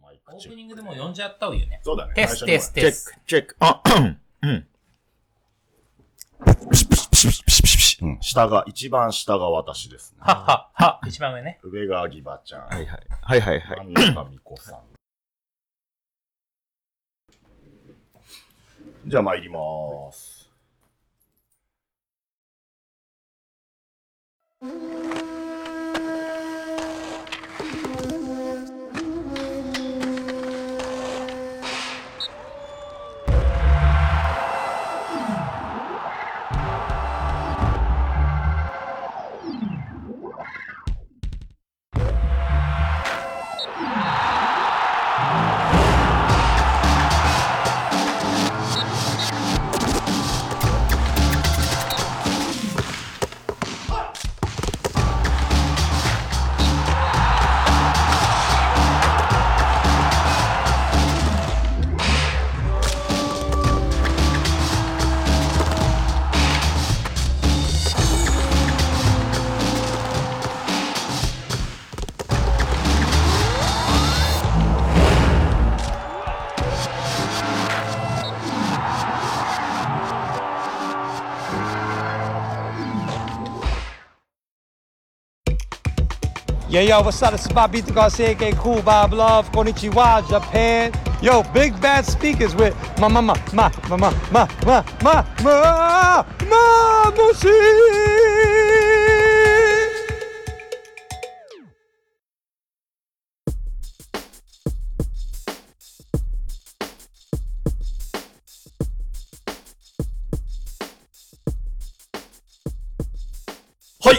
マイクオーチェックプニングでもう呼んじゃった方がいいよね。そうだね。テス最初にテステス。チェック。あ、うん。うん下が、一番下が私ですね。はっは、は、一番上ね。上がギバちゃん。はいはい。はいはいはい。真ん中ミコさん。じゃあ参りまーす。Yeah, yo, what's up? This is Bobito Garcia, aka Cool Bob Love, Konnichiwa, Japan. Yo, big bad speakers with ma ma ma ma ma ma ma ma ma ma ma ma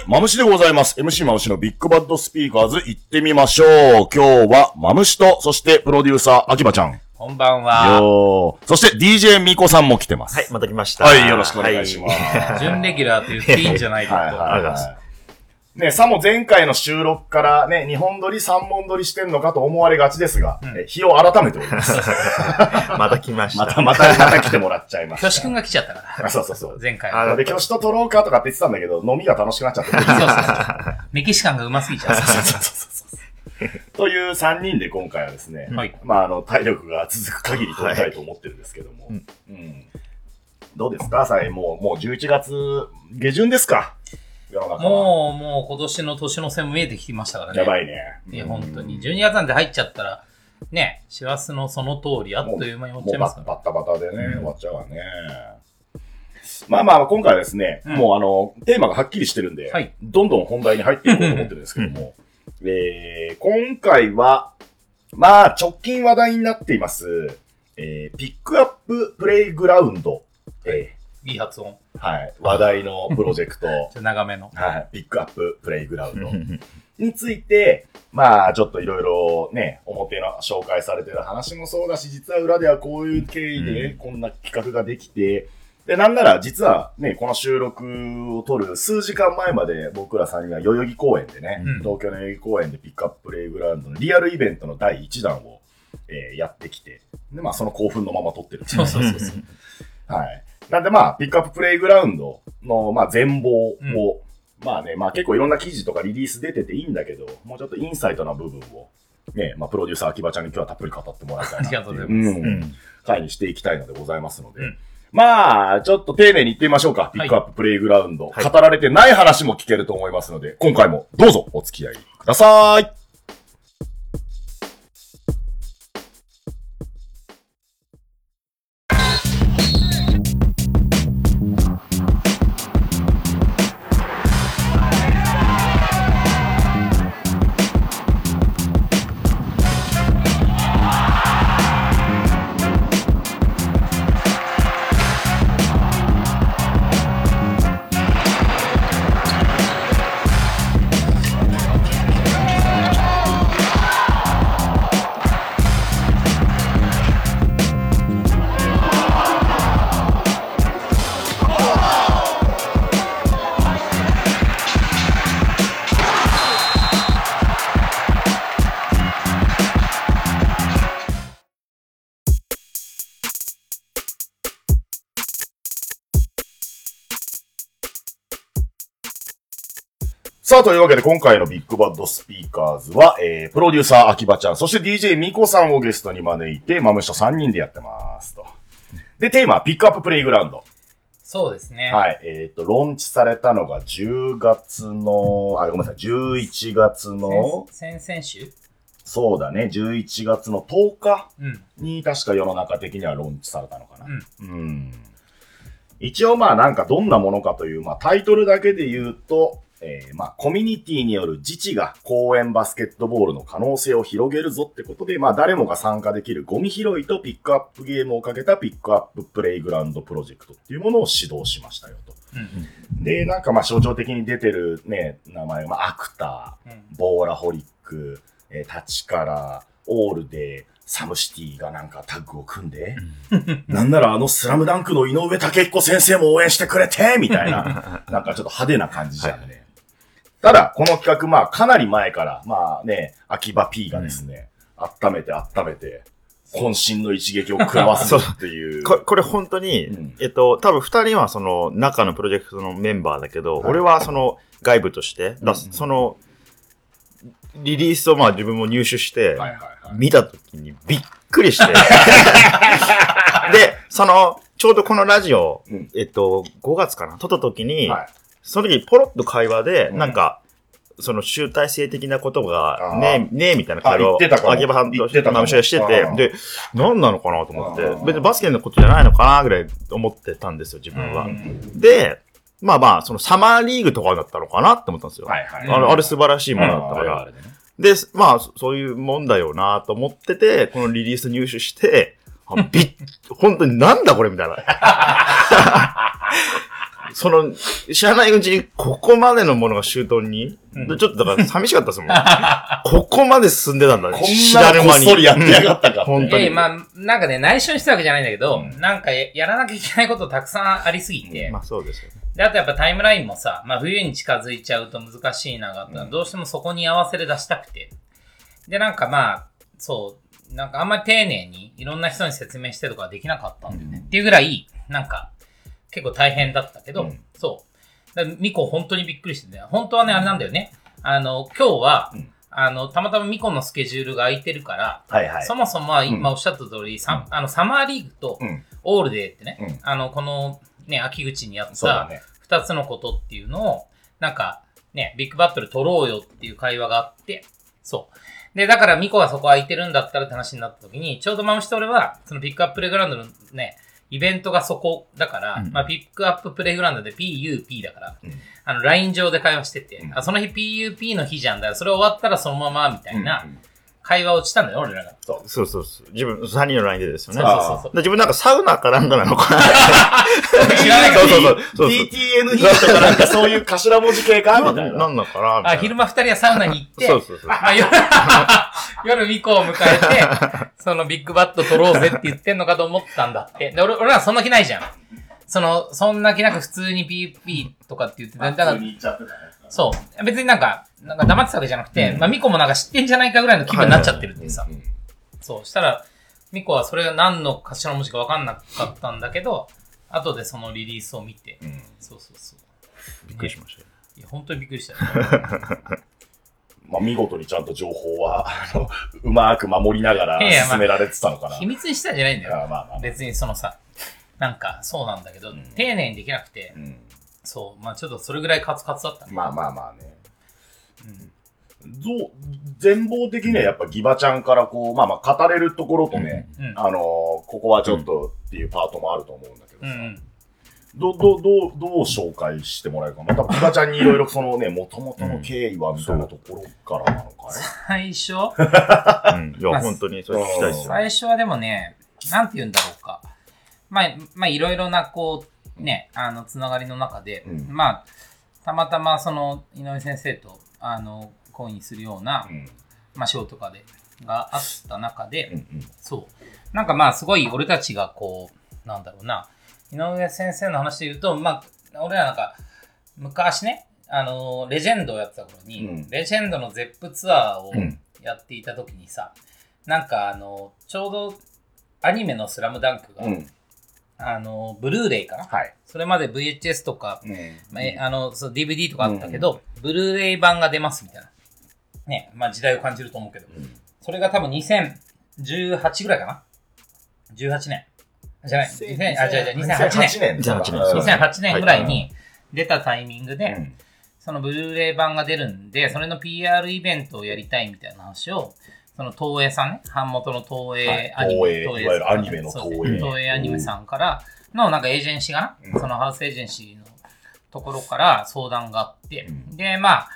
マムシでございます。MC マムシのビッグバッドスピーカーズ行ってみましょう。今日はマムシと、そしてプロデューサー、秋葉ちゃん。こんばんは。よー。そして DJ ミコさんも来てます。はい、また来ました。はい、よろしくお願いします。は準レギュラーと言っていいんじゃないかと。はいはいありがとうございますはい。ね、さも前回の収録からね、2本撮り3本撮りしてんのかと思われがちですが、え日を改めております。い また来ました。また、また、また来てもらっちゃいました。挙手くんが来ちゃったから。あそうそうそう。前回あは。で、挙手と撮ろうかとかって言ってたんだけど、飲みが楽しくなっちゃって。そうそうメキシカンがうますぎちゃう。という3人で今回はですね、はい。まあ、あの、体力が続く限り撮りたいと思ってるんですけども。うんうんどうですか？さえ、もう、もう11月下旬ですか？世の中は。もう、もう今年の年の瀬も見えてきましたからね。やばいね。いや、本当に。12月なんて入っちゃったら、ね、師走のその通り、あっという間に終わっちゃいますから。バッタバタでね、終わっちゃうわね。まあまあ、今回はですね、うんもうあの、テーマがはっきりしてるんで、はいどんどん本題に入っていこうと思ってるんですけども、えー、今回は、まあ、直近話題になっています、えー、ピックアッププレイグラウンド、えいい発音。ー、はい、話題のプロジェクト、長めの。はい、ピックアッププレイグラウンドについて、まあ、ちょっといろいろね、表の紹介されてる話もそうだし、実は裏ではこういう経緯でこんな企画ができて、で、なんなら実はね、この収録を撮る数時間前まで僕ら3人は代々木公園でね、うん東京の代々木公園でピックアッププレイグラウンドのリアルイベントの第1弾を、えーやってきて、で、まあその興奮のまま撮ってる。そうそうそうそう。はい。なんでまあ、ピックアッププレイグラウンドの、まあ、全貌を、うんまあね、まあ結構いろんな記事とかリリース出てていいんだけど、もうちょっとインサイトな部分を、ね、まあ、プロデューサー秋葉ちゃんに今日はたっぷり語ってもらいたいな。ありがとうございますんうん回にしていきたいのでございますので。うんまあ、ちょっと丁寧に言ってみましょうか。ピックアッププレイグラウンド。はい語られてない話も聞けると思いますので、今回もどうぞお付き合いください。というわけで今回のビッグバッドスピーカーズは、えー、プロデューサー秋葉ちゃん、そして DJ ミコさんをゲストに招いて、マムシと3人でやってますと。で、テーマはピックアッププレイグラウンド。そうですね。はい。えっ、と、ローンチされたのが10月の、あ、ごめんなさい、11月の、先先々週？そうだね、11月の10日うん。に確か世の中的にはローンチされたのかな。うん。うん。一応まあなんかどんなものかという、まあタイトルだけで言うと、えー、まあコミュニティによる自治が公園バスケットボールの可能性を広げるぞってことで、まあ誰もが参加できるゴミ拾いとピックアップゲームをかけたピックアッププレイグラウンドプロジェクトっていうものを指導しましたよと。うん。で、なんかまあ象徴的に出てるね、名前は、まあアクター、うん。ボーラホリック、えー、タチカラ、オールで、サムシティがなんかタッグを組んで、なんならあのスラムダンクの井上武彦先生も応援してくれてみたいな、なんかちょっと派手な感じじゃんね。ただ、この企画、まあかなり前から、まあね、秋葉 P がですね、温めて温めて、渾身の一撃を食らわせる っていう。ここれ本当に、うんえっと、多分二人はその中のプロジェクトのメンバーだけど、はい俺はその外部として、だうんその、リリースをまあ自分も入手して。見たときにびっくりして。で、その、ちょうどこのラジオ、うんえっと、5月かな？撮った時に、はい。その時ポロッと会話で、うんなんか、その集大成的なことがねえ、ねえみたいな会話を、秋葉さんと言ってたかもマムシがしてあてー、で、何なのかなと思って別にバスケのことじゃないのかなぐらい思ってたんですよ、自分は。うんで、まあまあ、そのサマーリーグとかだったのかなって思ったんですよ。はいはい。あれあれ素晴らしいものだったから。うんで、まあ、そそういうもんだよなと思ってて、このリリース入手して、あびっ、本当になんだこれみたいな。その、知らないうちにここまでのものが周到に、うんでちょっとだから寂しかったですもん。ここまで進んでたんだね。こんなのこっそりやってやがったか。本当にええまあ、なんかね、内緒にしたわけじゃないんだけど、うんなんかややらなきゃいけないことたくさんありすぎて、まあそうですよね。で、あとやっぱタイムラインもさ、まあ冬に近づいちゃうと難しいながあったら、うんどうしてもそこに合わせで出したくて。で、なんかまあ、そう、なんかあんまり丁寧にいろんな人に説明してとかはできなかったんだよね。うんっていうぐらい、なんか、結構大変だったけど、うんそう。ミコ本当にびっくりしてて、本当はね、あれなんだよね。あの、今日は、うんあの、たまたまミコのスケジュールが空いてるから、はいはい。そもそもは今うおっしゃった通り、サあのサマーリーグとうん。オールデーってね、うんあの、このね、秋口にやったそうだね。二つのことっていうのを、なんか、ね、ビッグバットル取ろうよっていう会話があって、そう。で、だからミコがそこ空いてるんだったらって話になった時に、ちょうどマムシと俺は、そのピックアッププレイグラウンドのね、イベントがそこだから、うん。まあ、ピックアッププレイグラウンドで PUP だから、うん。あの、LINE 上で会話してて、うん。あ、その日 PUP の日じゃんだよ。それ終わったらそのまま、みたいなうん会話をしたんだよ、俺らが。そう。そうそうそう。自分、3人の LINE でですよね。そうでそうそう。自分なんかサウナかなんかなのかな。知らないからそうそうそうそうそう DTNE とかなんかそういう頭文字系かみたいな。なんだかなみたいあ、な昼間二人はサウナに行って、そうそうそう。まあ、夜、夜ミコを迎えて、そのビッグバット取ろうぜって言ってんのかと思ったんだって。で、俺、俺らそんな気ないじゃん。その、そんな気なく普通に PP とかって言ってて、だから普通、に言っちゃってたね。そう。別になんか、なんか黙ってたわけじゃなくて、まあミコもなんか知ってんじゃないかぐらいの気分になっちゃってるってさ。うんそう。したら、ミコはそれが何の頭文字か分かんなかったんだけど、後でそのリリースを見て、うんそうそうそう。びっくりしましたよ。いや、本当にびっくりしたよ。まあ見事にちゃんと情報は、あの、うまく守りながら進められてたのかな。秘密にしたんじゃないんだよ。あまあまあ。別にそのさ、なんかそうなんだけど、ん丁寧にできなくて、うんそう、まあちょっとそれぐらいカツカツだったね。まあまあまあね。うんどう、全貌的にはやっぱギバちゃんからこう、まあまあ語れるところとね、うん。あのーここはちょっとっていうパートもあると思うんだけどさ、うんうん。ど、ど、どう、どう紹介してもらえるかな？多分ギバちゃんにいろいろそのね、元々の経緯はみたいなところからなのか最初？うん。いや、まあ本当にそれ聞きたいですよ。最初はでもね、なんて言うんだろうか。まあ、まあいろいろなこう、ね、あの、つながりの中で、うんまあ、たまたまその、井上先生と、あの、講義するようなな、うん。まあ、ショーとかで、があった中で、うんうん。そう。なんかまあ、すごい俺たちがこう、なんだろうな、井上先生の話で言うと、まあ、俺らなんか、昔ね、あの、レジェンドをやってた頃に、うんレジェンドのゼップツアーをうんやっていた時にさ、なんかあの、ちょうどアニメのスラムダンクが、うん。あの、ブルーレイかな？はい。それまで VHS とか、うんまあえあの、そう DVD とかあったけど、ブルーレイ版が出ますみたいな。ね、まあ時代を感じると思うけど、うんそれが多分2018ぐらいかな ?18 年。じゃない、2000あ、じゃじゃ2008年。2008年。2008年ぐらいに出たタイミングで、うんそのブルーレイ版が出るんで、それの PR イベントをやりたいみたいな話を、その東映さんね、版元の東はい。映アニメ、東映いわゆるアニメの東映。東映アニメさんからのなんかエージェンシーがな、うん。そのハウスエージェンシーのところから相談があって、うん。で、まあ、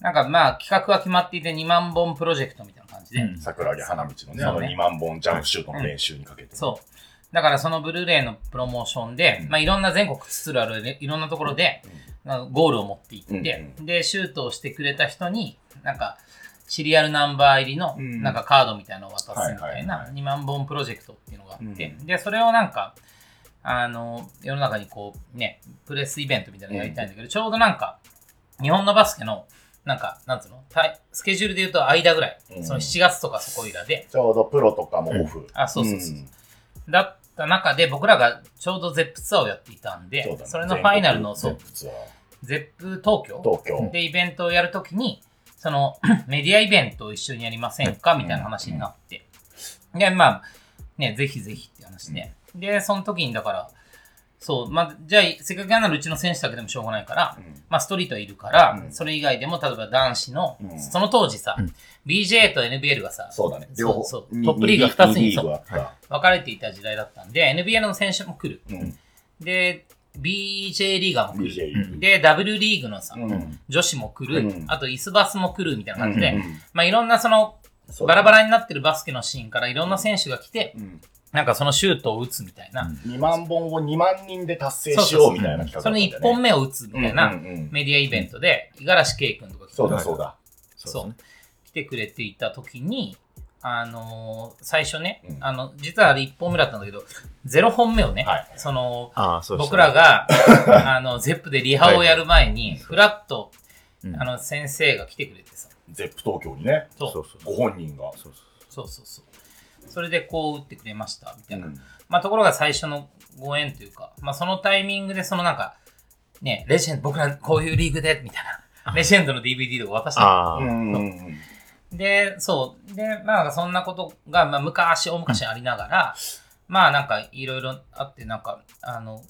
なんかまあ企画は決まっていて2万本プロジェクトみたいな感じで、うん。桜木花道のね、あのそうね。2万本ジャンプシュートの練習にかけて。そう。だからそのブルーレイのプロモーションで、うん。まあいろんな全国津々あるいろんなところで、まあゴールを持っていって、うで、シュートをしてくれた人に、なんか、シリアルナンバー入りの、うん。なんかカードみたいなのを渡すみたいなはい2万本プロジェクトっていうのがあって、うん。で、それをなんか、あの、世の中にこう、ね、プレスイベントみたいなのやりたいんだけど、ちょうどなんか、日本のバスケの、なんか、なんつうの？スケジュールで言うと間ぐらい、うん。その7月とかそこいらで、ちょうどプロとかもオフ。あそうそうそう。ん。だった中で僕らがちょうど ZEP ツアーをやっていたんで、それのファイナルの、そう、全国ツアー。ZEP 東京東京。でイベントをやるときに、その メディアイベントを一緒にやりませんか？みたいな話になって。で、まあ、ね、ぜひぜひって話で。で、その時にだから、そう、まあ、じゃあ、せっかくならうちの選手だけでもしょうがないから、うんまあ、ストリートいるから、うんそれ以外でも、例えば男子の、うんその当時さ、うん BJ と NBL がさ、そうだね。そう両方。にそうトップリーグが二つにリーグがあった。分かれていた時代だったんで、NBL の選手も来る。うん。で、BJ リーガーも来る。BJ。で、W リーグのさ、うん。女子も来る、うん。あとイスバスも来るみたいな感じで、うんまあいろんなその、バラバラになってるバスケのシーンからいろんな選手が来て、うん。なんかそのシュートを打つみたいな、うん。2万本を2万人で達成しようみたいな企画その1だったんだよね。本目を打つみたいなうんうんうんメディアイベントで、五十嵐圭君とか来て。そうだそうだ。そう。来てくれていた時に、あのー最初ね、うん。あの、実はあれ1本目だったんだけど、0本目をね、はい。その、そね。僕らが、あの、ゼップでリハをやる前に、フラッと、うん。あの、先生が来てくれてさ、ゼップ東京にね、そう。そうそう。ご本人が。そうそうそう。そうそう。それでこう打ってくれました、みたいな。うん。まあ、ところが最初のご縁というか、まあ、そのタイミングで、そのなんか、ね、レジェンド、僕らこういうリーグで、みたいな、レジェンドの DVD とか渡した。のああ、うんうんうんで、そう。で、まあ、そんなことが、まあ、昔、大昔ありながら、まあ、なんか、いろいろあって、なんか、あの、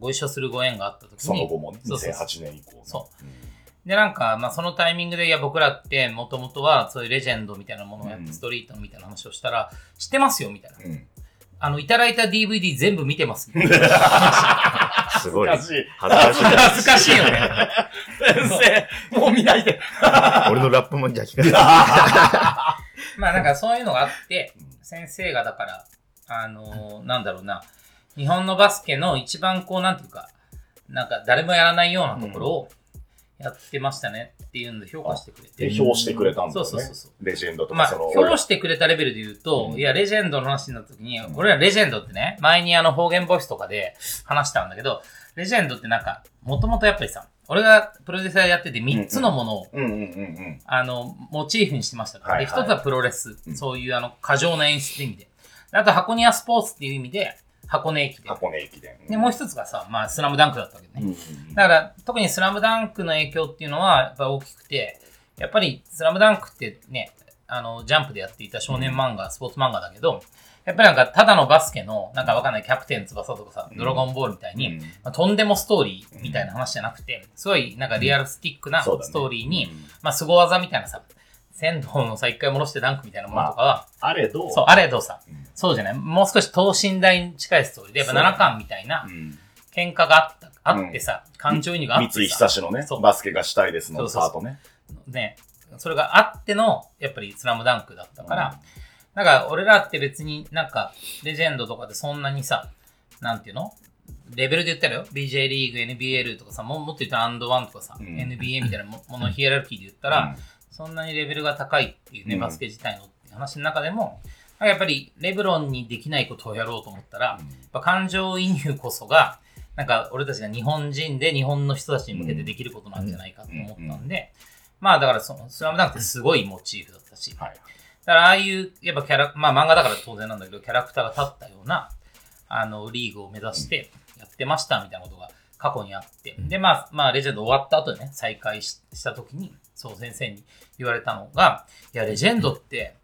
ご一緒するご縁があった時に、その後もね、そうそうそう2008年以降ね。そうんで、なんか、まあ、そのタイミングで、いや、僕らって、もともとは、そういうレジェンドみたいなものをやって、うんストリートみたいな話をしたら、知ってますよ、みたいな。うんあの、いただいた DVD 全部見てます。すごい。恥ずかしい。恥ずかしい。恥ずかしいよね。先生、もう見ないで。俺のラップもじゃあ聞かせて。まあなんかそういうのがあって、先生がだから、あのーなんだろうな、日本のバスケの一番こう、なんていうか、なんか誰もやらないようなところをやってましたねっていうので評価してくれて。で、評してくれたんだよね。そうそうそうそうレジェンドとまあ、か、その、評してくれたレベルで言うと、うんいや、レジェンドの話になった時に、俺らレジェンドってね、前にあの方言ボイスとかで話したんだけど、レジェンドってなんか、もともとやっぱりさ、俺がプロデューサーやってて3つのものを。あの、モチーフにしてましたから。はいはいで、一つはプロレス、うんそういうあの、過剰な演出って意味で。あと、箱庭スポーツっていう意味で、箱根駅伝。箱根駅伝。で、もう一つがさ、まあ、スラムダンクだったわけね。うんうんだから、特にスラムダンクの影響っていうのは、やっぱり大きくて、やっぱり、スラムダンクってね、あの、ジャンプでやっていた少年漫画、スポーツ漫画だけど、やっぱりなんか、ただのバスケの、なんかわかんない、キャプテン翼とかさ、ドラゴンボールみたいに、うん。まあ、とんでもストーリーみたいな話じゃなくて、すごい、なんかリアルスティックなストーリーに、うん。まあ、凄技みたいなさ、仙道のさ、一回戻してダンクみたいなものとかは、あれど、そう、あれどさ、うんそうじゃない？もう少し等身大に近いストーリーで、やっぱ七巻みたいなうん。喧嘩があった、あってさ、感情移入があって三井さ、久志のねバスケがしたいですのパートね。ね、それがあっての、やっぱりスラムダンクだったから、なんか俺らって別になんか、レジェンドとかでそんなにさ、なんていうの？レベルで言ったらよ、BJ リーグ、NBL とかさ、ももっと言ったらアンドワンとかさ、うん。NBA みたいなもものヒエラルキーで言ったら、そんなにレベルが高いっていうね、うん。バスケ自体のって話の中でも、やっぱりレブロンにできないことをやろうと思ったら、やっぱ感情移入こそが、なんか俺たちが日本人で日本の人たちに向けてできることなんじゃないかと思ったんで、まあだからそのスラムダンクってすごいモチーフだったし、はい。だからああいう、やっぱキャラ、まあ漫画だから当然なんだけど、キャラクターが立ったようなあの、リーグを目指してやってましたみたいなことが過去にあって。で、まあ、まあ、レジェンド終わった後でね、再開しした時に、そう先生に言われたのが、いや、レジェンドって、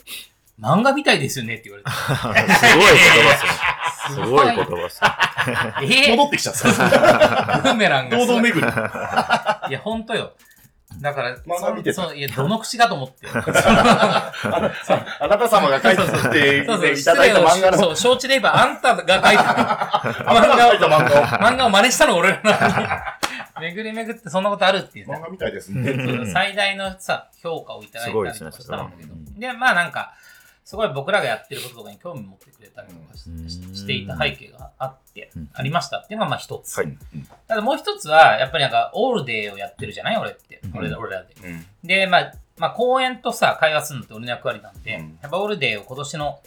漫画みたいですよねって言われて。すごい言葉っすね。すごい言葉っすね。え 戻ってきちゃった。ー、ブーメランが。堂々巡り。いや、ほんとよ。だから、漫画見てたそう、いや、どの口かと思って。あなた様が書いていただいた漫画の、そう、承知で言えば、あんたが書いた、漫画を。漫画を真似したの俺らなのに。巡り巡ってそんなことあるっていうね漫画みたいですうんね。最大のさ、評価をいただいたりとかしたんだけど。で、まあなんか、すごい僕らがやってることとかに興味持ってくれたりとかしていた背景があってうん、ありましたっていうのがまあ一つ。はいただもう一つは、やっぱりなんか、オールデーをやってるじゃない俺って。うん俺ら俺らで。うんで、まあ、まあ、公演とさ、会話するのって俺の役割なんで、うんやっぱオールデーを今年の、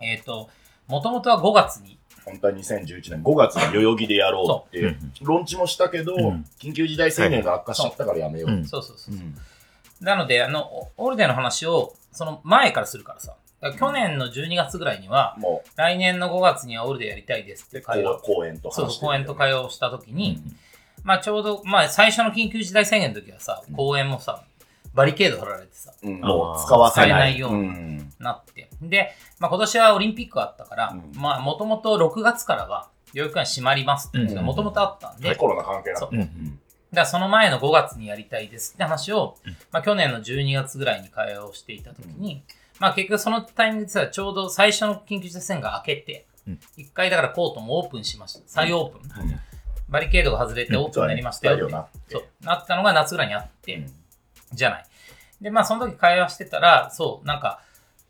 えっ、と、もともとは5月に、本当は2011年5月に代々木でやろうってローンチもしたけどうん、緊急事態宣言が悪化しちゃったからやめよう。うんそうそうそう。うんなので、あの、オオールデーの話を、その前からするからさ。去年の12月ぐらいには、も来年の5月にはオールデーやりたいですってう、会話。公演とそう公演と会話話をしたときに、まあちょうど、まあ最初の緊急事態宣言の時はさ、公演もさ、バリケード張られてさ、うんもう使わせない。ようにん。なって。で、まあ今年はオリンピックあったから、うん。まあもともと6月からは、療育館閉まりますっていうのがうん。もともとあったんで、コロナ関係なく。だその前の5月にやりたいですって話を、まあ去年の12月ぐらいに会話をしていたときに、まあ結局そのタイミングでさ、ちょうど最初の緊急事態宣言が明けてうん、一回だからコートもオープンしました。再オープン。バリケードが外れてオープンになりましたよねそう、な。ったのが夏ぐらいにあって、うん。じゃない。で、まあその時会話してたら、そう、なんか、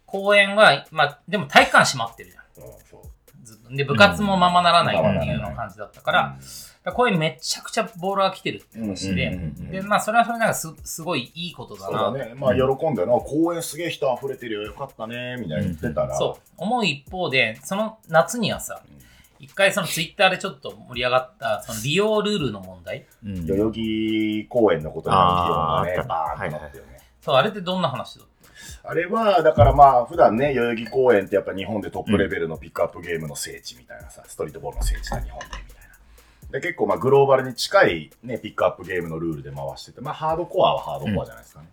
公演は、まあでも体育館閉まってるじゃん。で、部活もままならないうんっていうような感じだったから、だから公演めちゃくちゃボールが来てるって話で、うんうんうんうんで、まあそれはそれなんかすすごいいいことだそうな。だね。まあ、喜んでな、公園すげえ人溢れてるよ、よかったね、みたいに言ってたら。そう。思う一方で、その夏にはさ、一回そのツイッターでちょっと盛り上がった、その利用ルールの問題。うん代々木公園のことになる議論がね、バーンとなってよね。そう、あれってどんな話だっあれは、だからまあ、普段ね、代々木公園ってやっぱ日本でトップレベルのピックアップゲームの聖地みたいなさ、ストリートボールの聖地だ、日本で、みたいな。で、結構まあ、グローバルに近いね、ピックアップゲームのルールで回してて、まあ、ハードコアはハードコアじゃないですかね。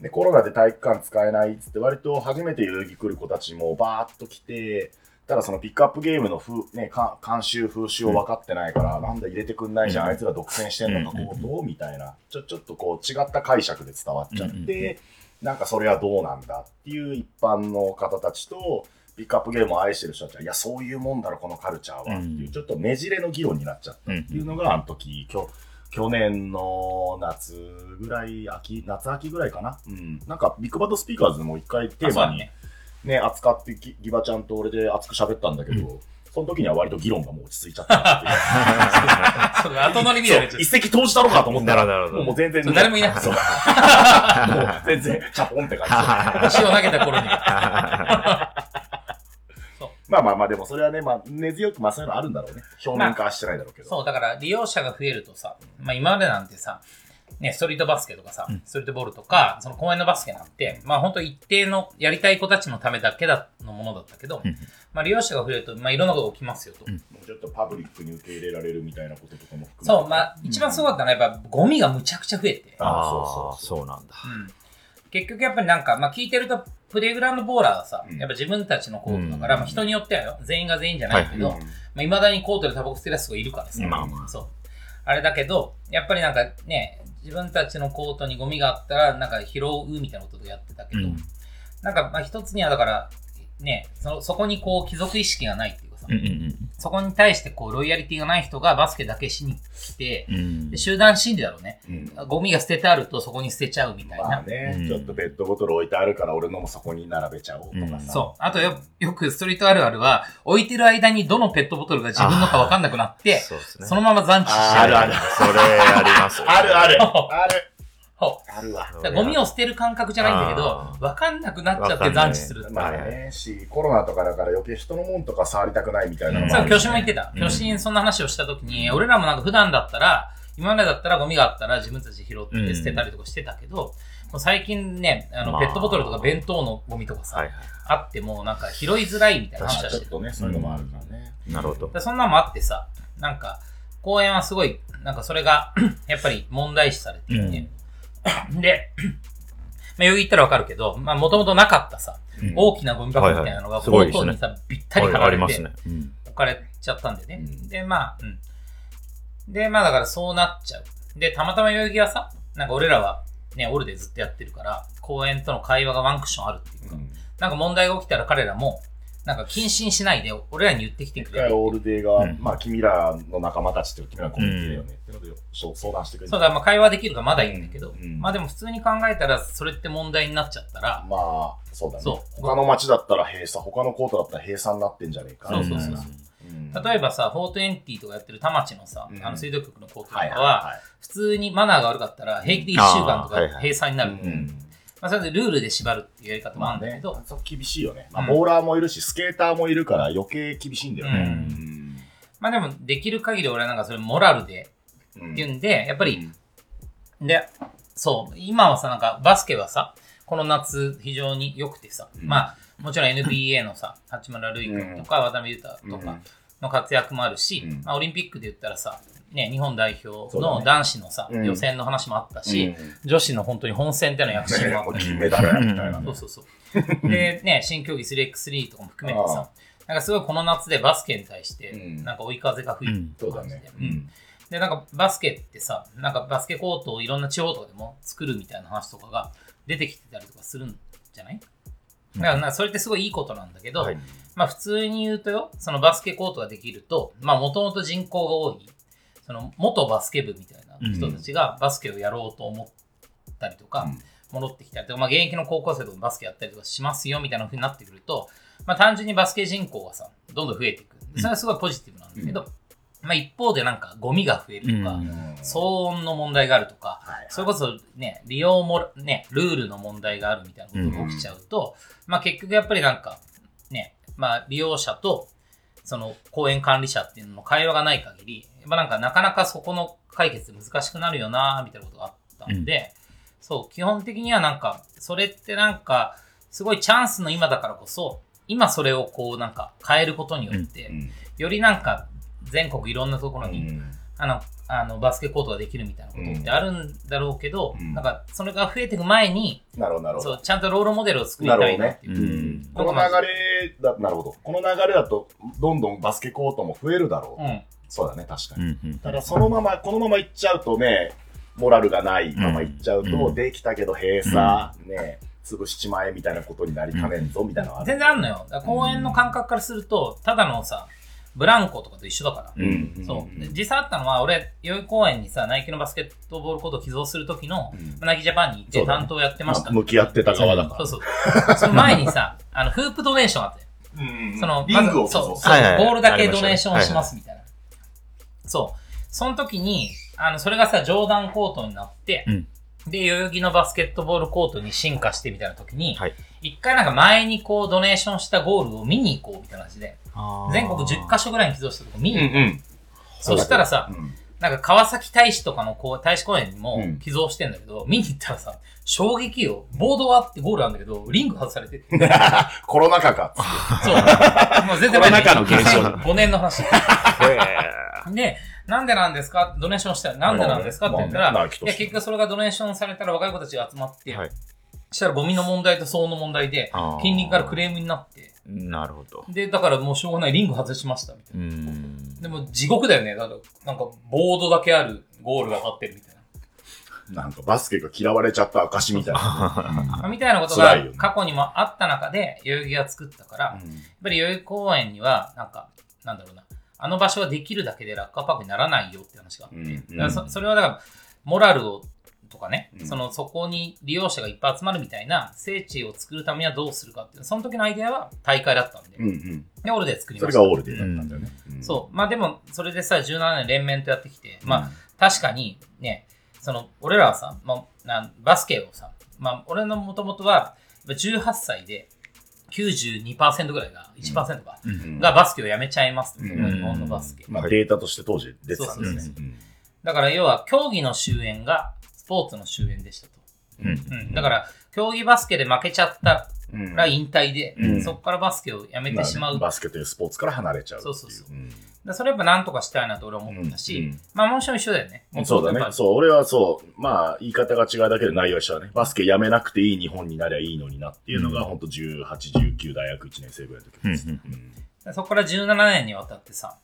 で、コロナで体育館使えないっつって、割と初めて代々木来る子たちもバーっと来て、ただそのピックアップゲームの風、ね、か慣習、風習を分かってないから、なんだ入れてくんないじゃん、うん。あいつら独占してんのか、こうとみたいな、ちょ、ちょっとこう違った解釈で伝わっちゃって、うんうんうん。なんかそれはどうなんだっていう一般の方たちと、ピックアップゲームを愛してる人たちは、いや、そういうもんだろ、このカルチャーは、っていう、うんちょっとねじれの議論になっちゃったっていうのが、あの時、きょ去年の夏ぐらい、秋、夏秋ぐらいかな。うん。なんか、ビッグバッドスピーカーズでも一回テーマにね。ね、扱ってギ、ギバちゃんと俺で熱く喋ったんだけど、その時には割と議論がもう落ち着いちゃったなっていう。後乗りみたい一石投じたろうかと思ったら、もう全然、そう誰もいなくて。そう。もう全然、チャポンって感じ。石を投げた頃に。まあまあまあ、でもそれはね、まあ、根強く、まあそういうのあるんだろうね。表面化はしてないだろうけど。そう、だから利用者が増えるとさ、まあ今までなんてさ、ね、ストリートバスケとかさ、ストリートボールとか、その公園のバスケなんて、まあ本当一定のやりたい子たちのためだけだのものだったけど、うんまあ利用者が増えると、まあいろんなことが起きますよと。うんもうちょっとパブリックに受け入れられるみたいなこととかも含めて。そう、まあ一番すごかったのはやっぱゴミがむちゃくちゃ増えて、あああ、そうそうそうなんだ。うん結局やっぱりなんか、まあ聞いてると、プレイグラウンドボーラーはさ、うん。やっぱ自分たちのコートだから、うん。まあ人によってはよ、全員が全員じゃないけど、うん。まあ、未だにコートでタバコ吸ってるやつがいるからさ。まあまあ。そう。あれだけど、やっぱりなんかね、自分たちのコートにゴミがあったら、なんか拾うみたいなことをやってたけど、うん。なんかまあ一つにはだから、ね、そそこにこう貴族意識がないっていうかさ、うんうんそこに対してこうロイヤリティがない人がバスケだけしに来て、うんうんで集団心理だろうね。うんゴミが捨ててあるとそこに捨てちゃうみたいな。まあね、うんちょっとペットボトル置いてあるから俺のもそこに並べちゃおうとかさ。そう。あとよ、よくストリートあるあるは、置いてる間にどのペットボトルが自分のか分かんなくなって、そね。そのまま残地しちゃう。あるあるそれありますよねあるある あるそうあるわ。だからゴミを捨てる感覚じゃないんだけどあ、ー分かんなくなっちゃって残地する。まあね、し、コロナとかだから余計人のもんとか触りたくないみたいなのもそう、ある巨神も言ってた。うん巨神そんな話をした時に、俺らもなんか普段だったら、今までだったらゴミがあったら自分たちで拾って捨てたりとかしてたけど、もう最近ね、あの、まあペットボトルとか弁当のゴミとかさ、はいはあってもなんか拾いづらいみたいな話はしてる。ちょっとね、そういうのもあるからね。い。なるほど。でそんなのもあってさ、なんか、公園はすごい、なんかそれが、やっぱり問題視されていて、で、まあ、よぎったらわかるけど、まあ、もともとなかったさ、うん大きなゴミ箱みたいなのが、はいはいすごいですねコートにさ、ぴったり貼られてね。うん置かれちゃったんでね。うんで、まあ、うん。で、まあだからそうなっちゃう。で、たまたま代々木はさ、なんか俺らはね、オルでずっとやってるから、公園との会話がワンクッションあるっていうか、なんか問題が起きたら彼らも、なんか謹慎しないで、俺らに言ってきて一くれる。回オールデーが、うんまあ、君らの仲間たちっていうか君らのコミュニティだよねっていうので、そう相談してくれる。そうだ、まあ会話できるからまだいいんだけど、うんまあでも普通に考えたら、それって問題になっちゃったら、まあ、そうだね。そう他の街だったら閉鎖、他のコートだったら閉鎖になってんじゃねえか。そうそうそう例えばさ、420とかやってる田町のさ、うんあの水道局のコートとかは普通にマナーが悪かったら、平気で1週間とか閉鎖になる。まあそれでルールで縛るっていうやり方もあまあねるんだけど、、そう厳しいよね。まあ、うん。ボーラーもいるし、スケーターもいるから余計厳しいんだよね。うん。まあでも、できる限り俺はなんかそれモラルでうん。っていうんで、やっぱり、で、そう、今はさ、なんかバスケはさ、この夏非常に良くてさ、うん。まあ、もちろん NBA のさ、八村塁君とか渡辺裕太とかの活躍もあるし、うん。まあオリンピックで言ったらさ、ね、日本代表の男子のさ、うん。予選の話もあったうし、ん。女子の本当に本戦での躍進もあったし、もう金メダルやみたいな。ね。そうそうそう。で、ね、新競技 3x3 とかも含めてさ、なんかすごいこの夏でバスケに対してう、ん。なんか追い風が吹いてそうだね。うん。で、なんかバスケってさ、なんかバスケコートをいろんな地方とかでも作るみたいな話とかが出てきてたりとかするんじゃない？だからなそれってすごいいいことなんだけど、はい。まあ普通に言うとよ、そのバスケコートができると、まあもともと人口が多い、その元バスケ部みたいな人たちがバスケをやろうと思ったりとか、うん。戻ってきたりとか、まあ現役の高校生とかもバスケやったりとかしますよみたいな風になってくると、まあ単純にバスケ人口がさ、どんどん増えていく。それはすごいポジティブなんだけど、まあ一方でなんかゴミが増えるとか、うん。騒音の問題があるとか、それこそね、利用も、ね、ルールの問題があるみたいなことが起きちゃうと、まあ結局やっぱりなんか、ね、まあ利用者と、その公園管理者っていうのの会話がない限り、やっぱなんかなかなかそこの解決難しくなるよなみたいなことがあったんで、そう、基本的にはなんか、それってなんか、すごいチャンスの今だからこそ、今それをこうなんか変えることによって、うん。よりなんか全国いろんなところに、うん。あの、あの、バスケコートができるみたいなことってあるんだろうけど、うんなんか、それが増えていく前に、なるほど、なるほどそう、。ちゃんとロールモデルを作りたいなっていう。なるほどねこの流れだ、なるほど。この流れだと、どんどんバスケコートも増えるだろう。うん。そうだね、確かに。うんうんただ、そのまま、このまま行っちゃうとね、モラルがないまま行っちゃうと、うんできたけど閉鎖、ね、潰しちまえみたいなことになりかねんぞ、みたいなのはある全然あるのよ。公園の感覚からすると、ただのさ、ブランコとかと一緒だから。うん。うんそう。で実際あったのは、俺、代々木公園にさ、ナイキのバスケットボールコートを寄贈する時の、うんナイキジャパンに行って担当やってました。まあ向き合ってた側だから。そうそう。その前にさ、あの、フープドネーションあったよ。うんその、リングをまずそう、そそうはいはいボールだけドネーションしますみたいな。そう。その時に、あの、それがさ、ジョーダンコートになって、うんで、代々木のバスケットボールコートに進化してみたいな時に、はい一回なんか前にこう、ドネーションしたゴールを見に行こうみたいな感じで、全国10カ所ぐらいに寄贈したとこ見に行こう。ん。そしたらさ、うんなんか川崎大使とかのこう大使公園にもうん寄贈してんだけど、見に行ったらさ、衝撃よ。ボードはあってゴールあるんだけど、リング外されてて。コロナ禍か。そう。もう全然コロナ禍の現象だ5年の話。へで、なんでなんですかドネーションしたらなんでなんですかって言ったら、まあね結局それがドネーションされたら若い子たちが集まって、はいしたらゴミの問題と騒音の問題で近隣からクレームになって、ーなるほど。で、だからもうしょうがない、リング外しましたみたいな。うん。でも地獄だよね。だから、なんかボードだけあるゴールが立ってるみたいな。なんかバスケが嫌われちゃった証みたいな。ま あみたいなことが過去にもあった中で、代々木が作ったから、やっぱり代々木公園には、なんか、なんだろうな、あの場所はできるだけでラッカーパークにならないよって話があって、うんそそれはだから、モラルを、とかね、うんその、そこに利用者がいっぱい集まるみたいな聖地を作るためにはどうするかっていう、その時のアイデアは大会だったんで、うんうん。で、オールで作りました。それがオールデーだったんだよね。うんそう。まあでも、それでさ、17年連綿とやってきて、まあ、確かにね、その、俺らはさ、まあ、なんバスケをさ、まあ、俺のもともとは、やっぱ18歳で92%ぐらいが、1%か、うんがバスケをやめちゃいますと、うん日本のバスケ。まあデータとして当時出てたんですね。だから要は、競技の終焉がスポーツの終焉でしたと。うんうん。だから、競技バスケで負けちゃったうんら引退で、うんそこからバスケをやめてしまう。バスケというスポーツから離れちゃうそうそうそううんだそれやっぱなんとかしたいなと俺は思ったし、うんうんまあもちろん一緒だよね。そうだね。そう、俺はそう、まあ、言い方が違うだけで内容は一緒だね。バスケやめなくていい日本になりゃいいのになっていうのが、うんほんと18、19大学1年生ぐらいの時です。うんそこから17年にわたってさ、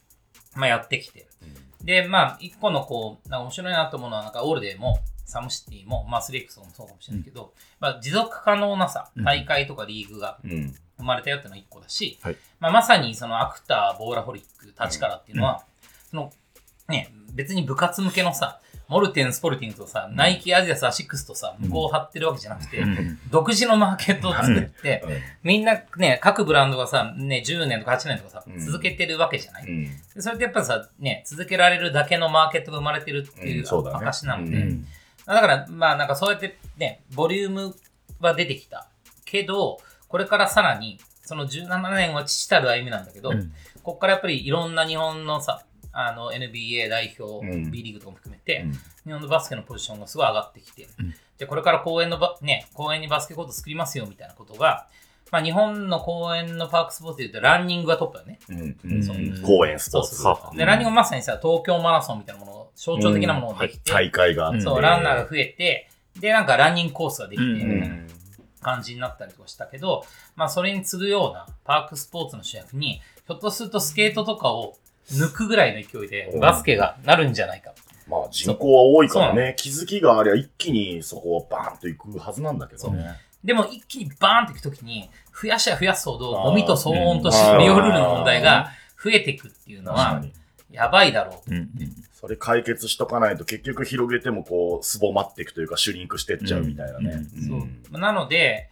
まあやってきて。で、まあ、一個のこう、なんか面白いなと思うのは、なんかオールデーも、サムシティも、まあ、スレイクスもそうかもしれないけど、まあ、持続可能なさ、大会とかリーグがうん。うん。生まれたよっていうのが一個だし、はい。まあ、まさにその AKTR、ballaholic、TACHIKARA っていうのは、その、ね、別に部活向けのさ、モルテン、スポルディングとさ、ナイキ、アディダス、アシックスとさ、向こうを張ってるわけじゃなくて、独自のマーケットを作って、みんなね、各ブランドがさ、ね、10年とか8年とかさ、うん。続けてるわけじゃない。それってやっぱさ、ね、続けられるだけのマーケットが生まれてるっていう証なので、うんだから、まあなんかそうやってね、ボリュームは出てきた。けど、これからさらに、その17年は父たる歩みなんだけど、うんここからやっぱりいろんな日本のさ、あの NBA 代表、うん B リーグとかも含めて、うん日本のバスケのポジションがすごい上がってきて、うんで、これから公園のば、ね、公園にバスケコート作りますよみたいなことが、まあ日本の公園のパークスポーツで言うとランニングがトップだね。うん。うんそう公園スポーツ。そうで、ランニングもまさにさ、東京マラソンみたいなものを、象徴的なものができて、大会があって。そう、ランナーが増えて、で、なんかランニングコースができて、うんうん。感じになったりとかしたけど、まあそれに次ぐようなパークスポーツの主役に、ひょっとするとスケートとかを抜くぐらいの勢いでバスケがなるんじゃないか。まあ人口は多いからね、気づきがありゃ一気にそこをバーンと行くはずなんだけどね。でも一気にバーンっていくときに、増やしゃ増やすほど、ゴミと騒音とうんリオルールの問題が増えていくっていうのは。やばいだろう。うんそれ解決しとかないと結局広げてもこう、すぼまっていくというか、シュリンクしてっちゃうみたいなね。うんそう。なので、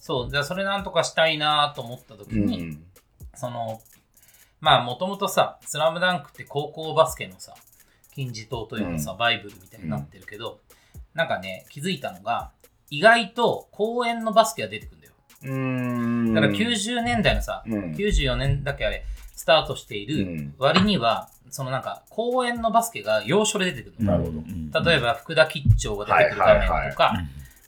そう、じゃあそれなんとかしたいなと思ったときうん。に、その、まあもともとさ、スラムダンクって高校バスケのさ、金字塔というかさ、バイブルみたいになってるけど、なんかね、気づいたのが、意外と公園のバスケが出てくるんだよ。うん。だから90年代のさ、うん94年だっけあれ、スタートしていうるん。割には、そのなんか公園のバスケが要所で出てくるの。なるほど。例えば福田吉兆が出てくる画面とか、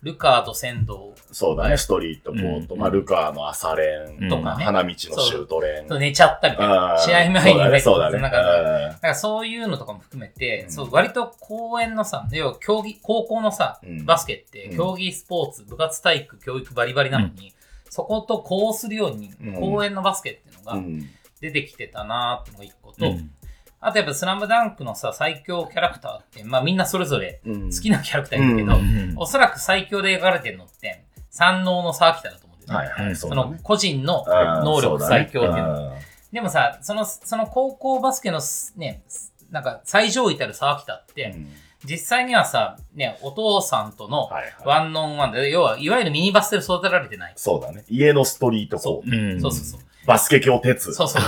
ルカーと仙道そうだね、ストリートコート、うん。まあ、ルカーの朝練とかね花道のシュート練。そう。寝ちゃったみたいな。試合前にねそうだね。なんかそうだね。なんかそういうのとかも含めて、うん。そう割と公園のさ、要は競技、高校のさ、うん。バスケってうん。競技スポーツ、部活体育、教育バリバリなのに、そことこうするようにうん。公園のバスケっていうのがうん出てきてたなーっていうのが一個と、うんあとやっぱスラムダンクのさ、最強キャラクターって、まあみんなそれぞれうん好きなキャラクターいるけど、うんおそらく最強で描かれてるのって、三能の沢北だと思うんだよね。はいはい、そそうの。個人の能力最強っていうのそうだねでもさ、その、その高校バスケのすね、すなんか最上位たる沢北って、うん実際にはさ、ね、お父さんとのはいはいワンノンワンで、要は、いわゆるミニバスで育てられてない。そうだね。家のストリートコート。うんそうそうそう。バスケ教鉄。そうそう。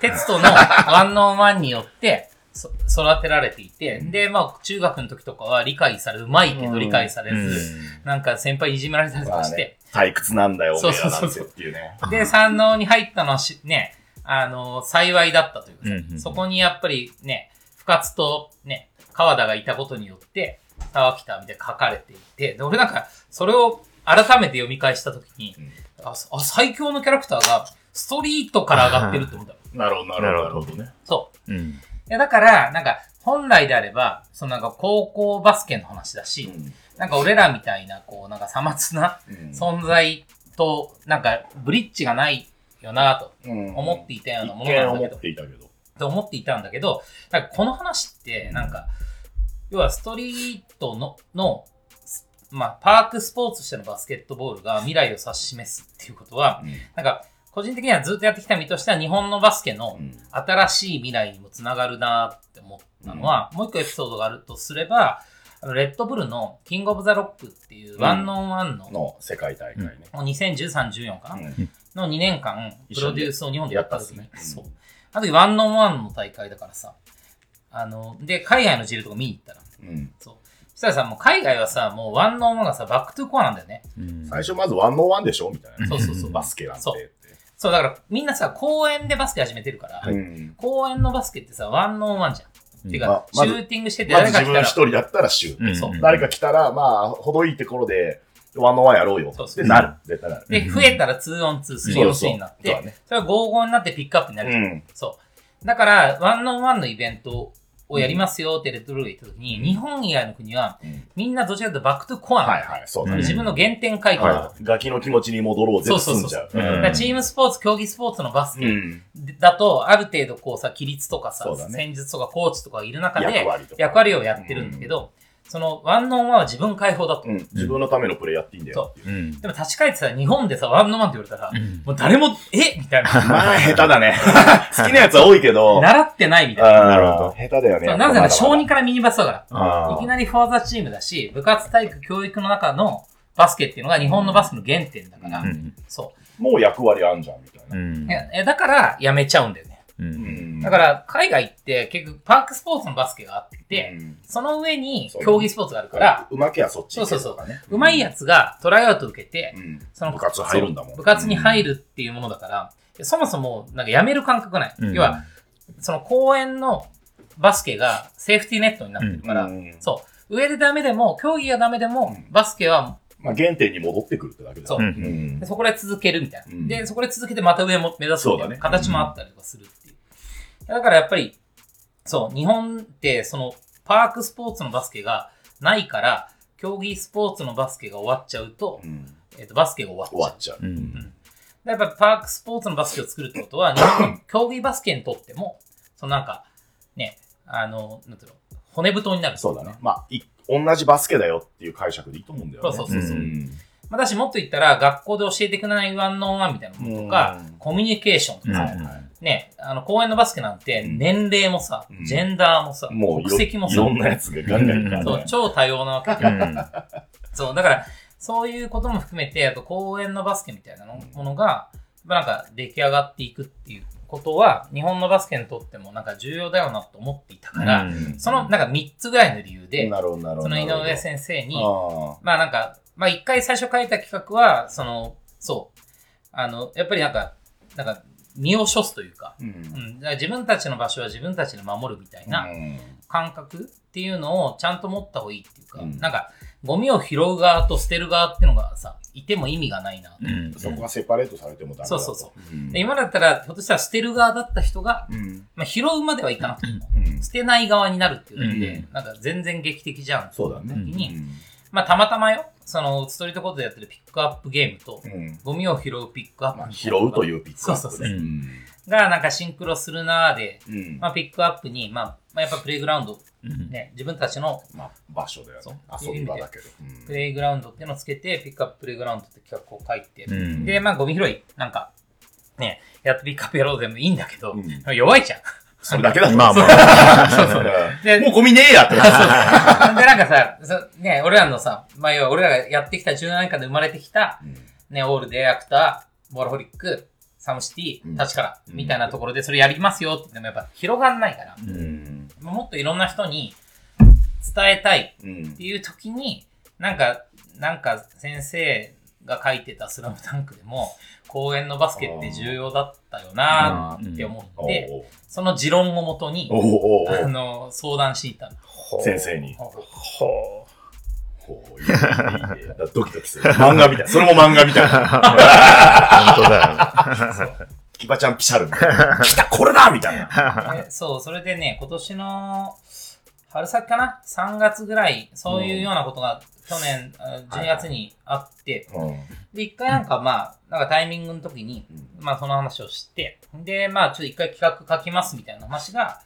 鉄とのワンノンワンによって、そ育てられていて、で、まあ、中学の時とかは理解される、うまいけど理解されず、なんか先輩にいじめられたりとまあかして、ね、退屈なんだよ、そうそうそう。そうっていうね。で、山王に入ったのはし、ね、あの、幸いだったというかさ、うんうんそこにやっぱりね、深津とね、川田がいたことによって、沢北みたいに書かれていて、で、俺なんか、それを改めて読み返したときに、うん。あ、あ最強のキャラクターが、ストリートから上がってるって思った。なるほど、なるほど。ね。そう。うん。いや、だから、なんか、本来であれば、そのなんか高校バスケの話だし、なんか俺らみたいな、こう、なんかさまつなうん存在と、なんか、ブリッジがないよなとうん思っていたようなものなんだけど、ていたけど。と思っていたんだけど、なんかこの話って、なんか、要はストリートの、の、すまあ、パークスポーツとしてのバスケットボールが未来を指し示すっていうことは、なんか、個人的にはずっとやってきた身としては日本のバスケのうん。新しい未来にもつながるなって思ったのは、もう一個エピソードがあるとすれば、あのレッドブルのキングオブザロックっていうワンノンワンの、の世界大会ね。もう2013、14かな、うん。の2年間、プロデュースを日本でやった時に、やったっすね。そう。あの時 one on one の大会だからさ、あの、で、海外のジルとか見に行ったら、うん。そう。そしたらさ、もう海外はさ、もう one on one がさ、 back to core なんだよね。うん最初まず one on one でしょみたいな。そうそうそう。バスケなんて。そう。そう、だからみんなさ、公園でバスケ始めてるから、うん公園のバスケってさ、 one on one じゃん。ていうか、ままずシューティングしてて誰か来たら、一人だったらシュート。うんそう誰か来たら、まあ、ほどいいところで、 one on one やろうよ。そうそうってなる。で、増えたら2 on 2、3 on 3になってそうだね、それが55になってピックアップになる。うん。そう。だから、 one on one のイベントをやりますよってレッドブルが言った時に、日本以外の国は、うんみんなどちらかというと back to core なのはいはい、そうだね。自分の原点回帰。はい。ガキの気持ちに戻ろうぜって済んじゃう。そうそうそうチームスポーツ、競技スポーツのバスケうん。だと、ある程度こうさ、規律とかさ、戦術とかコーチとかがいる中で役割をやってるんだけど、その one on one は自分解放だと。うん。自分のためのプレーやっていいんだよっていう。うん。でも立ち返ってさ、日本でさ、 one on one って言われたら、んもう誰も、え？みたいな。まあ、下手だね。好きなやつは多いけど。習ってないみたいな。なるほど下手だよね。そうなぜなら小児児からミニバスだから。あいきなりフォーザチームだし、部活体育教育の中のバスケっていうのが日本のバスケの原点だから、うん。そもう役割あんじゃん、みたいな。うんう。い。やえだから、やめちゃうんだよね。う。うん。んだから、海外って結局パークスポーツのバスケがあって、うん。その上に競技スポーツがあるから、うまきゃそっちそうそうそう。うまいやつがトライアウト受けてう、ん。その部活入るんだもん。部活に入るっていうものだから、そもそもなんかやめる感覚ない。うん。要は、その公園のバスケがセーフティーネットになってるから、うん。そう。上でダメでも、競技がダメでも、うん。バスケはまあ、原点に戻ってくるってだけだ。そう。うん。そこで続けるみたいな。うん。で、そこで続けてまた上も目指すみたいなそうだね。形もあったりとかする。だからやっぱり、そう、日本ってそのパークスポーツのバスケがないから、競技スポーツのバスケが終わっちゃうと、うんえっ、と、バスケが終わっちゃう。終わっちゃう。うん。でやっぱりパークスポーツのバスケを作るってことは、日本の競技バスケにとっても、そのなんか、ね、あの、なんていうの、骨太になる。そうだね。まあ、い同じバスケだよっていう解釈でいいと思うんだよね。そうそうそうそううんまあ、だし、もっと言ったら、学校で教えてくれないワンノンワンみたいなものとかうん、コミュニケーションとか、うんはいはい。ね、あの、公園のバスケなんて、うん年齢もさ、うんジェンダーもさ、もういろ国籍もさいろ、んなやつがガンガンいるからそうね。超多様なわけで。うん。そう、だから、そういうことも含めて、あと公園のバスケみたいなのものが、まあなんか出来上がっていくっていうことは、日本のバスケにとってもなんか重要だよなと思っていたから、うんそのなんか3つぐらいの理由で。その井上先生に、あまあなんか、まあ一回最初書いた企画は、その、そう、あの、やっぱりなんか、なんか、身を処すというか、ーう。うんから自分たちの場所は自分たちで守るみたいなうん感覚っていうのをちゃんと持った方がいいっていうか、うんなんか、ゴミを拾う側と捨てる側っていうのがさ、いても意味がないなと。うん。そこがセパレートされてもダメだと。そうそうそうんで今だったら、ひょっとしたら捨てる側だった人が、うん。まあ、拾うまではいかなくても、うん捨てない側になるっていうだけで、うんなんか全然劇的じゃん。そうだね。時に、うんまあたまたまよ、そのストリートコートでやってるピックアップゲームと、うん。ゴミを拾うピックアップ、まあ、拾うというピックアップそうそうそうねがなんかシンクロするなーで、うん。うんまあピックアップに、まあ、まあやっぱプレイグラウンド、うんね、自分たちのまあ、場所だよそうね。遊び場だけど。うんプレイグラウンドっていうのをつけて、ピックアッププレイグラウンドって企画を書いて、うんで、まあゴミ拾い、なんか、ね、やっとピックアップやろうでもいいんだけど、うん弱いじゃん。それだけだと。まあまあ。でもうゴミねえやって。で、なんかさ、そね、俺らのさ、まあ要は俺らがやってきた17年間で生まれてきた、ね、オールデアクター、ボールホリック、サムシティ、うん。タチカラ、うん。みたいなところでそれやりますよって言ってもやっぱ広がんないから、うん。もっといろんな人に伝えたいうんっていう時に、なんか、なんか先生が書いてたスラムダンクでも、公園のバスケって重要だったよなーって思おって、うその持論をもとにあの、相談していたの。先生に。ドキドキする。漫画みたい。それも漫画みたいな。う。本当だよキバちゃんピシャルみたいな。来た、これだみたいな。でそう、それでね、今年の春先かな ?3 月ぐらい、そういうようなことが去年、あ12月にあって、うんで、一回なんかまあ、なんかタイミングの時に、まあその話をして、で、まあちょっと一回企画書きますみたいな話が、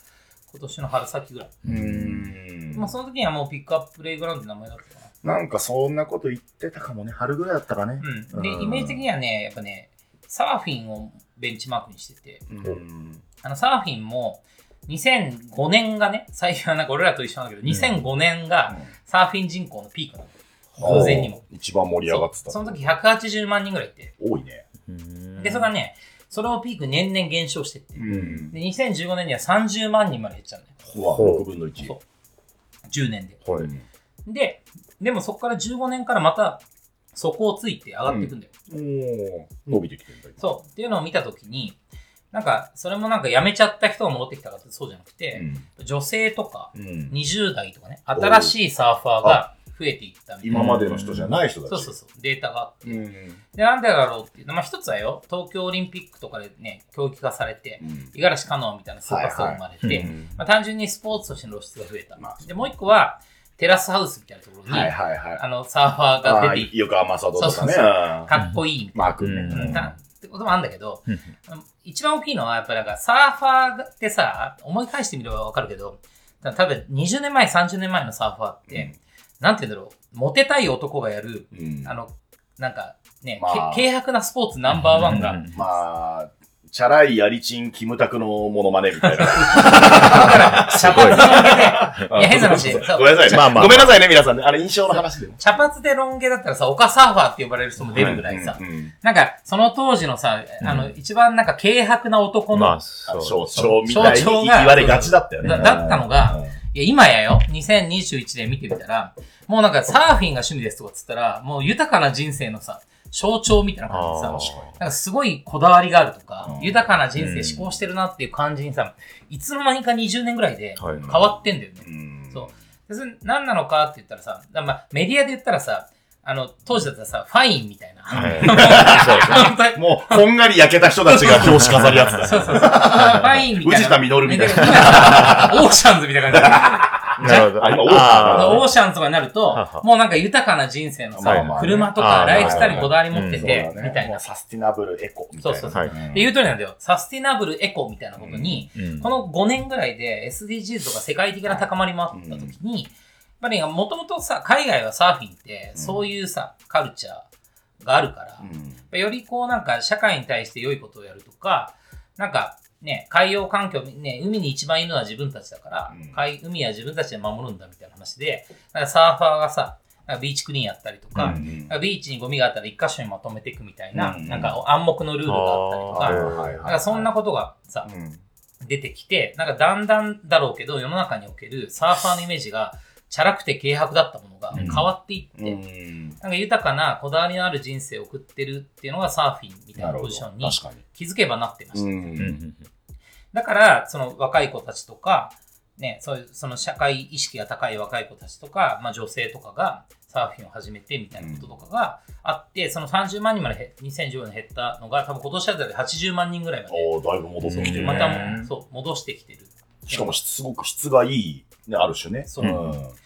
今年の春先ぐらい。うんまあその時にはもうピックアッププレイグラウンドの名前だったかな。なんかそんなこと言ってたかもね。春ぐらいだったかね。うん。で、うんイメージ的にはね、やっぱね、サーフィンをベンチマークにしてて、うんあの、サーフィンも、2005年がね、最初はなんか俺らと一緒なんだけど、2005年がサーフィン人口のピークなの。偶然にも。一番盛り上がってた。その時180万人ぐらいいて。多いね。うんで、それがね、それをピーク年々減少してって。うん。で、2015年には30万人まで減っちゃうのよ。うわ、6分の1。そう10年で。はい。で、でもそこから15年からまた、そこをついて上がっていくんだよ。おー伸びてきてるんだそう。っていうのを見たときに、なんか、それもなんか辞めちゃった人が戻ってきたかってそうじゃなくうて、ん女性とかうん20代とかね、新しいサーファーが増えていったみたいな。今までの人じゃない人たち。そうそうそう、データがあって。うん。で、なんでだろうっていうのまあ一つはよ、東京オリンピックとかでね、競技化されて、うん五十嵐カノアみたいなスーパースターが生まれて、はいはいうんまあ、単純にスポーツとしての露出が増えた。まあで、もう一個は、テラスハウスみたいなところに、はいはいはい。あの、サーファーが出て横浜佐渡とかね。そうそううんかっこいいみたいな。マー君ね。うんたってこともあるんだけど、うん一番大きいのは、やっぱりなんか、サーファーってさ、思い返してみればわかるけど、多分20年前、30年前のサーファーって、なんて言うんだろう、モテたい男がやる、うん。あの、なんか、ね、まあ。け軽薄なスポーツナンバーワンが、うん。まあ、チャラいやりちんキムタクのモノマネみたいな。茶髪ロン毛で、いや、変な話。ごめんなさいね。まあまあごめんなさいね、皆さんね。あれ印象の話でね。茶髪でロン毛だったらさ、丘サーファーって呼ばれる人も出るぐらいさなんか、その当時のさ、あの、一番なんか軽薄な男の、まあ、あそう。象徴みたいに言われがちだったよね。だだったのがうんいや、今やよ、2021年見てみたら、もうなんかサーフィンが趣味ですとかっつったら、もう豊かな人生のさ、象徴みたいな感じでさ、なんかすごいこだわりがあるとか、うん豊かな人生思考してるなっていう感じにさ、いつの間にか20年ぐらいではい変わってんだよね。うんそう。でそれ何なのかって言ったらさ、だまあ、メディアで言ったらさ、あの、当時だったらさ、 Fine みたいな。はい。もう、こんがり焼けた人たちが表紙飾るやつだ。そうそうそう。 Fine みたいな。藤田実みたいなな。オーシャンズみたいな感じ。なるほど。あ今オーシャンあーオーシャンとかになるともうなんか豊かな人生のさ車とかライフスタイルにこだわり持ってうんてみたいな。サスティナブルエコみたいな。そうそうそう。はい。で、言う通りなんだよ。サスティナブルエコみたいなことに、うん。この5年ぐらいで SDGs とか世界的な高まりもあった時に、やっぱりもともとさ、海外はサーフィンって、そういうさ、カルチャーがあるから、うん。よりこうなんか社会に対して良いことをやるとか、なんかね、海洋環境、ね、海に一番いるのは自分たちだから、うん。海海は自分たちで守るんだみたいな話で、なんかサーファーがさ、ビーチクリーンやったりとか、うんなん。かビーチにゴミがあったら一箇所にまとめていくみたいな、うんなんか暗黙のルールがあったりとか、なんかそんなことがさ、うん。出てきて、なんかだんだんだろうけど、世の中におけるサーファーのイメージが、チャラくて軽薄だったものが変わっていって、うんなんか豊かなこだわりのある人生を送ってるっていうのがサーフィンみたいな。ポジションに確かに。気づけばなってました。うんうんだから、その若い子たちとか、ね、そういう、その社会意識が高い若い子たちとか、まあ女性とかがサーフィンを始めてみたいなこととかがあって、その30万人までへ2014年減ったのが、多分今年あたりで80万人ぐらいまで、だいぶ戻ってきてるまたそう、戻してきてる。しかも、すごく質がいい、ね、ある種ね。そう。ん。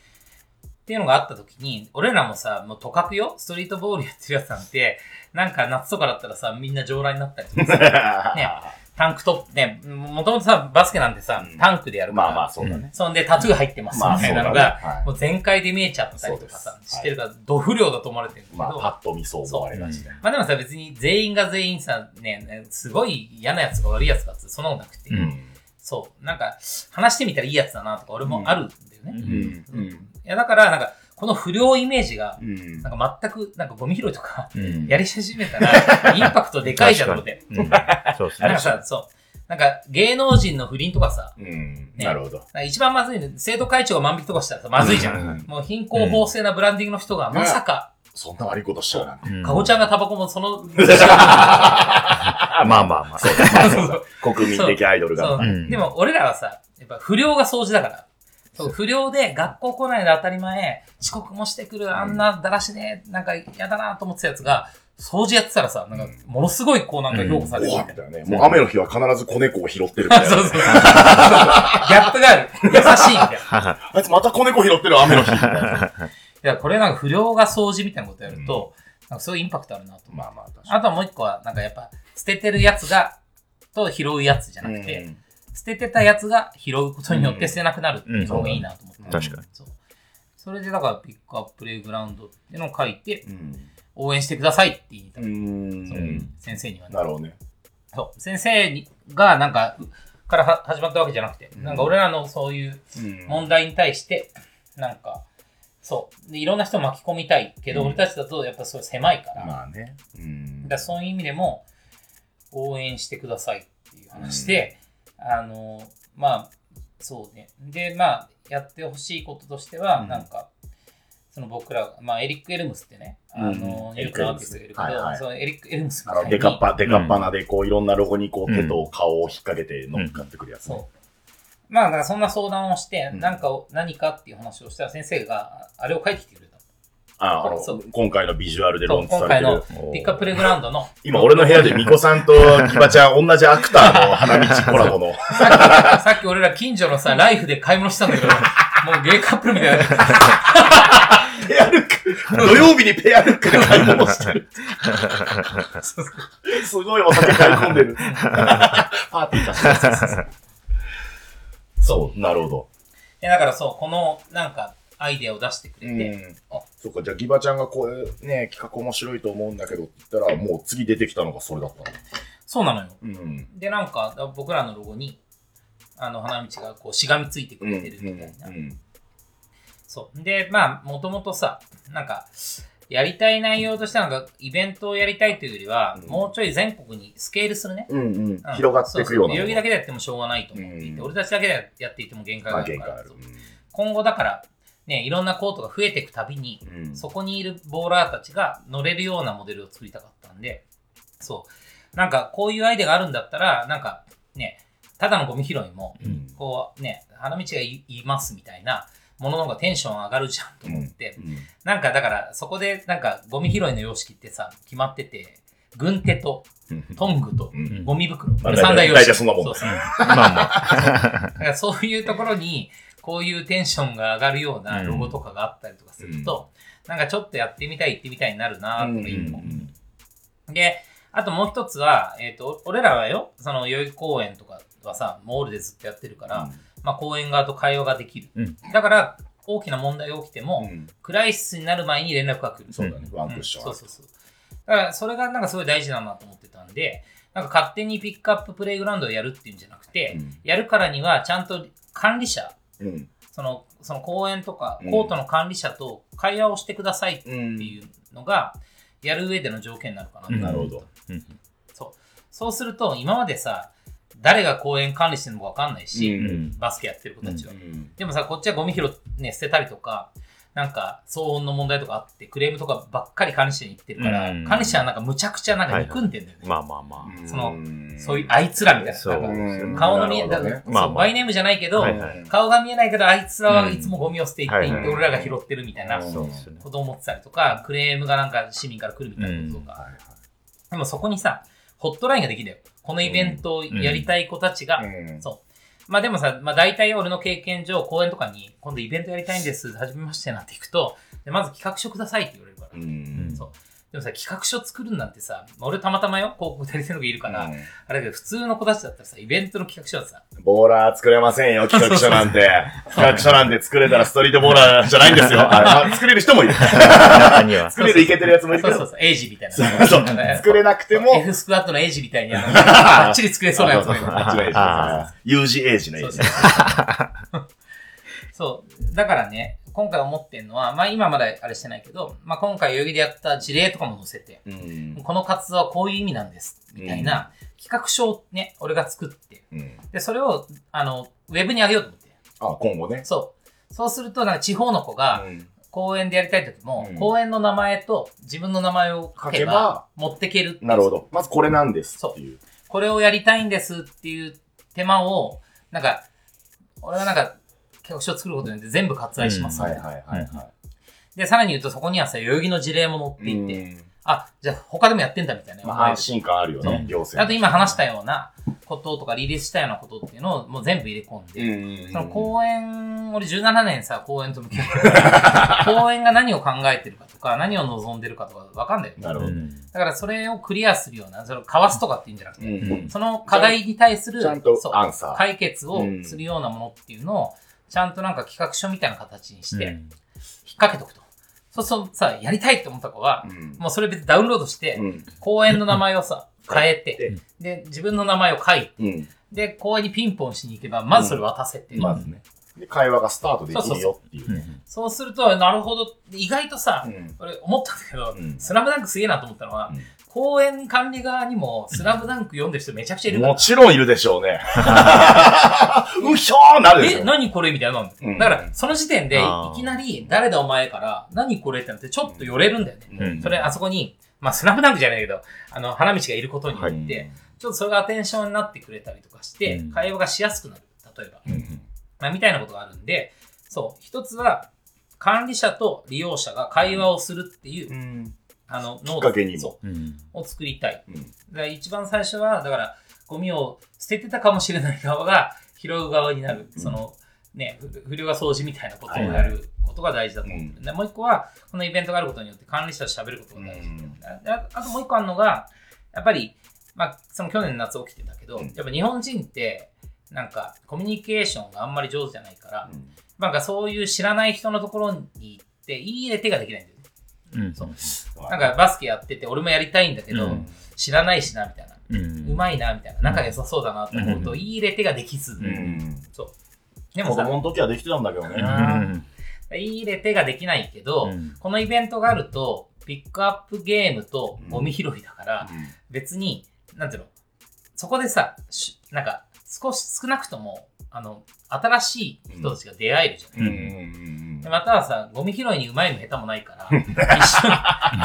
っていうのがあった時に、俺らもさ、もうとかくよ、ストリートボールやってるやつなんて、なんか夏とかだったらさ、みんな上来になったりとかさ、ね、タンクトップ、ね、もともとさ、バスケなんてさうん、タンクでやるから、まあまあ、そうだね。そんでタトゥー入ってますみまあ、たいなのが、だね。はい。もう全開で見えちゃったりとかさそうで、す。してるから、ド不良だと思われてるんだけど、まあ、パッと見そう思われがちね。まあでもさ、別に全員が全員さ、ね、ねすごい嫌なやつが悪いやつかって、そんなことなくて、うんそう、なんか、話してみたらいいやつだなとか、俺もあるんだよね。うん。うん。いや、だから、なんか、この不良イメージが、うん。なんか全く、なんかゴミ拾いとか、うんやり始めたら、インパクトでかいじゃんと思って。うんそうですねなんか。さ、そう。なんか、芸能人の不倫とかさ、うん。ねなるほど。一番まずいの、生徒会長が万引きとかしたらさ、まずいじゃん。うんもう貧困法制なブランディングの人が、まさか、そんな悪いことしちゃうなんて。うんかごちゃんがタバコもその、あまあまあまあ。そうだ まあそうだ国民的アイドルそうが。うんでも俺らはさ、やっぱ不良が掃除だから。そう不良で学校来ないで当たり前、遅刻もしてくる、あんなだらしね、なんか嫌だなと思ってたやつが、掃除やってたらさ、なんか、ものすごいこうなんか評価されるおわみたいな。みたいなね。もう雨の日は必ず子猫を拾ってるみたいな。そうそう。ギャップがある。優しいみたいな。あいつまた子猫拾ってる雨の日みたいな。いや、これなんか不良が掃除みたいなことやると、なんかそういうインパクトあるなと思う。まあまあ、確かあとはもう一個は、なんかやっぱ、捨ててるやつが、と拾うやつじゃなくて、に。捨ててたやつが拾うことによって捨てなくなるっていうのがいいなと思って。確かに。そう。それでだから、ピックアッププレイグラウンドっていうのを書いて、うん。応援してくださいって言いたい。先生にはね。なるほどね。そう。先生にが、なんか、からは始まったわけじゃなくて、うんなんか俺らのそういううん問題に対して、なんか、そう。で、いろんな人を巻き込みたいけど、うん俺たちだとやっぱそれ狭いから、まあね。うんだからそういう意味でも、応援してくださいっていう話で、あの、まあ、そうね。で、まあ、やってほしいこととしては、うんなんか、その僕ら、まあ、エリック・エルムスってね、あの、うんニュークのアーティストがいるけど、はいはいそのエリック・エルムスみたいに。デカッパ、デカッパなで、こう、いろんなロゴに、こう、手と顔を引っ掛けて乗っかってくるやつね。そう。まあ、そんな相談をして、うんなんかを、何かっていう話をしたら先生が、あれを書いてきてくれた。あ、あのそう、今回のビジュアルでロンチされてる。ピックアップレグラウンドの、今、俺の部屋でミコさんとギバちゃん、同じアクターの花道コラボの。さっき俺ら近所のさ、ライフで買い物したんだけど、もうゲイカップルみたいな。ペアルック、土曜日にペアルックで買い物してる。すごいお酒買い込んでる。パーティーだし。そう、なるほど。いやだからそう、この、なんか、アイデアを出してくれて、うん。あ、そっか、じゃあギバちゃんがこれね、企画面白いと思うんだけどって言ったら、もう次出てきたのがそれだったの。そうなのよ。うん。で、なんか、僕らのロゴに、あの、花道がこう、しがみついてくれてるみたいな。うん。そう。で、まあ、もともとさ、なんか、やりたい内容としてはなんか、イベントをやりたいというよりは、うんもうちょい全国にスケールするね。うんうんうん。広がっていくような代々木だけでやってもしょうがないと思っていて、うん俺たちだけでやっていても限界まあ、があるから。今後だから、ね、いろんなコートが増えていくたびに、うんそこにいるボーラーたちが乗れるようなモデルを作りたかったんで、そう。なんか、こういうアイデアがあるんだったら、なんか、ね、ただのゴミ拾いも、うんこう、ね、花道がいいますみたいなものの方がテンション上がるじゃんと思って、うんなんか、だから、そこで、なんか、ゴミ拾いの様式ってさ、決まってて、軍手と、うんトングと、うんゴミ袋。まあこれ三大様式。大体そんなもんそうそう。まあまあ。だからそういうところに、こういうテンションが上がるようなロゴとかがあったりとかすると、なんかちょっとやってみたい、行ってみたいになるなうんとか一個。で、あともう一つは、えっ、と、俺らはよ、その代々木公園とかはさ、モールでずっとやってるから、まあ公園側と会話ができる。うん。だから、大きな問題が起きても、うん。クライシスになる前に連絡が来る。そうだね、ワンクッションそうそうそう。だから、それがなんかすごい大事だなと思ってたんで、なんか勝手にピックアッププレイグラウンドをやるっていうんじゃなくて、うん。やるからにはちゃんと管理者、うん。その、その公園とかうんコートの管理者と会話をしてくださいってうんいうのが、やる上での条件になるかなと、うんなるほど。そう。そうすると、今までさ、誰が公園管理してるのかわかんないし、うんバスケやってる子たちは。うんでもさ、こっちはゴミ拾ね、捨てたりとか、なんか騒音の問題とかあって、クレームとかばっかり管理者に行ってるから、うん管理者はなんかむちゃくちゃなんか憎んでんだよね。まあまあまあ。そのんそういうあいつらみたいな。そうなんか顔の見え、なるほどねだからまあバイネームじゃないけど、はいはい顔が見えないけど、あいつらはいつもゴミを捨ていっていって、はいはい俺らが拾ってるみたいなうんそうですよね。ことを思ってたりとか、クレームがなんか市民から来るみたいなこととか。でもそこにさ、ホットラインができるよ。このイベントをやりたい子たちが、うんそう。まあでもさ、まあ大体俺の経験上、公演とかに、今度イベントやりたいんです、はじめましてなんて行くと、でまず企画書くださいって言われるから。うんそう。でもさ、企画書作るなんてさ、まあ俺たまたまよ、広告代理店の子いるから、うんあれだけど普通の子たちだったらさ、イベントの企画書はさ、ボーラー作れませんよ、企画書なんて。企画書なんて作れたらストリートボーラーじゃないんですよ。あまあ作れる人もいる。中には。作れるいけてるやつもいるけど。そうそうそう、エイジみたいな。そうそう作れなくても、F スクワットのエイジみたいに、あの、バッチリ作れそうなやつもいる。あっちのエイジあ U 字エイジのエイジ。そう。だからね、今回思ってんのは、まあ今まだあれしてないけど、まあ今回代々木でやった事例とかも載せて、うんこの活動はこういう意味なんです、みたいな企画書をね、俺が作って、うんで、それを、あの、ウェブに上げようと思って。あ、今後ね。そう。そうすると、なんか地方の子がうん公園でやりたい時も、うん公園の名前と自分の名前を書けば持ってけるなるほど。まずこれなんですっていう。これをやりたいんですっていう手間を、なんか、俺はなんか、企画書を作ることによって全部割愛します、はいはいはいはで、さらに言うとそこにはさ、代々木の事例も載っていて、い。うんあ、じゃあ他でもやってんだみたいな。まあ安心感あるよね、行政。あと今話したようなこととかリリースしたようなことっていうのをもう全部入れ込んで、うんその公演、俺17年さ、公演と向き合ってる 公演が何を考えてるかとか、何を望んでるかとかわかんないよ。なるほど。だからそれをクリアするような、それをかわすとかっていうんじゃなくて、うんその課題に対するちゃんとそうアンサー解決をするようなものっていうのを、ちゃんとなんか企画書みたいな形にして、引っ掛けとくと。そうそう、さ、やりたいって思った子は、うん。もうそれ別にダウンロードして、うん。公園の名前をさ、変えて、で、自分の名前を書いて、うん。で、公園にピンポンしに行けば、まずそれ渡せて、まずね。で、会話がスタートできるよっていう。ね。そうすると、なるほど。意外とさ、うん。俺思ったんだけど、うん。スラムダンクすげえなと思ったのは、うん公園管理側にもスラムダンク読んでる人めちゃくちゃいるも。ちろんいるでしょうね。うひょーなるでしえ、ょ。何これみたいなの。うんだから、その時点で、いきなり、誰だお前から、何これってなって、ちょっと寄れるんだよね。うんそれ、あそこに、まあ、スラムダンクじゃないけど、あの、花道がいることによって、うんちょっとそれがアテンションになってくれたりとかして、うん会話がしやすくなる。例えば。うんまあ、みたいなことがあるんで、そう、一つは、管理者と利用者が会話をするっていう、うんあの、きノっかけにもそううん。を作りたい。うん一番最初は、だから、ゴミを捨ててたかもしれない側が拾う側になる。その、ね、ふ不良が掃除みたいなことをやることが大事だと思ってる。でもう一個は、このイベントがあることによって管理者と喋ることが大事。うんでああともう一個あるのが、やっぱり、まあ、その去年の夏起きてたけど、うんやっぱ日本人って、なんか、コミュニケーションがあんまり上手じゃないから、なんかそういう知らない人のところに行って、いい入れ手ができないんだよ。そうなんかバスケやってて、俺もやりたいんだけど、うん知らないしな、みたいな。うん。うまいな、みたいな。仲良さそうだなと思うと、うんいい入れ手ができず。うんそう。でもさ、子供の時はできてたんだけどね。うん。いい入れ手ができないけど、うんこのイベントがあると、ピックアップゲームとゴミ拾いだから、別に、なんていうの、そこでさ、しなんか、少し少なくとも、あの、新しい人たちが出会えるじゃない、うん。うん。でまたはさ、ゴミ拾いにうまいの下手もないから、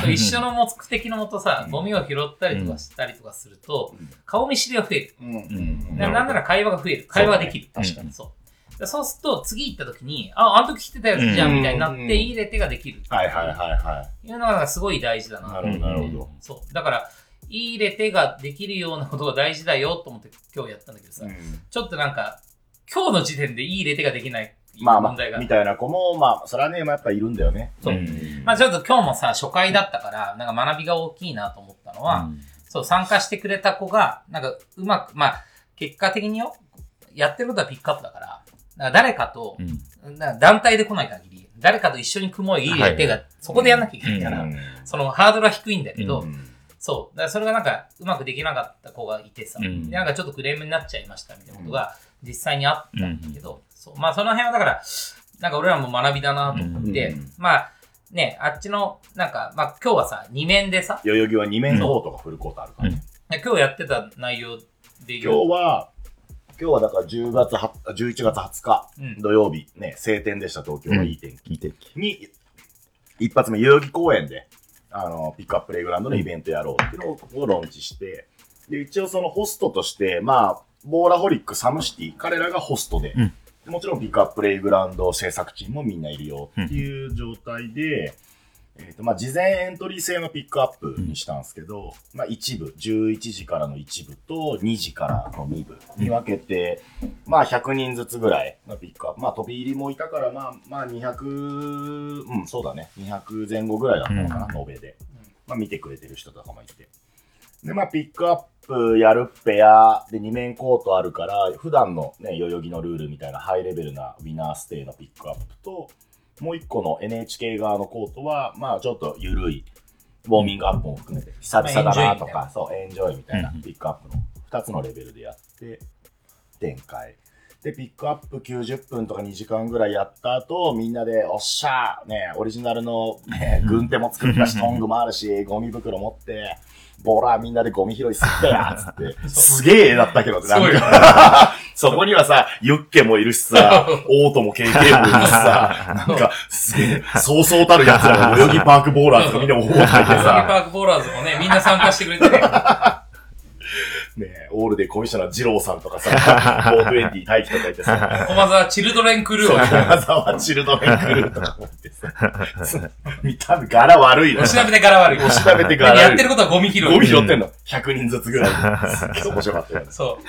一緒 一緒の目的のもとさ、ゴミを拾ったりとかしたりとかすると、うん。顔見知りが増える。うん。うん。ななんなら会話が増える。会話ができる。確かに。そう。でそうすると、次行った時に、あ、あの時来てたやつじゃん、みたいになって、うんいい入れ手ができる。はいはいはいはい。うのがすごい大事だな。なるほどなるほど。そう。だから、いい入れ手ができるようなことが大事だよと思って今日やったんだけどさ、い。ちょっとなんか、今日の時点でいい入れ手ができないまあま問題が。あ、みたいな子も、まあ、それはね、まあやっぱいるんだよね。そううんまあちょっと今日もさ、初回だったから、なんか学びが大きいなと思ったのは、そう、参加してくれた子が、なんかうまく、まあ、結果的によ、やってることはピックアップだから、だから誰かとう、ん。なんか団体で来ない限り、誰かと一緒に組もういいや手が、そこでやんなきゃいけないから、うんそのハードルは低いんだけど、うんそう。だからそれがなんか、うまくできなかった子がいてさ、うんでなんかちょっとクレームになっちゃいましたみたいなことが実際にあったんだけど、そう。まあその辺はだから、なんか俺らも学びだなと思って、うんまあ、ね、あっちの、なんか、まあ今日はさ、2面でさ、代々木は2面コートがフルコートあるから。ね。今日やってた内容で今日は、今日はだから10月は、11月20日うん。土曜日、ね、晴天でした。東京はいい天気。聞いて。に、一発目代々木公園で、あの、ピックアッププレイグラウンドのイベントやろうっていうのをローンチして、で、一応そのホストとして、まあ、ボーラホリック、サムシティ、彼らがホストで、うんでもちろんピックアッププレイグラウンド制作チームもみんないるよっていう状態で、えっ、と、まあ、事前エントリー制のピックアップにしたんですけど、まあ、一部、11時からの一部と2時からの2部に分けて、まあ、100人ずつぐらいのピックアップ。まあ、飛び入りもいたから、まあ、まあ、200、うん、そうだね。200前後ぐらいだったのかな、延べで。まあ、見てくれてる人とかもいて。で、まあ、ピックアップやるペアで2面コートあるから、普段のね、代々木のルールみたいなハイレベルなウィナーステイのピックアップと、もう一個の NHK 側のコートは、まあちょっと緩い、ウォーミングアップも含めて、久々だなとか、そう、エンジョイみたいなうんピックアップの二つのレベルでやって、展開。で、ピックアップ90分とか2時間ぐらいやった後、みんなで、おっしゃーね、オリジナルの、ね、軍手も作ったし、トングもあるし、ゴミ袋持って、ボラーみんなでゴミ拾いすってや つって、すげえだったけどね、なんか。そこにはさ、ユッケもいるしさ、オートも KK もいるしさ、なんか、すげえ、そうそうたる奴らが代々木パークボーラーズとかみんなもオートいてサギパさ、ークボーラーズもね、みんな参加してくれてね。ねオールでコミッショナー二郎さんとかさ、420大輝とかいてさ、駒沢チルドレンクルーをね金沢チルドレンクルーとかもいてさ、見た目柄悪いな。お調べて柄悪い。お調べて柄悪いやってることはゴミ拾い。ゴミ拾ってんの。100人ずつぐらい。すっげえ面白かったよね。そ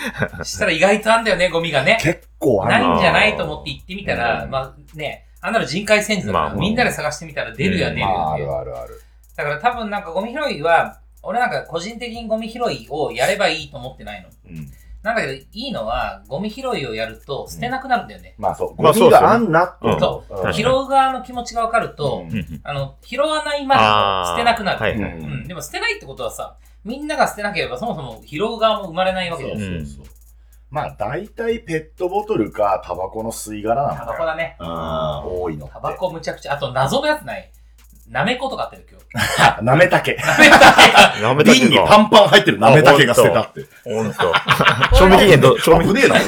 う。したら意外とあんだよね、ゴミがね。結構あるないんじゃないと思って行ってみたら、うんまあね、あんなの人海戦術だから、みんなで探してみたら出るやうん出るまあ、よね。あるあるある。だから多分なんかゴミ拾いは、俺なんか個人的にゴミ拾いをやればいいと思ってないの。うん。なんだけど、いいのは、ゴミ拾いをやると捨てなくなるんだよね。まあそう、まあゴミがあんなって思そうん確拾う側の気持ちがわかると、うんあの、拾わないまでも捨てなくなる。はいはい。うんうん。でも捨てないってことはさ、みんなが捨てなければそもそも拾う側も生まれないわけそうじゃん。そうそう。まあ、大体ペットボトルかタバコの吸い殻なタのかよ。バコだね。うん、多いの。タバコむちゃくちゃ。あと謎のやつない？なめことかあったよ、今日。あなめたけ。なめたけが。なめたけ瓶にパが。ンパン入ってるなめたけが捨てたって。ほんと。賞味期限と、賞味危ねえな、こ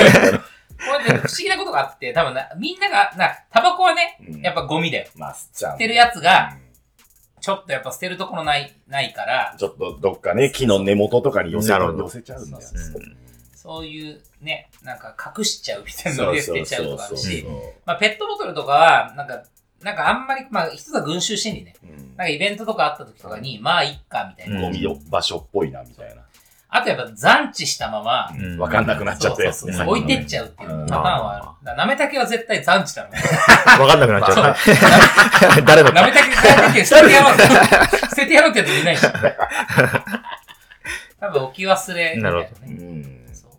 れね、不思議なことがあって、多分な、みんなが、な、タバコはね、うんやっぱゴミだよ。まあ、吸っちゃう。捨てるやつが、うんちょっとやっぱ捨てるところない、ないから、ちょっとどっかね、木の根元とかに寄せちゃうんだよ。そういうね、なんか隠しちゃうみたいなので捨てちゃうとかあるし、まあペットボトルとかは、なんか、なんかあんまり、まあ一つは群衆心理ね。うんなんかイベントとかあった時とかに、まあいっか、みたいな。うんゴミ場所っぽいな、みたいな。あとやっぱ残地したまま、うんわかんなくなっちゃったやつね。そうそうさっきのねそう置いてっちゃうっていううんパターンはある。なめたけは絶対残地だろ。わかんなくなっちゃ った。誰のなめたけ、なめたけ捨ててやろうって、捨ててやろうってやついないし。多分置き忘れみたいなね。うん。そう。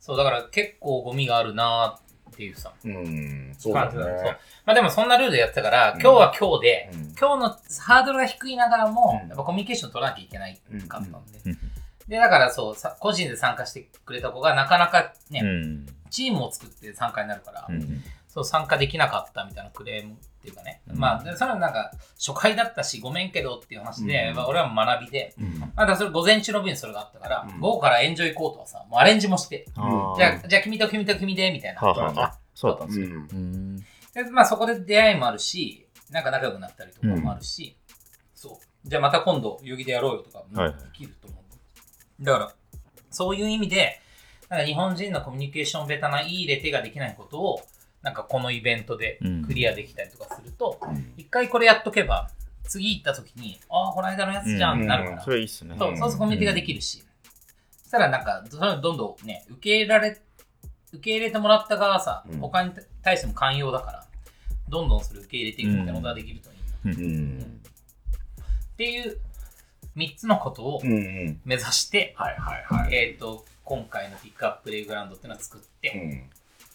そう、だから結構ゴミがあるなーっていうさ。うん。そうだね。まあでもそんなルールでやってたから、うん今日は今日で、うん今日のハードルが低いながらも、うんやっぱコミュニケーション取らなきゃいけないかったんで。うんで、だからそう、さ個人で参加してくれた子がなかなかね、うん。チームを作って参加になるから、うんそう参加できなかったみたいなクレームっていうかね。うんまあ、でそれはなんか初回だったし、ごめんけどっていう話で、うんまあ、俺は学びで、うんまあ、だからそれ午前中の部にそれがあったから、うん午後からエンジョイコートはさ、もうアレンジもして、じゃあ、じゃあ君と君と君で、みたいな。はあはああ、そうだったんですね。うんうん。で、まあそこで出会いもあるし、なんか仲良くなったりとかもあるし、そう。じゃあまた今度、代々木でやろうよとかもはいできると思う。だから、そういう意味で、なんか日本人のコミュニケーションベタないいレテができないことを、なんかこのイベントでクリアできたりとかすると、うん一回これやっとけば、次行った時に、ああ、この間のやつじゃんってなるから。それいいっすね。そう、そうするとコミュニティができるし。そしたらなんか、それをどんどんね、受け入れられ、受け入れてもらった側はさ、うん他に対しても寛容だから、どんどんそれ受け入れていくみたいなことができるといいな。っていう、3つのことをうんうん。目指して、はいはいはい。えっ、と、今回のピックアッププレイグラウンドっていうのを作って、うん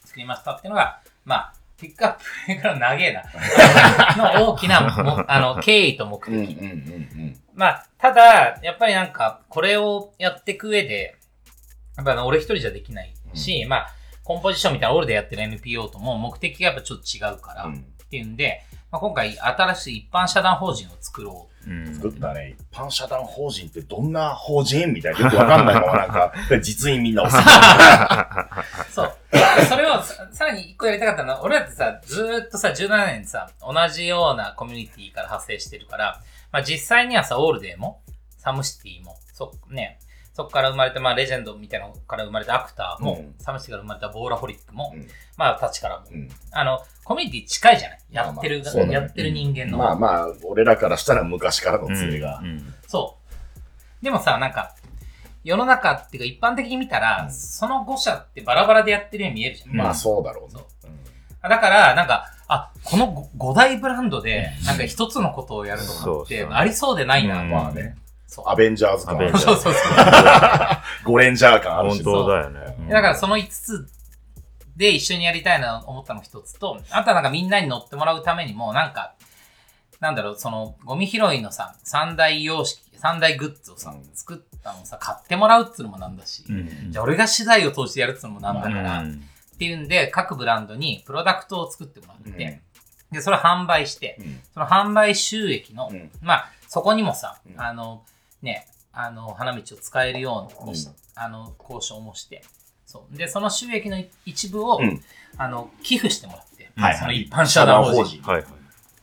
作りましたっていうのが、まあ、ピックアッププレイグラウンド長えな。の大きなも、あの、経緯と目うんうん的。うんまあ、ただ、やっぱりなんか、これをやっていく上で、やっぱあの俺一人じゃできないし、まあ、コンポジションみたいなオールでやってる NPO とも目的がやっぱちょっと違うから、っうん。ていうんで、まあ、今回新しい一般社団法人を作ろうん作ったね。一般社団法人ってどんな法人みたいな。よくわかんないままなんか、実員みんなおさう。そう。それをささらに一個やりたかったのは、俺だってさ、ずーっとさ、17年さ、同じようなコミュニティから派生してるから、まあ実際にはさ、オールデーも、サムシティも、そ、ね、そこから生まれた、まあレジェンドみたいなのから生まれたアクターも、うんサムシティから生まれたボーラホリックも、うんまあ立ちからも、うんあの、コミュニティ近いじゃない？やってる、まあまあねやってる人間の。まあまあ、俺らからしたら昔からの連れがう。んそう。でもさ、なんか、世の中っていうか一般的に見たら、うんその5社ってバラバラでやってるように見えるじゃん。まあそうだろうねそう。だから、なんか、あ、この5大ブランドで、なんか一つのことをやるのかって、ありそうでないな、うんまあね。アベンジャーズ感そうそうそう。ゴレンジャー感ある本し。当だよね。うんだからその5つで一緒にやりたいなと思ったの一つと、あとはなんかみんなに乗ってもらうためにも、なんか、なんだろう、その、ゴミ拾いのさ、三大様式、三大グッズをさうん、作ったのをさ、買ってもらうっつうのもなんだし、うん。じゃあ俺が資材を通してやるっつうのもなんだから、っうん。ていうんで、各ブランドにプロダクトを作ってもらって、うん。で、それを販売して、うん。その販売収益の、うん。まあ、そこにもさ、うん。あの、ね、あの、花道を使えるようにあの、交渉もして、そう。で、その収益の一部を、うんあの、寄付してもらって、はいはいその一般社団法人。はいは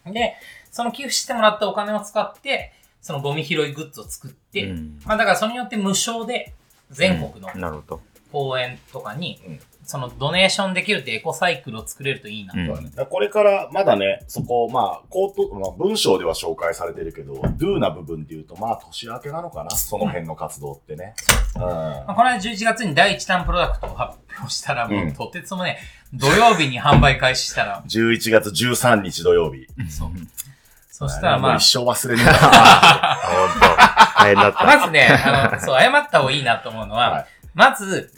い。で、その寄付してもらったお金を使って、そのゴミ拾いグッズを作って、うんまあだからそれによって無償で全国のなるほど。公園とかに、うんそのドネーションできるってエコサイクルを作れるといいな。うんこれからまだね、そこ、まあ、口頭、まあ、文章では紹介されてるけど、do な部分で言うと、まあ、年明けなのかな？その辺の活動ってね。うん。まあ、この間11月に第1弾プロダクトを発表したら、もうんうとてつもね、土曜日に販売開始したら、11月13日土曜日。そう。そしたらまあ一生忘れねえな。本当大変だった。まずね、あの、そう、謝った方がいいなと思うのは、はいまず、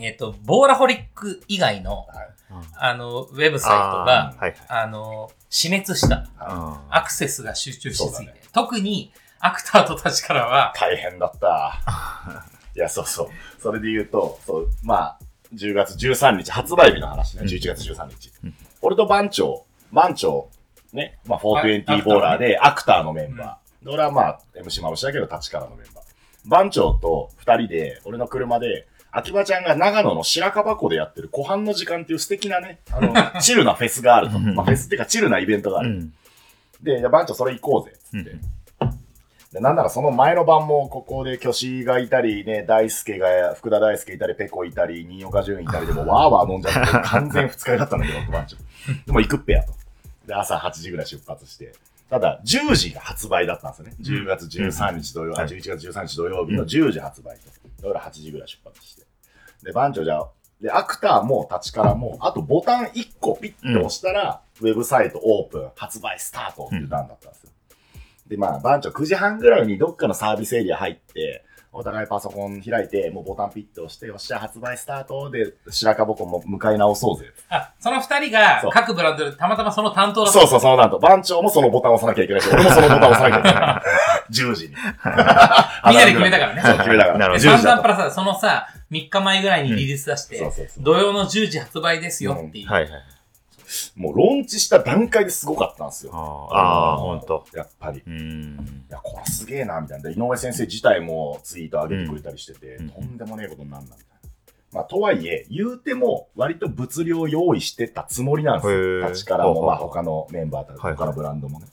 えっ、と、ボーラホリック以外の、はいあの、ウェブサイトが、あーはいあの、死滅した。はアクセスが集中しすぎて。ね特に、アクターとたちからは、大変だった。いや、そうそう。それで言うと、そう、まあ、10月13日、発売日の話ね、うん11月13日。うん俺と番長、番長、ね、まあ、420はいボーラーで、アクターのメンバー。で俺はまあ、MC まぶしだけど、立川のメンバー。番長と二人で、俺の車で、秋葉ちゃんが長野の白樺湖でやってる湖畔の時間っていう素敵なね、あの、チルなフェスがあると。まあ、フェスっていうか、チルなイベントがある。うん。で、じゃあ番長それ行こうぜ、つって。で、なんならその前の晩もここで巨子がいたり、ね、大輔が、福田大輔いたり、ペコいたり、新岡潤いたりでもう わーわー飲んじゃって、完全二日酔いだったんだけど、番長。でも行くっぺやと。で、朝8時ぐらい出発して。ただ、10時が発売だったんですよね。10月13日土曜、あ、はい11月13日土曜日の10時発売と。俺ら8時ぐらい出発して。で、番長じゃあ、で、アクターも立ちからも、あとボタン1個ピッと押したら、ウェブサイトオープン、発売スタートっていう段だったんですよ。で、まあ、番長9時半ぐらいにどっかのサービスエリア入って、お互いパソコン開いて、もうボタンピッと押して、よっしゃ、発売スタートで、白樺湖も向かい直そうぜ。あ、その二人が各ブランドでたまたまその担当だった。そうそう、そのなんと、番長もそのボタンを押さなきゃいけないし、俺もそのボタンを押さなきゃいけない。10時 に。みんなで決めたからねそう、決めたから。なるほど10時だと散々プラスそのさ、3日前ぐらいにリリース出して。土曜の10時発売ですよっていう。はいはい。もうローンチした段階ですごかったんですよ。ああ、ほんと。やっぱり。いうん。や、これすげえな、みたいな。で井上先生自体もツイート上げてくれたりしてて、うんとんでもねえことになんだ、みたいな。まあ、とはいえ、言うても、割と物量用意してたつもりなんですへよ。ー立ちからも、まあ、他のメンバーとか、はい他のブランドもね。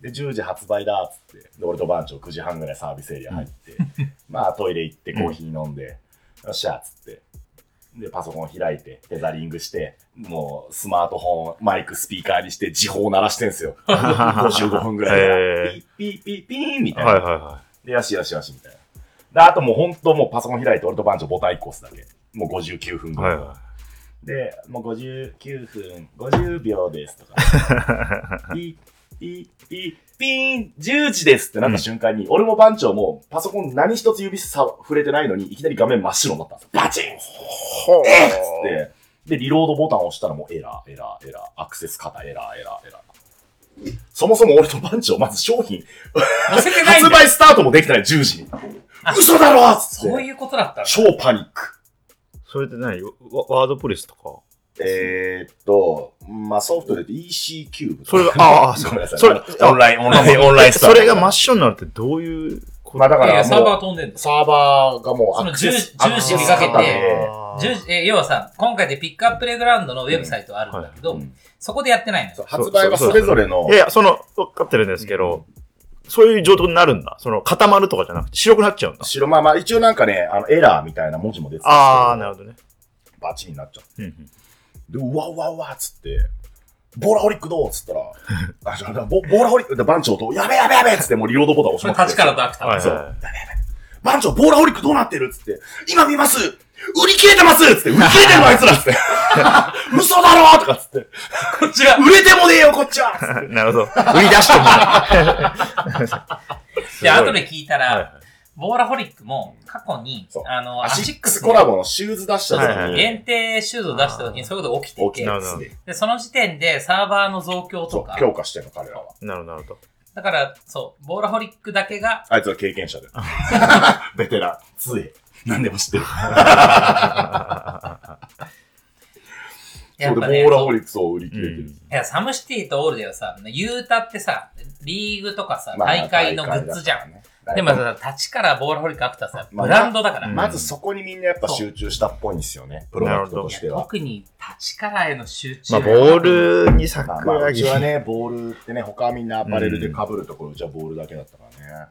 で、10時発売だ、っつって。で、俺と番長9時半ぐらいサービスエリア入って、まあ、トイレ行ってコーヒー飲んで、よっしゃ、っつって。で、パソコン開いて、テザリングして、もう、スマートフォン、マイク、スピーカーにして、時報鳴らしてんすよ。55分ぐらいへで。ピッピッピッピーンみたいな。はいはいはで、よしよしよし、みたいな。で、あともう本当もうパソコン開いて、俺と番長ボタン1個押すだけ。もう59分い。ぐらい。はいはで、もう59分、50秒ですとか。ピッ、ピッ、ピッ、ピーン、10時ですってなった瞬間に、俺も番長もパソコン何一つ指さ触れてないのに、いきなり画面真っ白になったんですよ。バチン。ほえっつって、で、リロードボタンを押したらもうエラー、エラー、エラー、アクセス過多エラー、エラー、エラー。そもそも俺と番長、まず商品、発売スタートもできてない10時に。嘘だろっつって。そういうことだった。超パニック。それって何ワワードプレスとかえー、っと、まあ、ソフトで言うと EC キューブそれが、ああ、ごめんなさい。それあのオンライン、オンライン、オンラインスタート。それが真っ白になるってどういうこと？まあだからいや、サーバー飛んでんだ。サーバーがもうそのアクセス、10 10時にかけてアクセス型であー10え要はさ、今回でピックアップレグラウンドのウェブサイトあるんだけど、うんそこでやってないの発売はそれぞれのい、やいや、その、わかってるんですけど、そういう状態になるんだ。その、固まるとかじゃなくて、白くなっちゃうんだ。白、まあまあ一応なんかね、あの、エラーみたいな文字も出てああ、なるほどね。バチになっちゃ。うんうんで、うわうわうわっつって、ボーラホリックどうっつったら、あ、じゃあボ、ボーラホリック、で番長と、やべやべやべっつって もうリロードボタン押しまくって。立ちからとアクター。そうはいはい。番長、ボーラホリックどうなってるっつって、今見ます売り切れてますっつって、売り切れてるのあいつらっつって。嘘だろとかっつって。こっちが、売れてもねえよ、こっちはなるほど。売り出してもらう。で、後で聞いたら、はいはいボーラホリックも過去にあの、アシックスコラボのシューズ出した時はいはいに、限定シューズを出した時にそういうことが起きて大きてで、で、その時点でサーバーの増強とか、強化してんの、彼らは。なるほど。だから、そう、ボーラホリックだけが、あいつは経験者で。ベテラン、杖。何でも知ってる。そうで、ボやっぱね、ーラホリックスを売り切れてる。いや、サムシティとオールではさ、ユータってさ、リーグとかさ、まあ大会のグッズじゃん。。でもさ、立ちからボーラホリックアクターさ、まあブランドだから。うんまずそこにみんなやっぱ集中したっぽいんですよね、プロダクトとしては。特に立ちからへの集中まあ、ボールにまあまあ、桜木。うちはね、ボールってね、他はみんなアパレルで被るところ、うちはボールだけだったからね。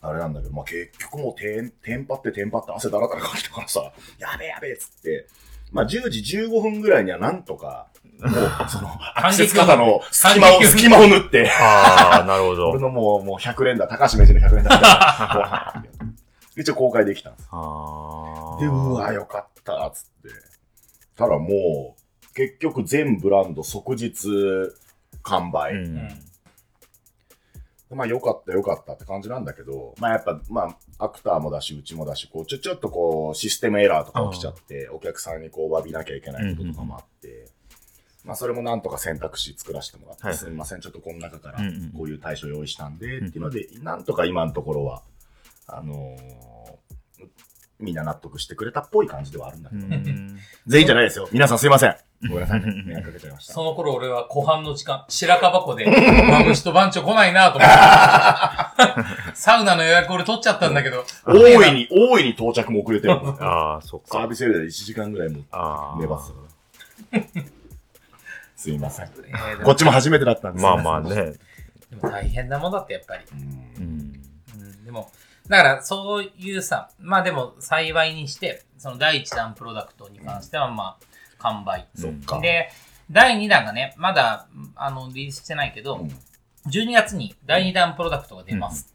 あれなんだけど、まあ結局もうテン、テンパってテンパって汗だらだらかいたからさ、やべえやべえっつって、まあ10時15分ぐらいにはなんとか、もう、その、アクセス型の隙間を、隙間を縫って、ああ、なるほ俺ど。のもう、もう100連打、高橋名人の100連打が 一応公開できたんです。ああ。で、うわ、よかった、つって。ただもう、結局全ブランド即日完売。うん。うんまあ、よかった、よかったって感じなんだけど、まあ、やっぱ、まあ、アクターもだし、うちもだし、こう、ちょ、ちょっとこう、システムエラーとか起きちゃって、お客さんにこう、詫びなきゃいけないこととかもあって、まあ、それもなんとか選択肢作らせてもらって、はいすみません、ちょっとこの中からうんうん、こういう対処用意したんで、うんっていうので、なんとか今のところは、あのーみんな納得してくれたっぽい感じではあるんだけど、うん 全員じゃないですよ。皆さんすいません。ごめんなさい。迷惑かけちゃいました。その頃俺は後半の時間、白樺湖で、マムシと番長来ないなと思って。サウナの予約俺取っちゃったんだけど。大いに、大いに到着も遅れてる。ああ、そっか。サービスエリアで1時間ぐらいもああ。寝ます。すいません。こっちも初めてだったんですまあまあ。ね。でも大変なもんだってやっぱり。うんうん。うん、でも、だからそういうさ、まあでも幸いにして、その第1弾プロダクトに関してはまあ完売。そっか。で、第2弾がね、まだ、あの、リリースしてないけど、うん12月に第2弾プロダクトが出ます。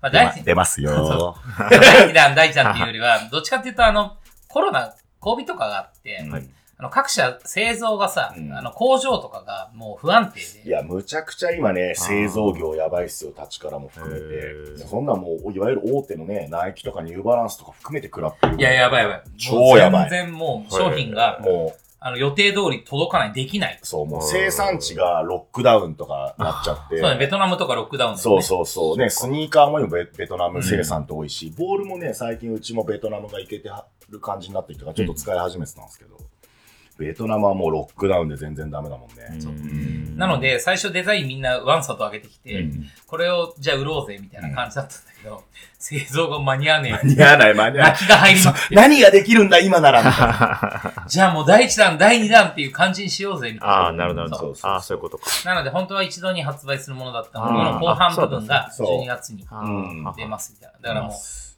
まあ、出ますよ。第2弾、第1弾っていうよりは、どっちかっていうと、あの、コロナ、COVID とかがあって、はいあの各社製造がさ、うんあの工場とかがもう不安定で、いや、むちゃくちゃ今ね、製造業やばいっすよ、立ちからも含めて。そんなんもう、いわゆる大手のね、ナイキとかニューバランスとか含めて食らってる。いや、やばいやばい。超やばい全然もう商品が、もう、あの予定通り届かない、できない。そう、もう生産地がロックダウンとかなっちゃって。そうね、ベトナムとかロックダウンだよそうね。そうそう。ね、スニーカーも今ベベトナム生産って多いし、ボールもね、最近うちもベトナムがいけてる感じになってきたから、ちょっと使い始めてたんですけど、ベトナムはもうロックダウンで全然ダメだもんね。そううんなの、で、最初デザインみんなワンサと上げてきて、うんこれをじゃあ売ろうぜみたいな感じだったんだけど、製造が間に合わねえ。間に合わない、間に合わない。泣きが入りまくって。何ができるんだ、今なら、みたいな。じゃあもう第1弾、第2弾っていう感じにしようぜみたいな。ああ、なるほど。そうそうそうああ、そういうことか。なので本当は一度に発売するものだったので、あーこの後半部分がそうそう12月に出ますみたいな。だからもう、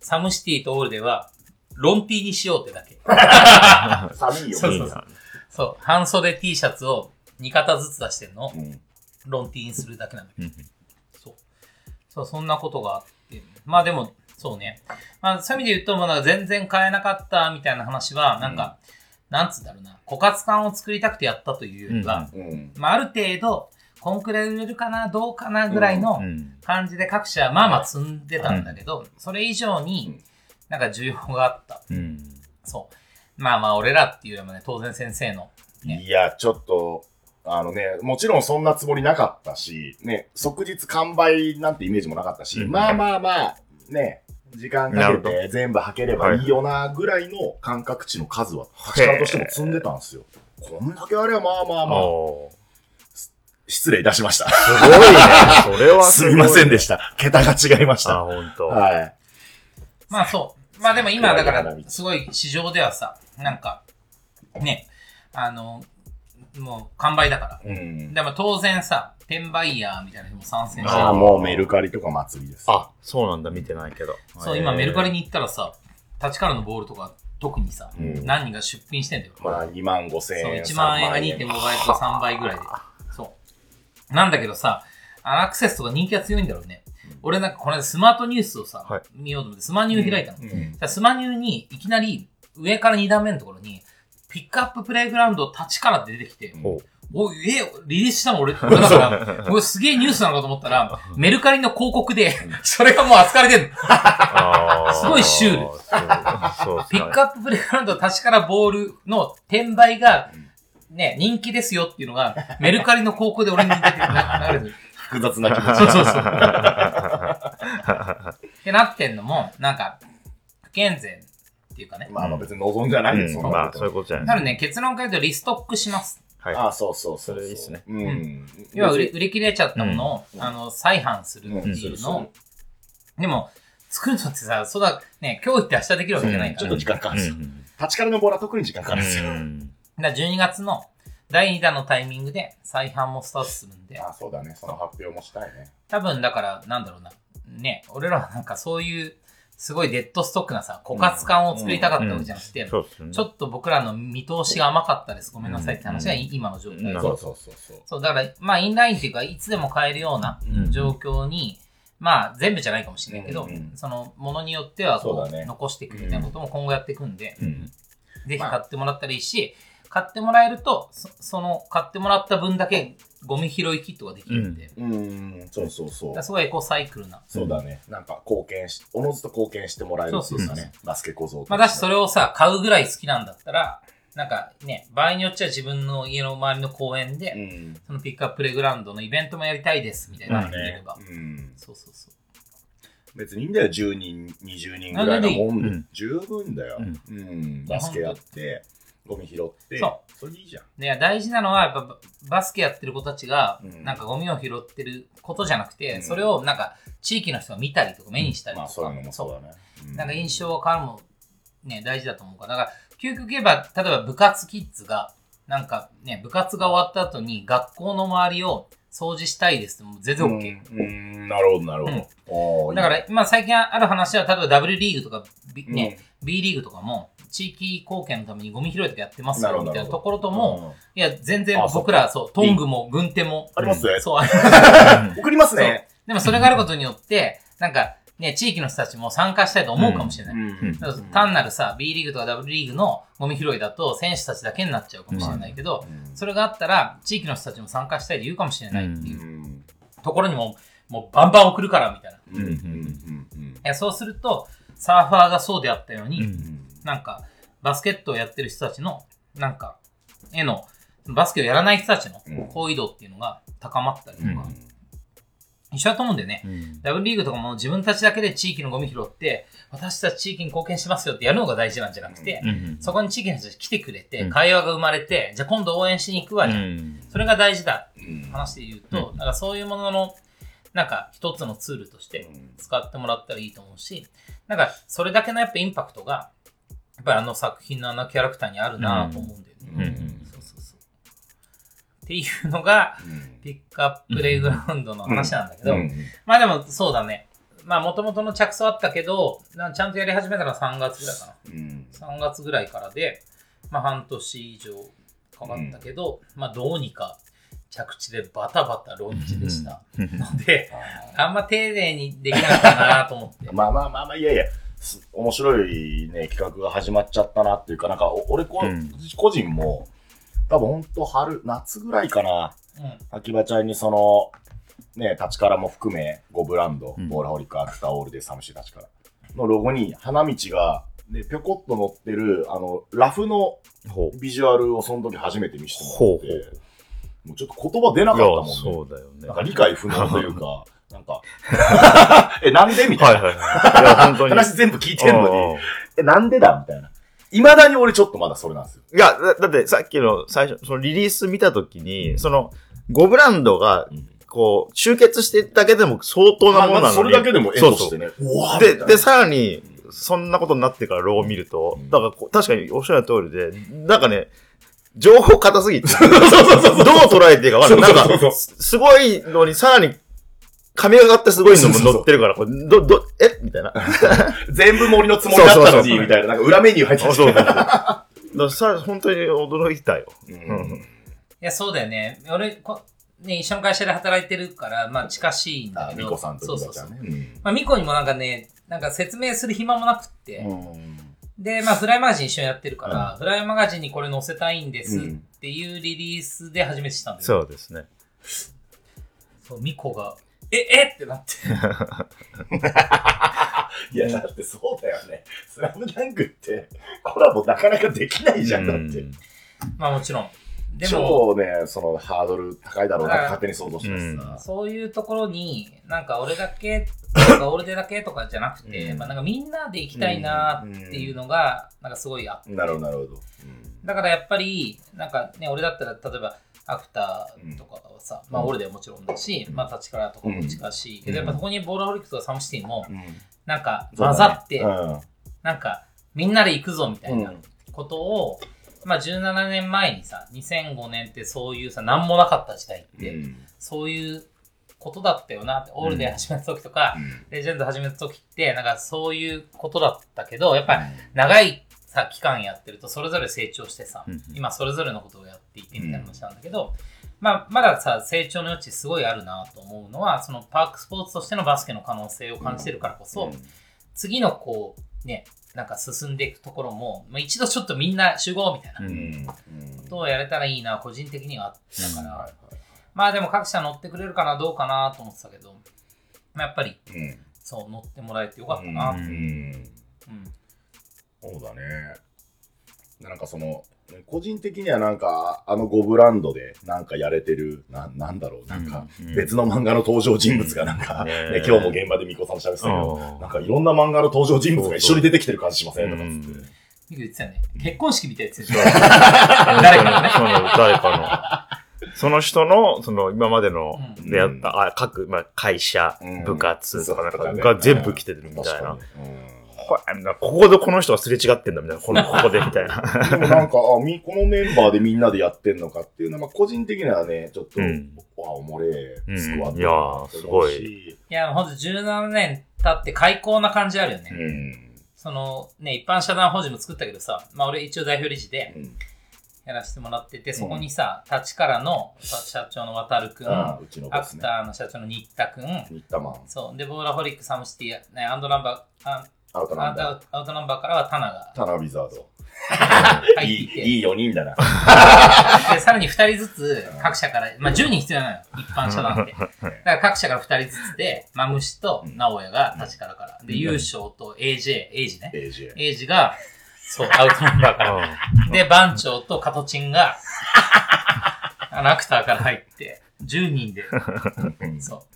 サムシティとオールでは、ロンティーにしようってだけ。寒いよ。そういいな。そう、半袖 T シャツを2型ずつ出してるのをうんロンティーにするだけなんだけど。うんそう。そう、そんなことがあって。まあでも、そうね。まあそういう意味で言うと、まだ全然買えなかったみたいな話は、なんか、なんつうんだろうな、枯渇感を作りたくてやったというよりは、うん。まあある程度、こんくらい売れるかな、どうかなぐらいのうん。感じで各社、まあまあ積んでたんだけど、それ以上に、なんか需要があった。うん。そう。まあまあ、俺らっていうよりもね、当然先生の、ねいや、ちょっと、あのね、もちろんそんなつもりなかったし、ね、即日完売なんてイメージもなかったし、うんまあまあまあ、ね、時間かけて全部履ければいいよな、ぐらいの感覚値の数は、立ちからとしても積んでたんですよ。こんだけあればまあまあまあ、失礼いたしました。すごいね。それはすみ ませんでしした。桁が違いましあ、た。ほんと。はい。まあそう。まあでも今だから、すごい市場ではさ、なんか、ね、あの、もう完売だから。うん。でも当然さ、転売ヤーみたいな人も参戦してああ、る。もうメルカリとか祭りです。あ、そうなんだ、見てないけど。そう、今メルカリに。に行ったらさ、立ちからのボールとか特にさ、うん何人が出品してんだよ。まあ、2万5千そう、円。1万円が2.5倍とか3倍ぐらいで。そう。なんだけどさ、アクセスとか人気が強いんだろうね。俺なんかこの間スマートニュースをさ、はい見ようと思ってスマニュー開いたの。うん。じゃあスマニューにいきなり上から2段目のところに、ピックアッププレイグラウンド立ちから出てきて、おい、え、リリースしたの俺、俺だから、俺すげえニュースなのかと思ったら、メルカリの広告で、それがもう扱われてんの。あーすごいシュールピックアッププレイグラウンド立ちからボールの転売が、ね、人気ですよっていうのが、メルカリの広告で俺に出て。流れ複雑な気持ち。そうそうそう。ってなってんのも、なんか、不健全っていうかね。まあまあ別に望んじゃないです、うんそんなまあ、そういうことじゃな。ないので、結論から言うとリストックします。はい。ああ、そうそうそれいいっすね。うん。要は売り売り切れちゃったものを、うんあの、再販するってうんいうのを、でも、作るのってさ、そうだ、ね、今日行って明日できるわけじゃないから。ちょっと時間かかるんですよ。うん立ちからのボールは特に時間かかるんですよ。うんだから12月の第2弾のタイミングで再販もスタートするんで、ああ、そうだね。その発表もしたいね。多分だから、なんだろうな。ね、俺らはなんかそういう、すごいデッドストックなさ、枯渇感を作りたかったわけじゃなくて。ちょっと僕らの見通しが甘かったです。ごめんなさいって話が今の状態で。うん。なるほどそうそうそう。そう。だから、まあ、インラインっていうか、いつでも買えるようなうん。状況に、まあ、全部じゃないかもしれないけど、その、ものによってはこう、そうだね。残していくみたいなことも今後やっていくんで、うん。ぜひ買ってもらったらいいし、買ってもらえると、そその、買ってもらった分だけゴミ拾いキットができるんで、うーん、そうそうそう。すごいエコサイクルな。そうだね。なんか貢献し、おのずと貢献してもらえるっていうかそうそうね。バスケ小僧まあ、だしそれをさ、買うぐらい好きなんだったら、なんかね、場合によっちゃ自分の家の周りの公園で、うん。そのピックアッププレイグラウンドのイベントもやりたいです、みたいなのができれば。うん。そうそうそう。別にいいんだよ、10人、20人ぐらいのもんでうん十分だよ。うんうん。バスケやって、ゴミ拾って、そそれでいいじゃん。で大事なのは、やっぱババスケやってる子たちが、うん。なんかゴミを拾ってることじゃなくて、うん。それをなんか地域の人が見たりとか目にしたりとか、まあ、そういうのもそうだね。うなんか印象が変わるのもね、大事だと思うから。だから、究極言えば、例えば部活キッズが、なんかね、部活が終わった後に学校の周りを掃除したいです。もう全然 OK。うん、うん。なるほど、なるほど。おーだから、今最近ある話は、例えば W リーグとか、B ねね、B リーグとかも、地域貢献のためにゴミ拾いとかやってますよ、みたいなところとも、うん。いや、全然僕ら、そう、トングも軍手も、ありますね。そう、送りますね。でもそれがあることによって、なんか、ね、地域の人たちも参加したいと思うかもしれない。単なるさ、B リーグとか W リーグのゴミ拾いだと選手たちだけになっちゃうかもしれないけど、うん。それがあったら地域の人たちも参加したいで言うかもしれないっていう。うん。ところにも、もうバンバン送るからみたいな。そうすると、サーファーがそうであったように、なんか、バスケットをやってる人たちの、なんか、への、バスケをやらない人たちのうん。好意度っていうのが高まったりとか、うん一緒だと思うんだよね。うん。W リーグとかも自分たちだけで地域のゴミ拾って、私たち地域に貢献しますよってやるのが大事なんじゃなくて、うんそこに地域の人たち来てくれて、うん会話が生まれて、じゃあ今度応援しに行くわじゃん。うんそれが大事だってうん話で言うと、なんかそういうものの、なんか一つのツールとして使ってもらったらいいと思うし、なんかそれだけのやっぱインパクトが、やっぱりあの作品のあのキャラクターにあるなと思うんだよね。っていうのが、うん。ピックアッププレイグラウンドの話なんだけど、うん。まあでもそうだね。まあもともとの着想あったけど、なちゃんとやり始めたのは3月ぐらいかな。うん。3月ぐらいからで、まあ半年以上かかったけど、まあどうにか着地でバタバタローンチでした。の で、あんま丁寧にできなかったなと思って。まあまあまあまあ、いやいや、す面白いね、企画が始まっちゃったなっていうか、なんか、お俺こ、うん。個人も、多分ほんと春、夏ぐらいかな、うん。秋葉ちゃんにその、ね、立ちからも含め、5ブランド、うんボーラホリック、アフターオールでサムシ立ちからのロゴに、花道が、で、ぴょこっと乗ってる、あの、ラフのほう。ビジュアルをその時初めて見せてもらって、ほうほうもうちょっと言葉出ないかったもんね。そうだよね。なんか理解不能というか、なんか、え、なんでみたな。はいいはいはい。いや、本当に。話全部聞いてんのに、え、なんでだみたいな。未だに俺ちょっとまだそれなんですよ。いや、だだってさっきの最初、そのリリース見たときに、その、5ブランドが、こう、集結してるだけでも相当なものなのに。それだけでも絵としてね。うわーで、で、さらに、そんなことになってからロゴを見ると、うんだからこう確かにおっしゃる通りで、なんかね、情報硬すぎて、どう捉えていいか分かんない。なんそうそうそうか、すすごいのにさらに、髪がかってすごいのも載ってるから、これど、ど、え？みたいな。全部森のつもりだったのに、みたいな。なんか裏メニュー入ってそうそうそう。だからさ、本当に驚いたよ。ううんん。いや、そうだよね。俺、こね、一緒の会社で働いてるから、まあ近しいんだあ、けど。ミコさんとそうそうそう。んね。まあ、ミコにもなんかね、なんか説明する暇もなくって。うん。で、まあ、フライマガジン一緒にやってるから、フライマガジンにこれ載せたいんですうんっていうリリースで初めてしたんですよ。そうですね。そう。ミコが、え、えってなって。いや、だってそうだよね。スラムダンクって、コラボなかなかできないじゃん、だってうん。まあもちろん。でも、超ね、そのハードル高いだろうな勝手に想像しますさ。そういうところに、なんか俺だけとか俺でだけとかじゃなくて、うんまあなんかみんなで行きたいなっていうのが、なんかすごいあって。なるほど、なるほど。だからやっぱり、なんかね、俺だったら、例えば、アフターとかはさ、まあ、うん。俺でもちろんだし、まあ、立ちからとかも近しいけど、うん。やっぱそこにボールホリックスとかサムシティも、うん。なんか混ざって、うん。なんか、みんなで行くぞみたいなうん。ことを、まあ、17年前にさ、2005年ってそういうさ、なんもなかった時代って、うん。そういうことだったよなって、オールで始めた時とか、レジェンド始めた時って、なんかそういうことだったけど、やっぱり長いさ、期間やってるとそれぞれ成長してさ、うん。今それぞれのことをやっていてみたいな話なんだけど、まあ、まださ、成長の余地すごいあるなと思うのは、そのパークスポーツとしてのバスケの可能性を感じてるからこそ、次のこう、ね、なんか進んでいくところも、まあ、一度ちょっとみんな集合みたいなううん。んことをやれたらいいな、個人的にはあったから、まあでも各社乗ってくれるかな、どうかなと思ってたけど、まあ、やっぱり、うん。そう、乗ってもらえてよかったな。ううんん。そうだね。なんかその、個人的にはなんか、あの5ブランドでなんかやれてる、な、なんだろう、なんか、うん別の漫画の登場人物がなんか、ね。今日も現場でミコさんと喋ってたけど、う。んなんかいろんな漫画の登場人物が一緒に出てきてる感じしませんとかっつって。結婚式みたいなやつでしょ誰かのね。その、誰かの。その人の、その、今までのうん。出会った、あ、各、まあ、会社、うん。部活とかなんかが全部来てるみたいな。これここでこの人がすれ違ってんだみたいな。この、ここでみたいな。う んでもなんか、あみ、このメンバーでみんなでやってんのかっていうのは、まあ、個人的にはね、ちょっと、うんわ、おもれスクワットいやーすごいいや、ほんと17年経って開口な感じあるよね。うん。その、ね、一般社団法人も作ったけどさ、まあ俺一応代表理事でうん。やらせてもらってて、そこにさ、立川の社長の渡るくん、アああうちのね。クターの社長の新田くん、新田マン、そう、で、ボーラホリックサムシティ、ね、アンドナンバー、あアウトナンバトアウトナンバーからはタナがー、タナウィザード。いて、いい、いい4人だな。で、さらに2人ずつ各社から、まあ10人必要なのよ、一般社団って。だから各社から2人ずつで、マムシと直哉が立川から。で、優勝と AJ、エイジね。AJ。エイジが、そう、アウトナンバーから。で、番長とカトチンが、あのアクターから入って、10人で、そ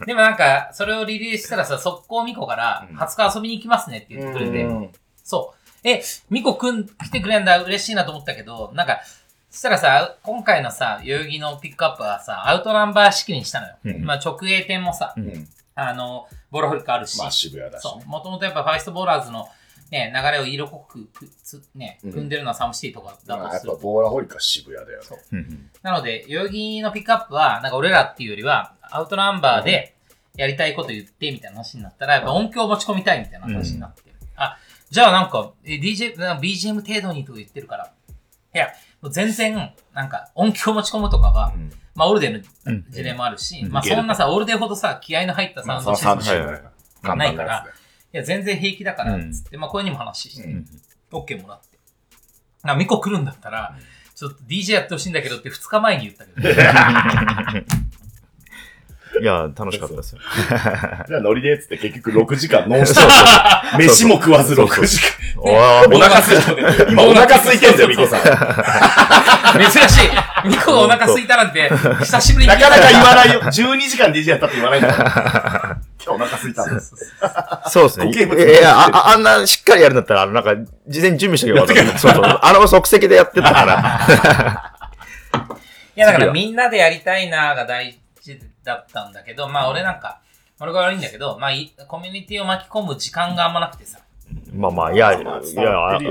う。でもなんか、それをリリースしたらさ、速攻ミコから、うん20日遊びに行きますねって言ってくれて、うんそう。え、ミコくん来てくれんだ、嬉しいなと思ったけど、なんか、そしたらさ、今回のさ、代々木のピックアップはさ、アウトナンバー式にしたのよ。うんまあ直営店もさ、ううんん。あの、ボーラホリックあるし、まあ渋谷だしね。そう。もともとやっぱファイストボーラーズのね、流れを色濃くくつ、ね、うん。組んでるのはサムシティとかだまあとする。やっぱボーラホリックは渋谷だよね。なので、代々木のピックアップは、なんか俺らっていうよりは、アウトナンバーでやりたいこと言ってみたいな話になったら、やっぱ音響持ち込みたいみたいな話になってる。あ、じゃあなんか、え DJ、なんか BGM 程度にとか言ってるから、いや、もう全然、なんか音響持ち込むとかは、うん。まあオールデーうん。の事例もあるし、うん。まあそんなさ、オールデーほどさ、気合の入ったサウンドシステムいサンドシステムだからやつや、全然平気だから、うんつって、まあこういうにも話して、うん OK もらって。あ、ミコ来るんだったら、ちょっと DJ やってほしいんだけどって2日前に言ったけど、いや、楽しかったですよ。じゃあノリでっつって結局6時間ノンストップ。飯も食わず6時間。お腹空いてる。今お腹空いてんだよ、ミコさん。珍しい。ミコがお腹空いたなんて、久しぶりになかなか言わないよ。12時間 DJ やったって言わないんだお腹空いたんです。そうですね。いやああんなしっかりやるんだったら、あの、なんか、事前に準備しとけばよかった。そうそう。あの即席でやってたから。いや、だからみんなでやりたいなが大事だったんだけど、まあ俺なんか、俺が悪いんだけど、まあいコミュニティを巻き込む時間があんまなくてさ。まあまあ、いや、いまあや、あれ、い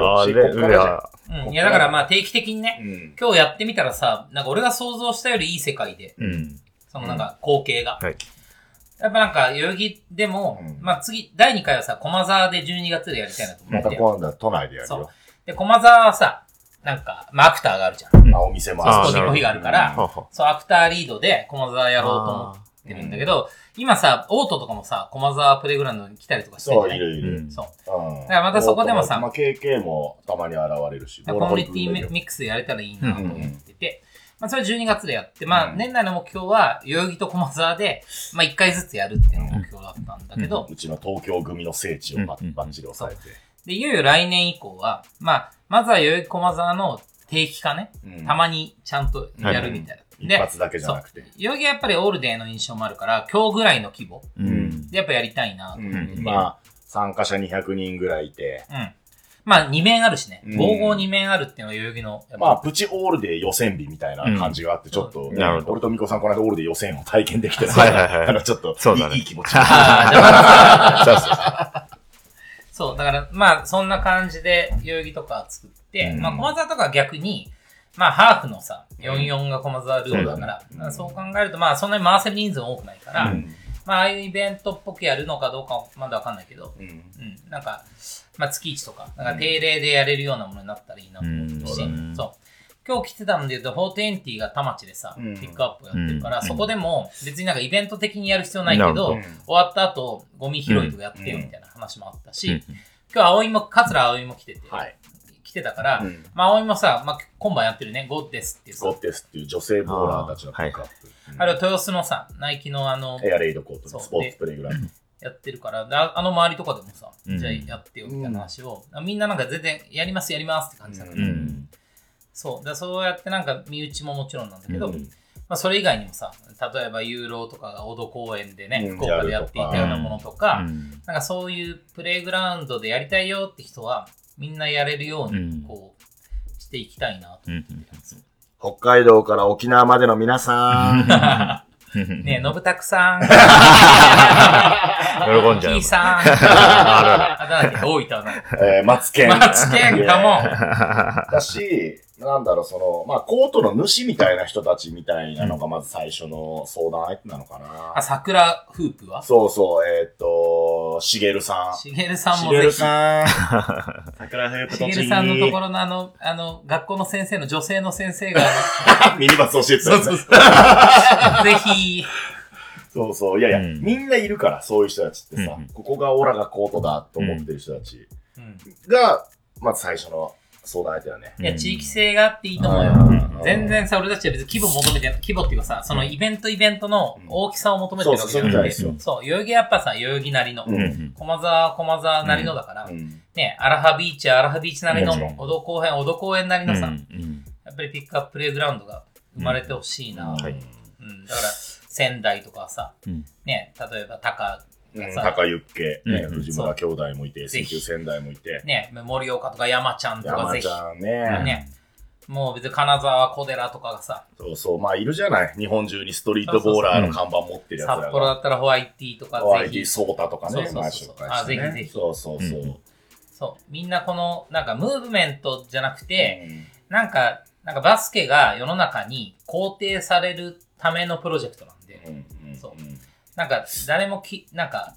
や、うん。いや、だからまあ定期的にね、うん。今日やってみたらさ、なんか俺が想像したよりいい世界で、うん。そのなんか光景が。はい。やっぱなんか、代々木でも、うんまあ次、第2回はさ、駒沢で12月でやりたいなと思まったてよ。今度は都内でやるそうよ。。で、駒沢はさ、なんか、まあアクターがあるじゃん。あ、お店もあるしスポティコフィがあるから、はあはそう、アクターリードで駒沢やろうと思ってるんだけど、今さ、オートとかもさ、駒沢プレイグラウンドに来たりとかしてるそう、じゃない？いるいる。うんそう。うん。だからまたそこでもさまあ、KK もたまに現れるし。コミュニティミックスでやれたらいいなと思ってて、まあそれ12月でやって、まあうん年内の目標は、代々木と駒沢で、まあ1回ずつやるっていうのが目標だったんだけど、うちの東京組の聖地をばうんバッチリ抑えて。で、いよいよ来年以降は、まあ、まずは代々木駒沢の定期化ね、うんたまにちゃんとやるみたいな。一発だけじゃなくて。代々木はやっぱりオールデーの印象もあるから、今日ぐらいの規模うん。でやっぱやりたいなとう思ってて、ん。まあ、参加者200人ぐらいいて。うん。まあ、2面あるしね。うん。合合2面あるっていうのが代々木の、まあ、プチオールで予選日みたいな感じがあって、ちょっと、なるほど。俺とミコさんこの間オールで予選を体験できてるはいはいはい。あの、ちょっと、そうだね。いいいい気持ち。あーじゃあまずはそうそう。そう、だから、まあ、そんな感じで、代々木とか作って、うん。まあ、駒沢とかは逆に、まあ、ハーフのさ、44が駒沢ルールだから、そうだねうんそう考えると、まあ、そんなに回せる人数も多くないから、うんまあ、ああいうイベントっぽくやるのかどうかはまだわかんないけど、うん。うん、なんか、まあ、月1とか、なんか定例でやれるようなものになったらいいなと思ってるし、うん。そう。今日来てたんで言うと、420が田町でさ、うん。ピックアップやってるから、うん。そこでも別になんかイベント的にやる必要ないけど、終わった後、ゴミ拾いとかやってよみたいな話もあったし、うん。今日葵も、桂葵も来てて、はい。来てたから、うん。まあ葵もさ、まあ今晩やってるね、ゴッデスっていうさ。ゴ、ッテスっていう女性ボーラーたちのピックアップ。あれは豊洲のさ、ナイキのあの、エアレイドコートのスポーツプレイグラウンド。やってるから、でああの周りとかでもさ、うん。じゃあやってよみたいな話を、みんななんか全然やりますやりますって感じだから、うん。そう。だそうやってなんか身内ももちろんなんだけど、うん。まあそれ以外にもさ、例えばユーロとかが小戸公園でね、うん。福岡でやっていたようなものとか、うん。なんかそういうプレイグラウンドでやりたいよって人は、みんなやれるよううんに、こう、していきたいなと思ってるんですよ。北海道から沖縄までの皆さん。ねえ、のぶたくさん、喜んじゃうキー。さん、あるああ、だっけ、大分の。えー、松健。松健かも。だし、なんだろう、その、まあ、コートの主みたいな人たちみたいなのが、まず最初の相談相手なのかあ、な。桜フープは？そうそう、えーっと、しげるさん。しげるさんしげるもぜひ。さん。桜フープしげるさんのところのあの、あの、学校の先生の女性の先生が、ミニバス教えてたやつねそうそうそう。ぜひ、そうそう。いやいや、うんみんないるから、そういう人たちってさ、うんここがオラがコートだと思ってる人たちうんが、まず最初の相談相手だね。いや、地域性があっていいと思うよ。うん全然さ、俺たちは別に規模求めてない、規模っていうかさ、そのイベントイベントの大きさを求めてるわけじゃなくて、そう代々木やっぱさ、代々木なりの、駒沢、駒沢なりのだから、うん。ね、アラハビーチはアラハビーチなりの、小戸公園、小戸公園なりのさ、うんやっぱりピックアッププレイグラウンドが生まれてほしいな、うん。だから、仙台とかさ、うん。ね、例えば高、うんさ高ゆっけ、ねうん。藤村兄弟もいて、ぜひ。水球仙台もいて、ね、盛岡とか山ちゃんとかぜひ。山ち、ゃんね、ね、もう別に金沢、小寺とかがさ、そうそう、まあいるじゃない。日本中にストリートボーラーの看板持ってるやつ。札幌だったらホワイティとかホワイぜひ、ティソータとかね、そうそうそう。あぜひぜひ。そうそうそう。うん。そう、みんなこの、なんかムーブメントじゃなくて、うん。なんか、なんかバスケが世の中に肯定されるためのプロジェクトなんで、うんうん。そうなんか誰もき、なんか、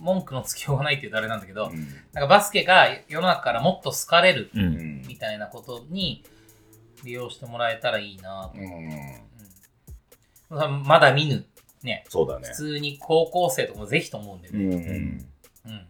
文句のつきようがないっていうとあれなんだけど、うんなんかバスケが世の中からもっと好かれるみたいなことに利用してもらえたらいいなと。うんうんまだ見ぬ、ね、そうだね普。通に高校生とかもぜひと思うんでね。うんうん。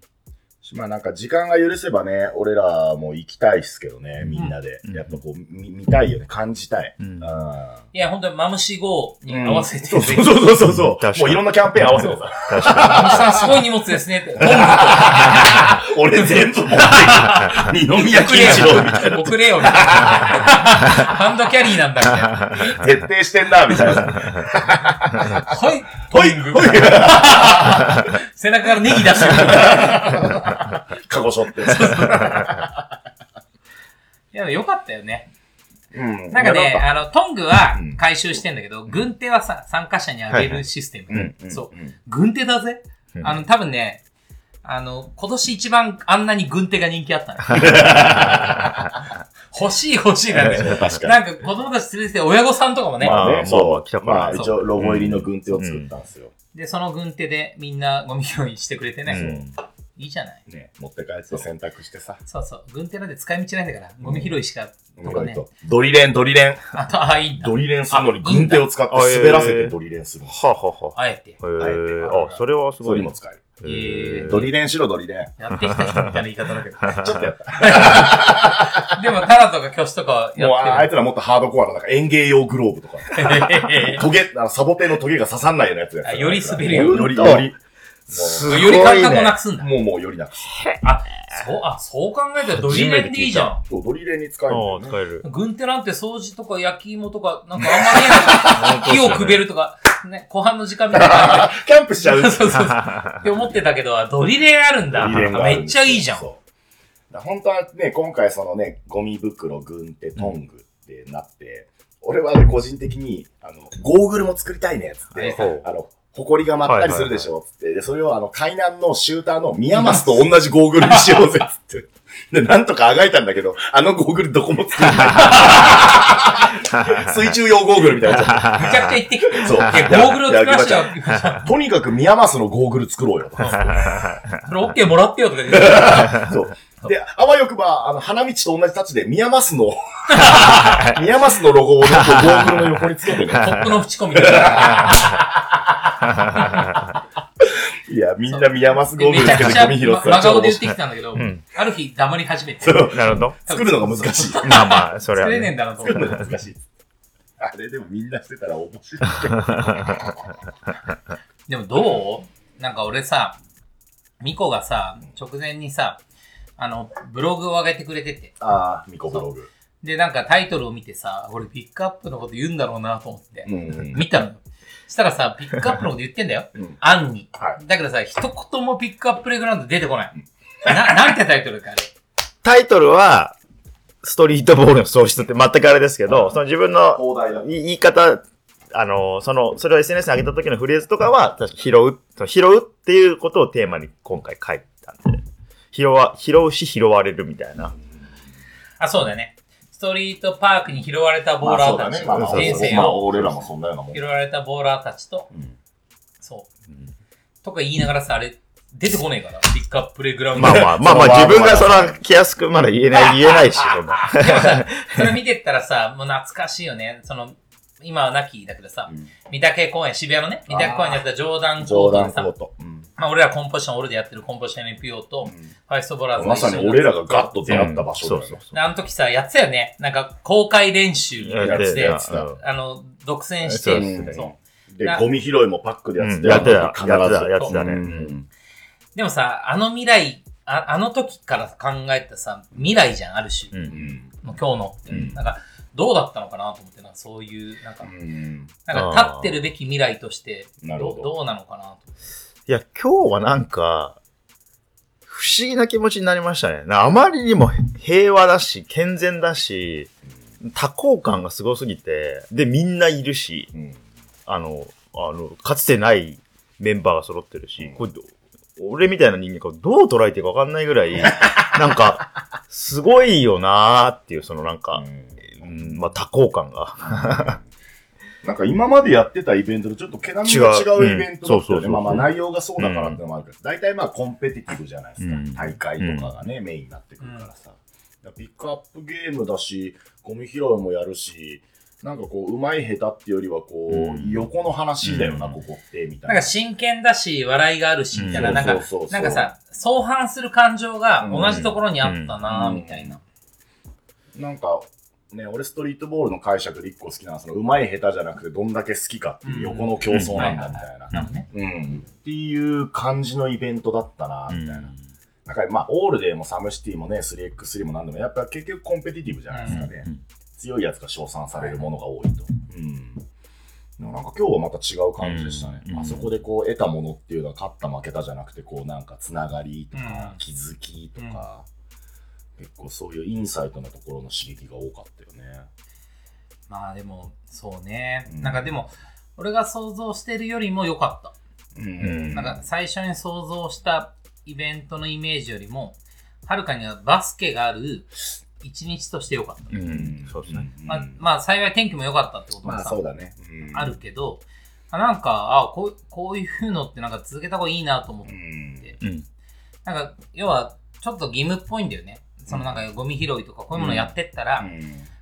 まあなんか時間が許せばね、俺らも行きたいっすけどね、みんなで。うんやっぱこう、見見たいよね、感じたい。うんあいや、本当にマムシ GO に合わせて、そうぜひそうそうそうそう。確かにもういろんなキャンペーン合わせてさ。確かマムシさんすごい荷物ですねって。俺全部持ってくる。二宮金一郎みたいな。送れよ、みたいな。ハンドキャリーなんだ、みたいな。徹底してんな、みたいな。はい、ほいほい 背中からネギ出してる。カゴしょって。いや、よかったよね。うんなんかね、あの、トングはうん回収してんだけど、軍手はさ、参加者にあげるシステム。そう。うん軍手だぜ。うんあの、多分ね、あの、今年一番あんなに軍手が人気あったの。欲しい欲しいなんで。確かに。なんか子供たち連れてきて親御さんとかもね、まあね、まあそう。来たからまあ一応ロゴ入りの軍手を作ったんですよ。で、その軍手でみんなゴミ拾いしてくれてね、うんいいじゃない。ね、持って帰って洗濯してさ。そうそう。軍手なんて使い道ないんだから、ゴミ拾いしか、とかね。ドリレン、ドリレン。あと、あ、いいんだ。ドリレンするのに軍手を使って滑らせてドリレンする。はあはあはあえて。あ。それはすごい。それにも使える。へードリレンしろ、ドリレン。やってきた人みたいな言い方だけど。ちょっとやった。でも、タラとか挙手とかはやもう、ああいっつらもっとハードコアな、なんか園芸用グローブとか。トゲ、あの、サボテンのトゲが刺さんないようなやつやあより滑るよより、より。すもより感覚をなくすんだう、。もう、もうよりなくす。あ、そう、あ、そう考えたらドリレンでいいじゃん。そう、ドリレンに使えるね。使える。軍手なんて掃除とか焼き芋とか、なんかあんまり 火をくべるとか、ね、後半の時間みたいな。キャンプしちゃう。そうそうそう。って思ってたけど、あドリレンあるんだ。ドリレンがあるめっちゃいいじゃん。そう本当はね、今回そのね、ゴミ袋、軍手、トングってなって、俺はね、個人的に、あの、ゴーグルも作りたいね、つって、あの、埃が舞ったりするでしょ、つって、で、それをあの、海南のシューターのミヤマスと同じゴーグルにしようぜ、つって。で、なんとかあがいたんだけど、あのゴーグルどこも作れない。水中用ゴーグルみたいになめちゃくちゃ行ってきて。そういや、ゴーグルを作らせちゃう。とにかくミヤマスのゴーグル作ろうよ。これオッケーもらってよとか言って。そう。で、あわよくば、あの、花道と同じタッチで、ミヤマスの、ミヤマスのロゴをゴーグルの横につけてね。コップの縁込みとか。いや、みんなミヤマスゴーグめルつけてちゃくちゃゴミ拾ってた真顔で言ってきたんだけどん、ある日黙り始めて。そうなるほど。作るのが難しい。まあまあ、それは作れねえんね。だなと思って。難しい。あれでもみんなしてたら面白い。でもどう？なんか俺さ、ミコがさ、直前にさ、あの、ブログを上げてくれてて。ああ、ミコブログ。で、なんかタイトルを見てさ、俺ピックアップのこと言うんだろうなと思って、うん。見たのよ。したらさ、ピックアップのこと言ってんだよ。うんアンに。はいだけどさ、一言もピックアッププレイグラウンド出てこない。な、なんてタイトルかあれ。タイトルは、ストリートボールの喪失って全くあれですけど、その自分の言い方、あの、その、それを SNS に上げた時のフレーズとかは、確か拾う、拾うっていうことをテーマに今回書いたんで、拾わ、拾うし拾われるみたいな。あ、そうだよね。ストリートパークに拾われたボーラーたち。まあ、そうだね。まあまあ、人生まあ、を俺らもそんなようなもん。拾われたボーラーたちと、うんそう。とか言いながらさ、あれ、出てこねえから、ピックアッププレイグラウンド。まあまあ、まあまあ、自分がその、気安くまだ言えない、言えないし、そんな。でもさ、それ見てったらさ、もう懐かしいよね。その、今は亡きだけどさ、うん。三宅公園、渋谷のね、三宅公園でやったジョーダンコ冗ートでさ、談コート。うん。まあ俺らコンポジションオールでやってるコンポジション NPO と、ファイストボーラーズまさに俺らがガッと出会った場所だよね。そうそうであの時さ、やってたよね。なんか、公開練習やつで、やつだあの、独占して、そう。でな、ゴミ拾いもパックでやってうん。やってた、やってた、やってたね。ううん。んでもさ、あの未来、ああの時から考えたさ、未来じゃん、ある種。うん。うん。もう今日の。なんか、どうだったのかなと思って、なんかそういう、なんか、うん。なんか立ってるべき未来として、どど。どうなのかなと。いや、今日はなんか、不思議な気持ちになりましたね。なあまりにも平和だし、健全だし、多幸感がすごすぎて、で、みんないるし、うん。あの、あの、かつてないメンバーが揃ってるし、これ、俺みたいな人間がどう捉えていいかわかんないぐらい、なんか、すごいよなーっていう、そのなんか、うん、まあ、多幸感が。なんか今までやってたイベントとちょっと毛並みが違う。イベントだったよね。まあまあ内容がそうだからってのもあるけど、大体まあコンペティティブじゃないですか。うん。大会とかがね、メインになってくるからさ。ピックアップゲームだし、ゴミ拾いもやるし、なんかこう、うまい下手ってよりはこう、うん。横の話だよな、うん。ここって、みたいな。なんか真剣だし、笑いがあるし、みたいな、うん。なんかそうそうそう、なんかさ、相反する感情が同じところにあったなうん。みたいな。なんか、ね、俺ストリートボールの解釈で一個好きなのは、その、うまい下手じゃなくて、どんだけ好きかっていう横の競争なんだ、みたいな。なのね。うん。っていう感じのイベントだったな、みたいな。なんか、まあ、オールデーもサムシティもね、3x3 もなんでも、やっぱ結局コンペティティブじゃないですかね。うん強いやつが称賛されるものが多いと。うん。なんか今日はまた違う感じでしたね。うんあそこでこう得たものっていうのは勝った負けたじゃなくて、こうなんかつながりとかうん気づきとか、結構そういうインサイトのところの刺激が多かったよね。まあでも、そうね。うんなんかでも、俺が想像してるよりも良かった。うんなんか最初に想像したイベントのイメージよりも、はるかにはバスケがある一日として良かった。うん、そうですね。まあ、まあ幸い天気も良かったってこともまあさ、そうだね。あるけど、あなんか、あこうこういうのってなんか続けた方がいいなと思っうて、ん。うん。なんか、要は、ちょっと義務っぽいんだよね。そのなんかゴミ拾いとかこういうものやってったら、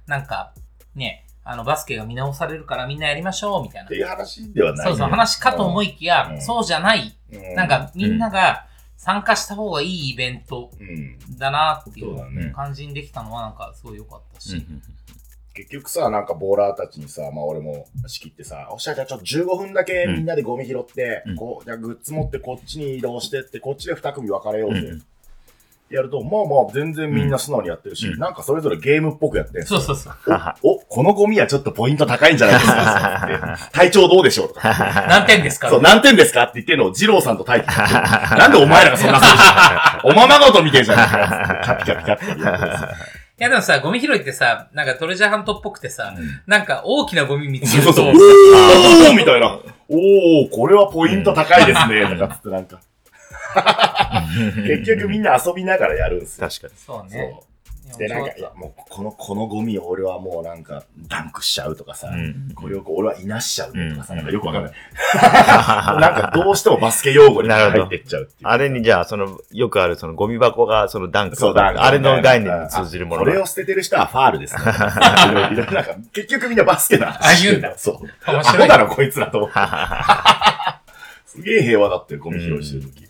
なんか、ね、あのバスケが見直されるからみんなやりましょうみたいなって。いう話ではない、そうそう、話かと思い、いきや、うんそうじゃない。うなんか、みんなが参加した方がいいイベントうん。だなっていそう。感じにできたのはなんかすごい良かったし。結局さ、なんかボーラーたちにさ、まあ俺も仕切ってさ、おっしゃじゃあちょっと15分だけみんなでゴミ拾って、うんこう、じゃあグッズ持ってこっちに移動してって、こっちで2組分かれようぜ。うんやると、まあまあ全然みんな素直にやってるし、うんなんかそれぞれゲームっぽくやってそうそうそう。お、このゴミはちょっとポイント高いんじゃないですか？体調どうでしょうとか。何点ですか？そう、何点ですかって言ってるのを二郎さんと大輝 なんでお前らがそんなことしてんの おままごと見てんじゃねえかよ。キャピキャピキャピやってるんですよいやでもさ、ゴミ拾いってさ、なんかトレジャーハントっぽくてさ、なんか大きなゴミ見つけると、そうそう。おーみたいな。おー、これはポイント高いですね。とかつってなんか。結局みんな遊びながらやるんですよ。確かに。そうね。そう。で、なんか、いや、もう、この、このゴミを俺はもうなんか、ダンクしちゃうとかさ、うんこれをこう俺はいなしちゃうとかさ、うんなんかよくわかんない。なんかどうしてもバスケ用語に入ってっちゃうっていう。あれにじゃあ、その、よくあるそのゴミ箱がそのダンクそうだ、あれの概念に通じるものがこれを捨ててる人はファールですね。なんか、結局みんなバスケな話してあ言うんだそう。面白いアホだろ、こいつらと思って。すげえ平和だってる、ゴミ拾いしてるとき。い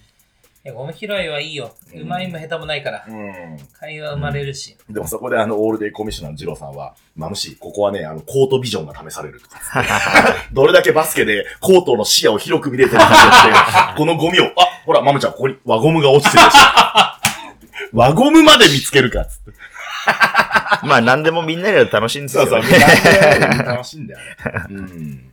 やゴミ拾いはいいよ。うまいも下手もないから。うん。会話生まれるし。でもそこであの、オールデイコミッショナーのジローさんは、マムシ、ここはね、あの、コートビジョンが試されるとか。どれだけバスケでコートの視野を広く見れてるかって、このゴミを、あ、ほら、マムちゃん、ここに輪ゴムが落ちてるし。輪ゴムまで見つけるか、つって。まあ、何でもみんなで楽しいんですよ、そうね。そう、みんな楽しいんだよね。うん。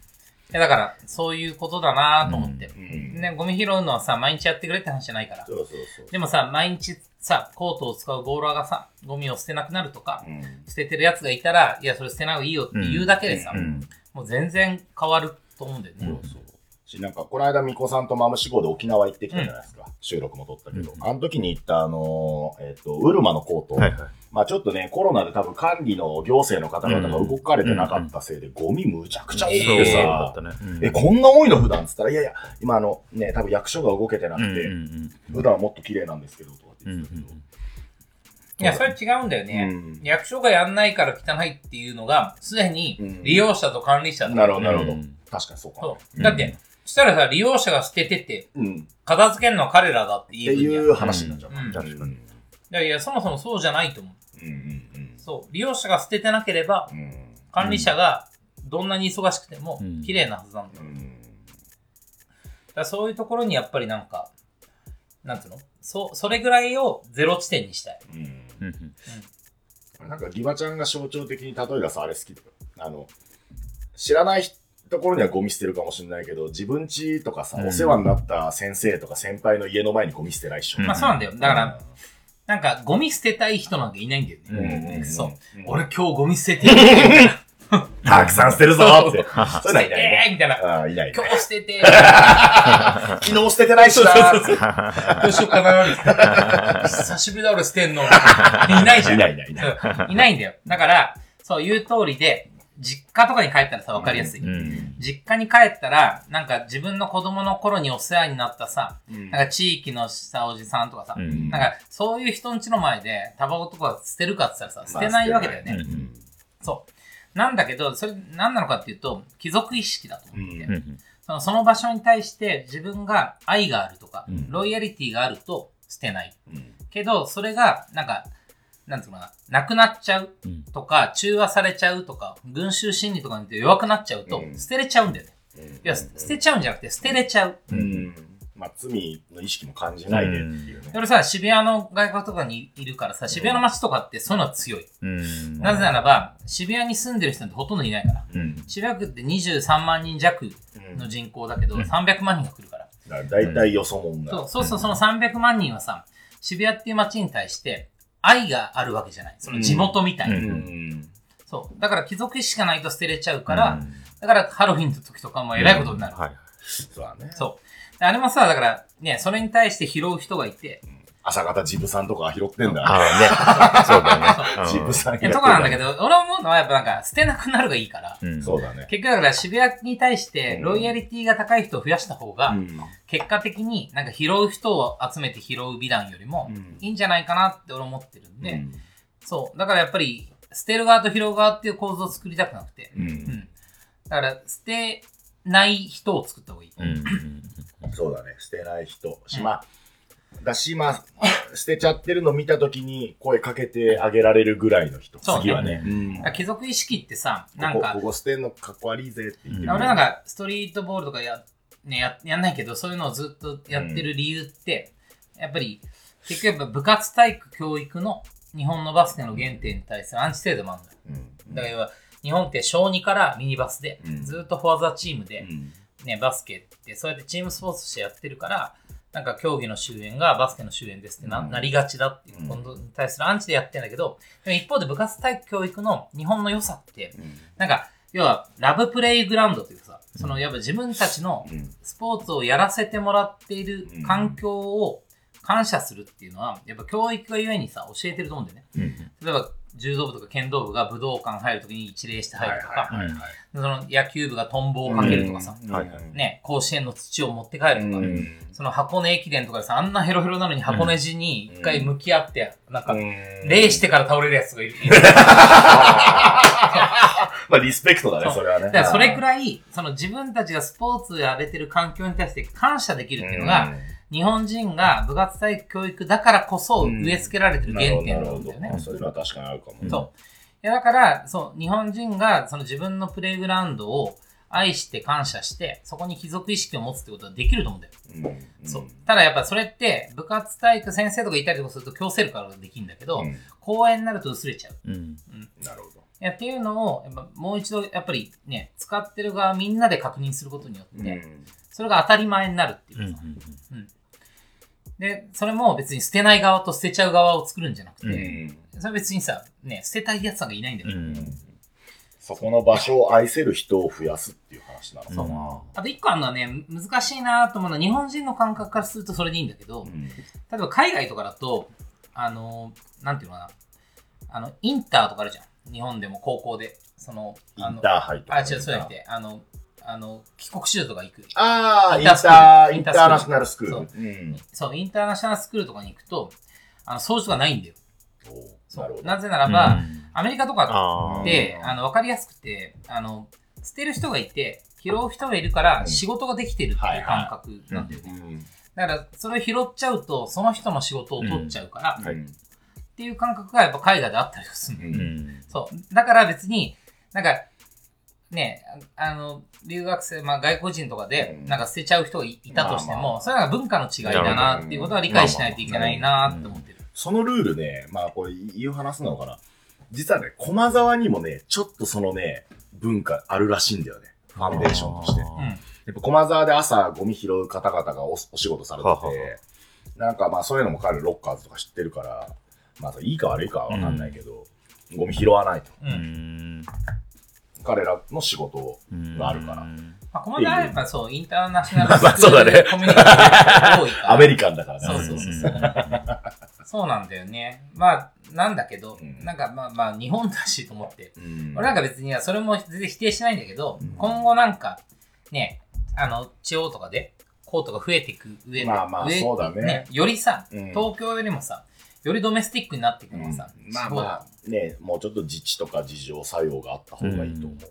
いやだから、そういうことだなと思って。うん。ね、ゴミ拾うのはさ、毎日やってくれって話じゃないから。そうそうそう。でもさ、毎日さ、コートを使うボーラーがさ、ゴミを捨てなくなるとか、うん。捨ててるやつがいたら、いや、それ捨てない方がいいよって言うだけでさ、うんもう全然変わると思うんだよね。そうそう。し、なんか、この間、みこさんとマムシ号で沖縄行ってきたじゃないですか。収録も撮ったけど。うんあの時に行った、あのー、えっ、と、ウルマのコート。はいはい。まあちょっとね、コロナで多分管理の行政の方々が動かれてなかったせいで、ゴミむちゃくちゃ多くてさ。え、こんな多いの普段っつったら、いやいや、今あの、ね、多分役所が動けてなくて、普段はもっと綺麗なんですけど、とかって言ってたけど。いや、それ違うんだよね。うん役所がやんないから汚いっていうのが、すでにうん利用者と管理者だなるほど、なるほどうん。確かにそうか。だって、そしたらさ、利用者が捨ててて、片付けるのは彼らだっていいんだよ。いう話になっちゃう。うん確かにうんいやいや、そもそもそうじゃないと思う。うんうんそう。利用者が捨ててなければう、ん。管理者がどんなに忙しくてもうん綺麗なはずなんだうん。らそういうところにやっぱりなんか、なんつうの？そ、それぐらいをゼロ地点にしたい。うんうんうんなんか、ギバちゃんが象徴的に例えがさ、あれ好きだよ。あの、知らないところにはゴミ捨てるかもしれないけど、自分家とかさ、うんお世話になった先生とか先輩の家の前にゴミ捨てないっしょ。うんまあそうなんだよ。だから、なんかゴミ捨てたい人なんかいないんだようんね。そう。ん俺今日ゴミ捨てて。たくさん捨てるぞーって。捨ててみたいな。ああ、いない。今日捨てて 昨日捨ててないしな。どうしようかな。久しぶりだ俺捨てんの。いないじゃん。いないいないいない。いないんだよ。だから、そう言う通りで、実家とかに帰ったらさ、わかりやすい。うん。実家に帰ったら、なんか自分の子供の頃にお世話になったさ、なんか地域のさ、おじさんとかさ、うん。なんかそういう人ん家の前でタバコとか捨てるかって言ったらさ、捨てないわけだよね。うんそう。なんだけど、それ何なのかっていうと、貴族意識だと思って。そのその場所に対して自分が愛があるとか、うん。ロイヤリティがあると捨てない。うん。けど、それが、なんか、なんつうのかな、なくなっちゃううんとか、中和されちゃうとか、群衆心理とかに弱くなっちゃうとう、ん捨てれちゃうんだよね。うんいや、捨てちゃうんじゃなくて、捨てれちゃう。うん。まあ、罪の意識も感じないでっていうね。俺さ、渋谷の外国とかにいるからさ、渋谷の街とかってそういうのは強い。うんなぜならば、渋谷に住んでる人なんてほとんどいないから。うん渋谷区って23万人弱うんの人口だけど、うん300万人が来るから。だから大体よそもんが。そうそうそう、その300万人はさ、渋谷っていう街に対して愛があるわけじゃない。その地元みたいな。ううんん。そう。だから貴族意識がないと捨てれちゃうから、だからハロウィンの時とかも偉いことになる。はい。そうだね。そう。あれもさ、だから、ね、それに対して拾う人がいて、朝方ジブさんとか拾ってんだ。ああね。そうだね。ジブさんとかなんだけど、俺思うのはやっぱなんか捨てなくなるがいいから、うん。そうだね。結局だから渋谷に対してうんロイヤリティが高い人を増やした方が、うん結果的になんか拾う人を集めて拾う美談よりもうんいいんじゃないかなって俺思ってるんで、うんそう。だからやっぱり捨てる側と拾う側っていう構造を作りたくなくて、ううんん。だから捨てない人を作った方がいい。うん。そうだね。捨てない人。しまあ、だし、まあ、捨てちゃってるの見たときに声かけてあげられるぐらいの人。そ次はね。うん。貴族意識ってさ、なんかここ、捨てんのかっこ悪いぜって言ってる。俺なんかストリートボールとかや,、ね、ややんないけど、そういうのをずっとやってる理由って、やっぱり結局やっぱ部活体育教育の日本のバスケの原点に対するアンチテーゼもあるんだよ。うん、だから日本って小2からミニバスで、うん。ずっとフォアザチームで、うん。ね、バスケってそうやってチームスポーツとしてやってるから、なんか競技の終焉がバスケの終焉ですってな,、うん。なりがちだっていううん。ことに対するアンチでやってんだけど、でも一方で部活体育教育の日本の良さって、うん。なんか、要はラブプレイグラウンドというかさ、そのやっぱ自分たちのうん。スポーツをやらせてもらっている環境を感謝するっていうのは、やっぱ教育がゆえにさ、教えてると思うんだよね。うん。例えば、柔道部とか剣道部が武道館入るときに一礼して入るとか、その野球部がトンボをかけるとかさ、ね、甲子園の土を持って帰るとか、うん。その箱根駅伝とかでさ、あんなヘロヘロなのに箱根路に一回向き合って、なんか、礼してから倒れるやつがいる。まあ、リスペクトだね、それはね。だからそれくいらい、その自分たちがスポーツをやれてる環境に対して感謝できるっていうのが、日本人が部活体育教育だからこそ植え付けられてる原点なんだよね。ういうのは確かにあるかも。そう。いや、だから、そう、日本人がその自分のプレイグラウンドを愛して感謝して、そこに貴族意識を持つってことはできると思うんだよ。うん。そう。ただやっぱそれって、部活体育先生とかいたりとかすると強制力からできるんだけど、うん公園になると薄れちゃう。うん。なるほど。いやっていうのを、やっぱもう一度、やっぱりね、使ってる側みんなで確認することによって、うんそれが当たり前になるっていうかさ、で、それも別に捨てない側と捨てちゃう側を作るんじゃなくて、うんそれは別にさ、ね、捨てたいやつさんがいないんだよ。そこの場所を愛せる人を増やすっていう話なのかそうな。あと一個あるのはね、難しいなと思うのは、日本人の感覚からするとそれでいいんだけど、うん例えば海外とかだと、あの、なんていうのかな、あの、インターとかあるじゃん。日本でも高校で。その、あのインターハイとか。あ、違う、そうじゃなくて、あの、あの、帰国子女とか行く。ああ、インターインターナショナルスクール。そううんそう、インターナショナルスクールとかに行くと、あの、掃除とかないんだよ。なるほど。なぜならば、うんアメリカとかああ。で、あの、わかりやすくて、あの、捨てる人がいて、拾う人がいるからうん仕事ができてるっていう感覚なんだよね。うんだから、それを拾っちゃうと、その人の仕事を取っちゃうから、っはいていう感覚がやっぱ海外であったりするううんん。そう。だから別に、なんか、ね、ああの、留学生、まあ外国人とかでう、んなんか捨てちゃう人がいいたとしても、まあまあそれは文化の違いだなっていうことは理解しないといけないなって思ってる。そのルールね、まあこれ言う話なのかな。実はね、駒沢にもね、ちょっとそのね、文化あるらしいんだよね。ファンデーションとして。うん。やっぱ駒沢で朝ゴミ拾う方々がおお仕事されてはははて、なんかまあそういうのも彼らロッカーズとか知ってるから、まあいいか悪いかはわかんないけど、ゴミ拾わないと。う。うんん。彼らの仕事があるから。まあ、この場合はやっぱそう、インターナショナル そうだねールコミュニティが多いから。アメリカンだからね。そうそうそうそう。そうなんだよね。まあ、なんだけど、うんなんかまあまあ、日本だしと思って。うん俺なんか別に、それも全然否定しないんだけど、うん今後なんか、ね、あの、地方とかで、コートが増えていく上で、まあまあ上そうだねよりさ、うん東京よりもさ、よりドメスティックになっていくのはさ、まあ地方だまあ、ね、もうちょっと自治とか事情作用があった方がいいと思う。い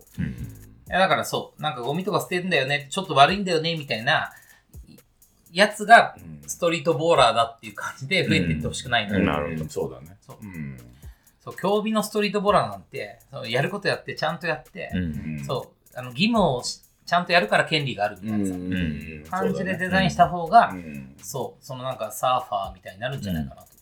やだからそう、なんかゴミとか捨てるんだよね、ちょっと悪いんだよね、みたいな、やつがうん。ストリートボーラーだっていう感じで増えていってほしくないのよ、うん。なるほど。そうだね。そう。うん。そう、競技のストリートボーラーなんて、そうやることやって、ちゃんとやって、うん。そう、あの、義務をしちゃんとやるから権利があるみたいなさ、ん。感じでデザインした方が、うん。そう、そのなんかサーファーみたいになるんじゃないかなと。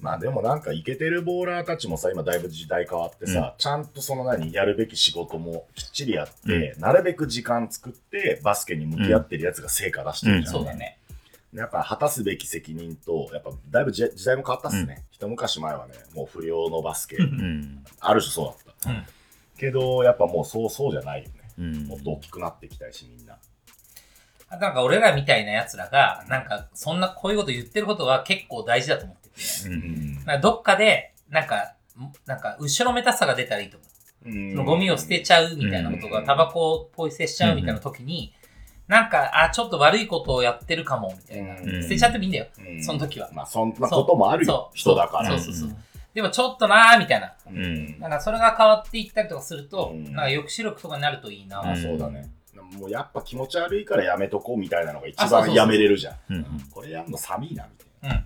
まあでもなんかイケてるボーラーたちもさ、今だいぶ時代変わってさ、ちゃんとその何、やるべき仕事もきっちりやって、なるべく時間作ってバスケに向き合ってるやつが成果出してるじゃん。そうだね。やっぱ果たすべき責任と、やっぱだいぶ時時代も変わったっすね。一昔前はね、もう不良のバスケ、うん。ある種そうだった。うんけど、やっぱもうそうそうじゃないよね。うん。もっと大きくなっていきたいし、みんな。あなんか俺らみたいな奴らが、なんかそんなこういうこと言ってることは結構大事だと思っうん。なんかどっかで、なんか、んなんか後ろめたさが出たらいいと思う。うんそのゴミを捨てちゃうみたいなことが、うんタバコをポイ捨てしちゃうみたいな時に、なんか、あ、ちょっと悪いことをやってるかも、みたいな。うん捨てちゃってもいいんだよ。うんその時はまあ、そんなこともあるよ、人だから。そうそうそう。でもちょっとなーみたいな。うん。なんかそれが変わっていったりとかすると、うんなんか抑止力とかになるといいな。あ、そうだね。もうやっぱ気持ち悪いからやめとこうみたいなのが一番やめれるじゃん。うん。これやんの寒いな、みたいうん。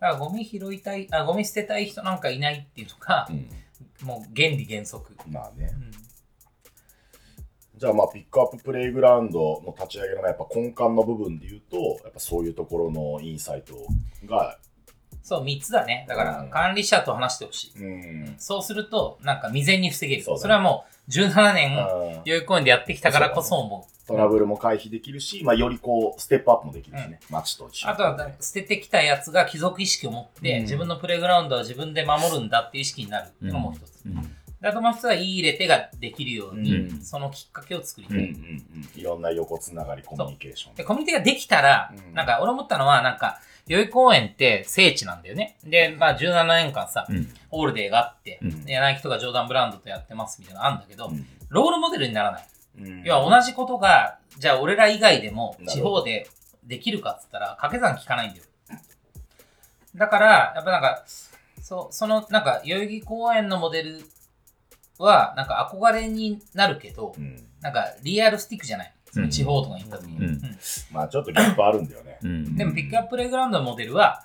だからゴミ拾いたい、あ、ゴミ捨てたい人なんかいないっていうのがう、んもう原理原則。まあねう。んじゃあまあピックアッププレイグラウンドの立ち上げのやっぱ根幹の部分で言うと、やっぱそういうところのインサイトが、そう、3つだね。だからうん管理者と話してほしい。うん。そうすると、なんか未然に防げる。そねそれはもう17年、うん代々木公園でやってきたからこそ思う。トラブルも回避できるし、まあよりこう、ステップアップもできるしね。街と一緒にあとは捨ててきたやつが貴族意識を持って、うん自分のプレイグラウンドは自分で守るんだっていう意識になるっていうのも一つ。あともう一つは言い入れ手ができるように、うんそのきっかけを作りたい。うんうんうん。いろんな横つながり、コミュニケーション。で、コミュニティができたら、うんなんか俺思ったのは、なんか、代々木公園って聖地なんだよね。で、まあ17年間さ、うん。ホールデーがあって、うんでナイキとかジョーダンブランドとやってますみたいなのあるんだけど、うんロールモデルにならない。うん要は同じことが、じゃあ俺ら以外でも地方でできるかっつったら掛け算効かないんだよ。だから、やっぱなんか、そその、なんか、代々木公園のモデルは、なんか憧れになるけど、うんなんかリアルスティックじゃない。その地方とかに行った時に。うんうんまあちょっとギャップあるんだよね。うん。でもピックアッププレイグラウンドのモデルは、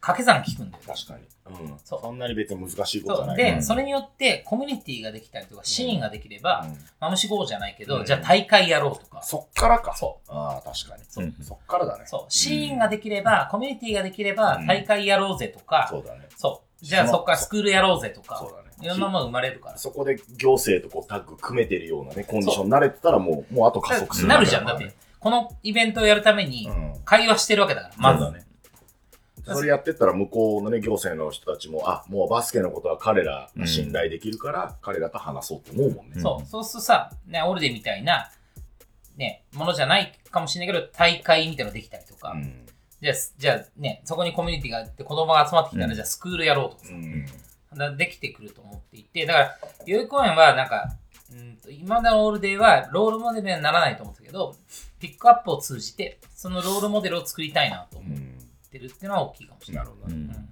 掛け算効くんだよ。確かに。うん。そうそんなに別に難しいことじそう。ゃない。で、それによってコミュニティができたりとか、シーンができれば、うんマムシ号じゃないけど、うんじゃあ大会やろうとか。そっからか。。そうああ、確かに。そうそっからだね。そう。シーンができれば、コミュニティができればう、ん大会やろうぜとか、そうだね。そう。じゃあそっからスクールやろうぜとかそう、だね。いろんなもの生まれるから。そこで行政とこうタッグ組めてるようなね、コンディションに慣れてたらもう、もうあと加速する。なるじゃん。だって、このイベントをやるためにうん。会話してるわけだから、まず。そうだね。それやってったら向こうのね、行政の人たちも、あ、もうバスケのことは彼らが信頼できるから、彼らと話そうと思うもんね。うんそう。そうするとさ、ね、オルデみたいな、ね、ものじゃないかもしれないけど、大会みたいなのできたりとか、うん。じゃあ、じゃあね、そこにコミュニティがあって子供が集まってきたら、うんじゃあスクールやろうとかさ、できてくると思っていて、だから、代々木公園はなんか、うんと今のオールデーはロールモデルにはならないと思ったけど、ピックアップを通じて、そのロールモデルを作りたいなと思っうん。てるっていうのは大きいかもしれない。なるほどね。うん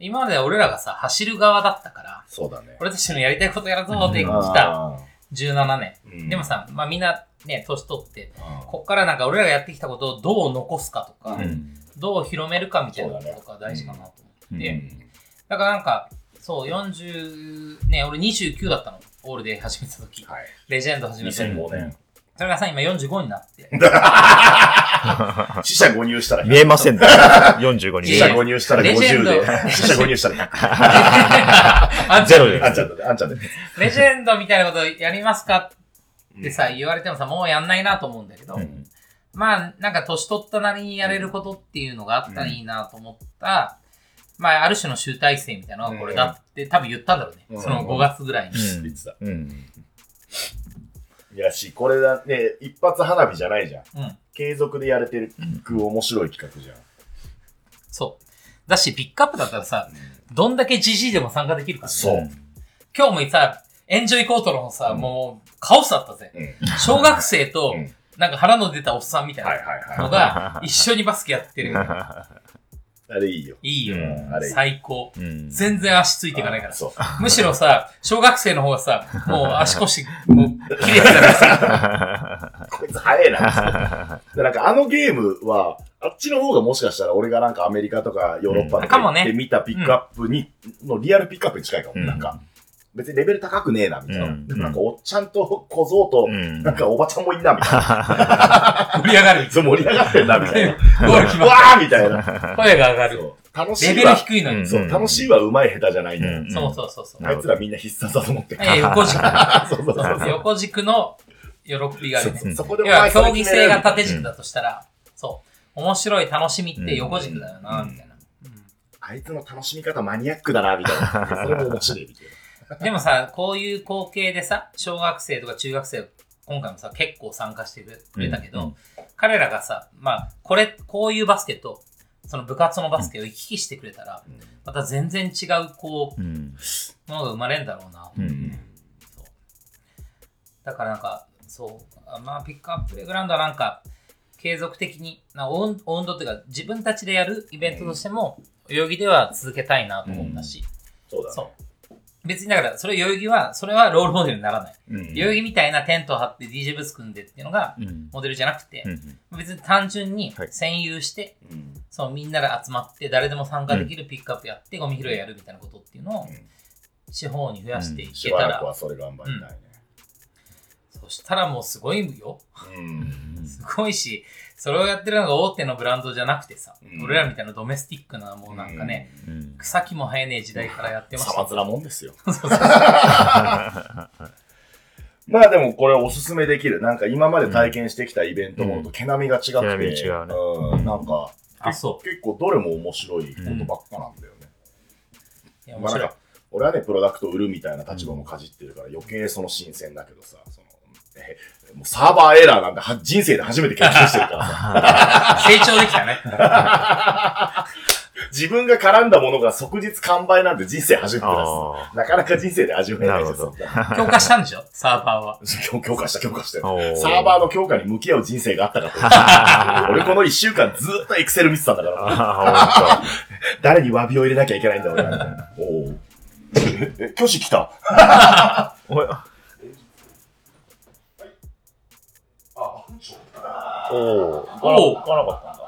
今までは俺らがさ、走る側だったから、そうだね。俺たちのやりたいことやるぞって来うんたあ17年。ーうんでもさ、まあみんなね、年取って、うんこっからなんか俺らがやってきたことをどう残すかとか、うん。どう広めるかみたいなことが大事かなと思って、うんだからなんか、そう、40、ね、俺29だったの。オールで始めた時。はい。レジェンド始めた時。2005年。それがさ、今45になって。死者誤入したら100見えませんね。45人。死者誤入したらレジェン50ドで。死者誤入したら100。あんちゃんゼロであんちゃんだね。あんちゃんで。レジェンドみたいなことやりますかってさ、言われてもさ、もうやんないなと思うんだけど、うんまあ、なんか年取ったなりにやれることっていうのがあったらいいなと思った、まあ、ある種の集大成みたいなのがこれだって多分言ったんだろうね。うんその5月ぐらいに。うん言ってた。うん。いやし、これだね、一発花火じゃないじゃん。うん。継続でやれてる面白い企画じゃん。そう。だし、ピックアップだったらさ、どんだけ GG でも参加できるから、ね。そう今日もさ、エンジョイコートのさ、うんもう、カオスだったぜ。うん。小学生とうん、なんか腹の出たおっさんみたいはいなのが、一緒にバスケやってる。い。あれいいよ。いいよ。うんあれいい。最高。うん。全然足ついていかないから。そう。むしろさ、小学生の方がさ、もう足腰、もう、切れてたからさ、こいつ早いな。でなんかあのゲームは、あっちの方がもしかしたら俺がなんかアメリカとかヨーロッパとか行見たピックアップに、のリアルピックアップに近いかも。うんなんか、別にレベル高くねえな、みたいな。うんでもなんかおっちゃんと小僧と、うんなんかおばちゃんもいんな、みたいな。盛り上がる。そう盛り上がってんな、みたいな。ゴール決まっわーみたいな。た。声が上がる。楽しいレベルは、低いのに。うんそう、楽しいはうまい下手じゃないんだよ。うんそうそうそうそう。あいつらみんな必殺だと思ってる。え横軸。そうそうそうそう。横軸の喜びがあるね。そそこでいや、競技性が縦軸だとしたら、そう。面白い楽しみって横軸だよな、うんみたいな。あいつの楽しみ方マニアックだな、みたいな。それも面白い、みたい でもさ、こういう光景でさ、小学生とか中学生、今回もさ、結構参加してくれたけど、うん彼らがさ、まあ、これ、こういうバスケと、その部活のバスケを行き来してくれたら、な。また全然違う、こうん。う、ものが生まれるんだろうな。うんそうだからなんか、そう、あまあ、ピックアッププレイグラウンドはなんか、継続的に、なオウンオウンドっていうか、自分たちでやるイベントとしても、代々木では続けたいなと思ったし、そうだね。別にだから、それ代々木は、それはロールモデルにならない。うん代々木みたいなテントを張って DJ ブース組んでっていうのがうん。モデルじゃなくてう、ん。別に単純にはい占有して、うんそうみんなが集まって誰でも参加できるピックアップやってゴミ拾いやるみたいなことっていうのをうん地方に増やしていけしたばらそれ頑張りたいね。そしたらもうすごいよ。うん。すごいし、それをやってるのが大手のブランドじゃなくてさ、うん俺らみたいなドメスティックなもうなんかね、うん。草木も生えねえ時代からやってました。さまつなもんですよ。まあでもこれおすすめできる。なんか今まで体験してきたイベントものと毛並みが違くて。毛並み違うねうん。なんか、あ、そ結構どれも面白いことばっかなんだよね。う。いや、面白いまあなんか。俺はね、プロダクト売るみたいな立場もかじってるから余計その新鮮だけどさ、その、えもうサーバーエラーなんては人生で初めて経験してるからさ。成長できたね。自分が絡んだものが即日完売なんて人生初めてだしあなかなか人生で味わえないです強化したんでしょ？サーバーは。強強化した強化したあ。よ。サーバーの強化に向き合う人生があったかと。俺この一週間ずーっとエクセル見てたんだから。あ誰に詫びを入れなきゃいけないんだ俺。え、挙手来た？おお。おう行かなかったんだ。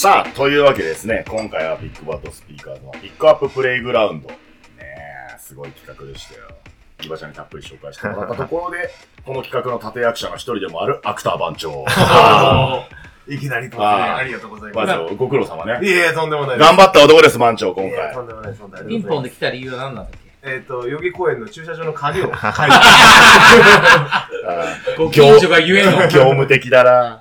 さあ、というわけでですね、今回はビッグバットスピーカーズのピックアッププレイグラウンド。ねえ、すごい企画でしたよ。ギバちゃんにたっぷり紹介してもらったところで、この企画の立役者の一人でもあるアクター番長。いきなりとね、あーありがとうございます。番長、ご苦労様ね。いえいえ、とんでもないです。頑張った男です、番長、今いやと回。んでもないです。とうございますポンで来た理由は何なんだっけ？えっと、代々木公園の駐車場の鍵をご近所が言えんの。業務的だな。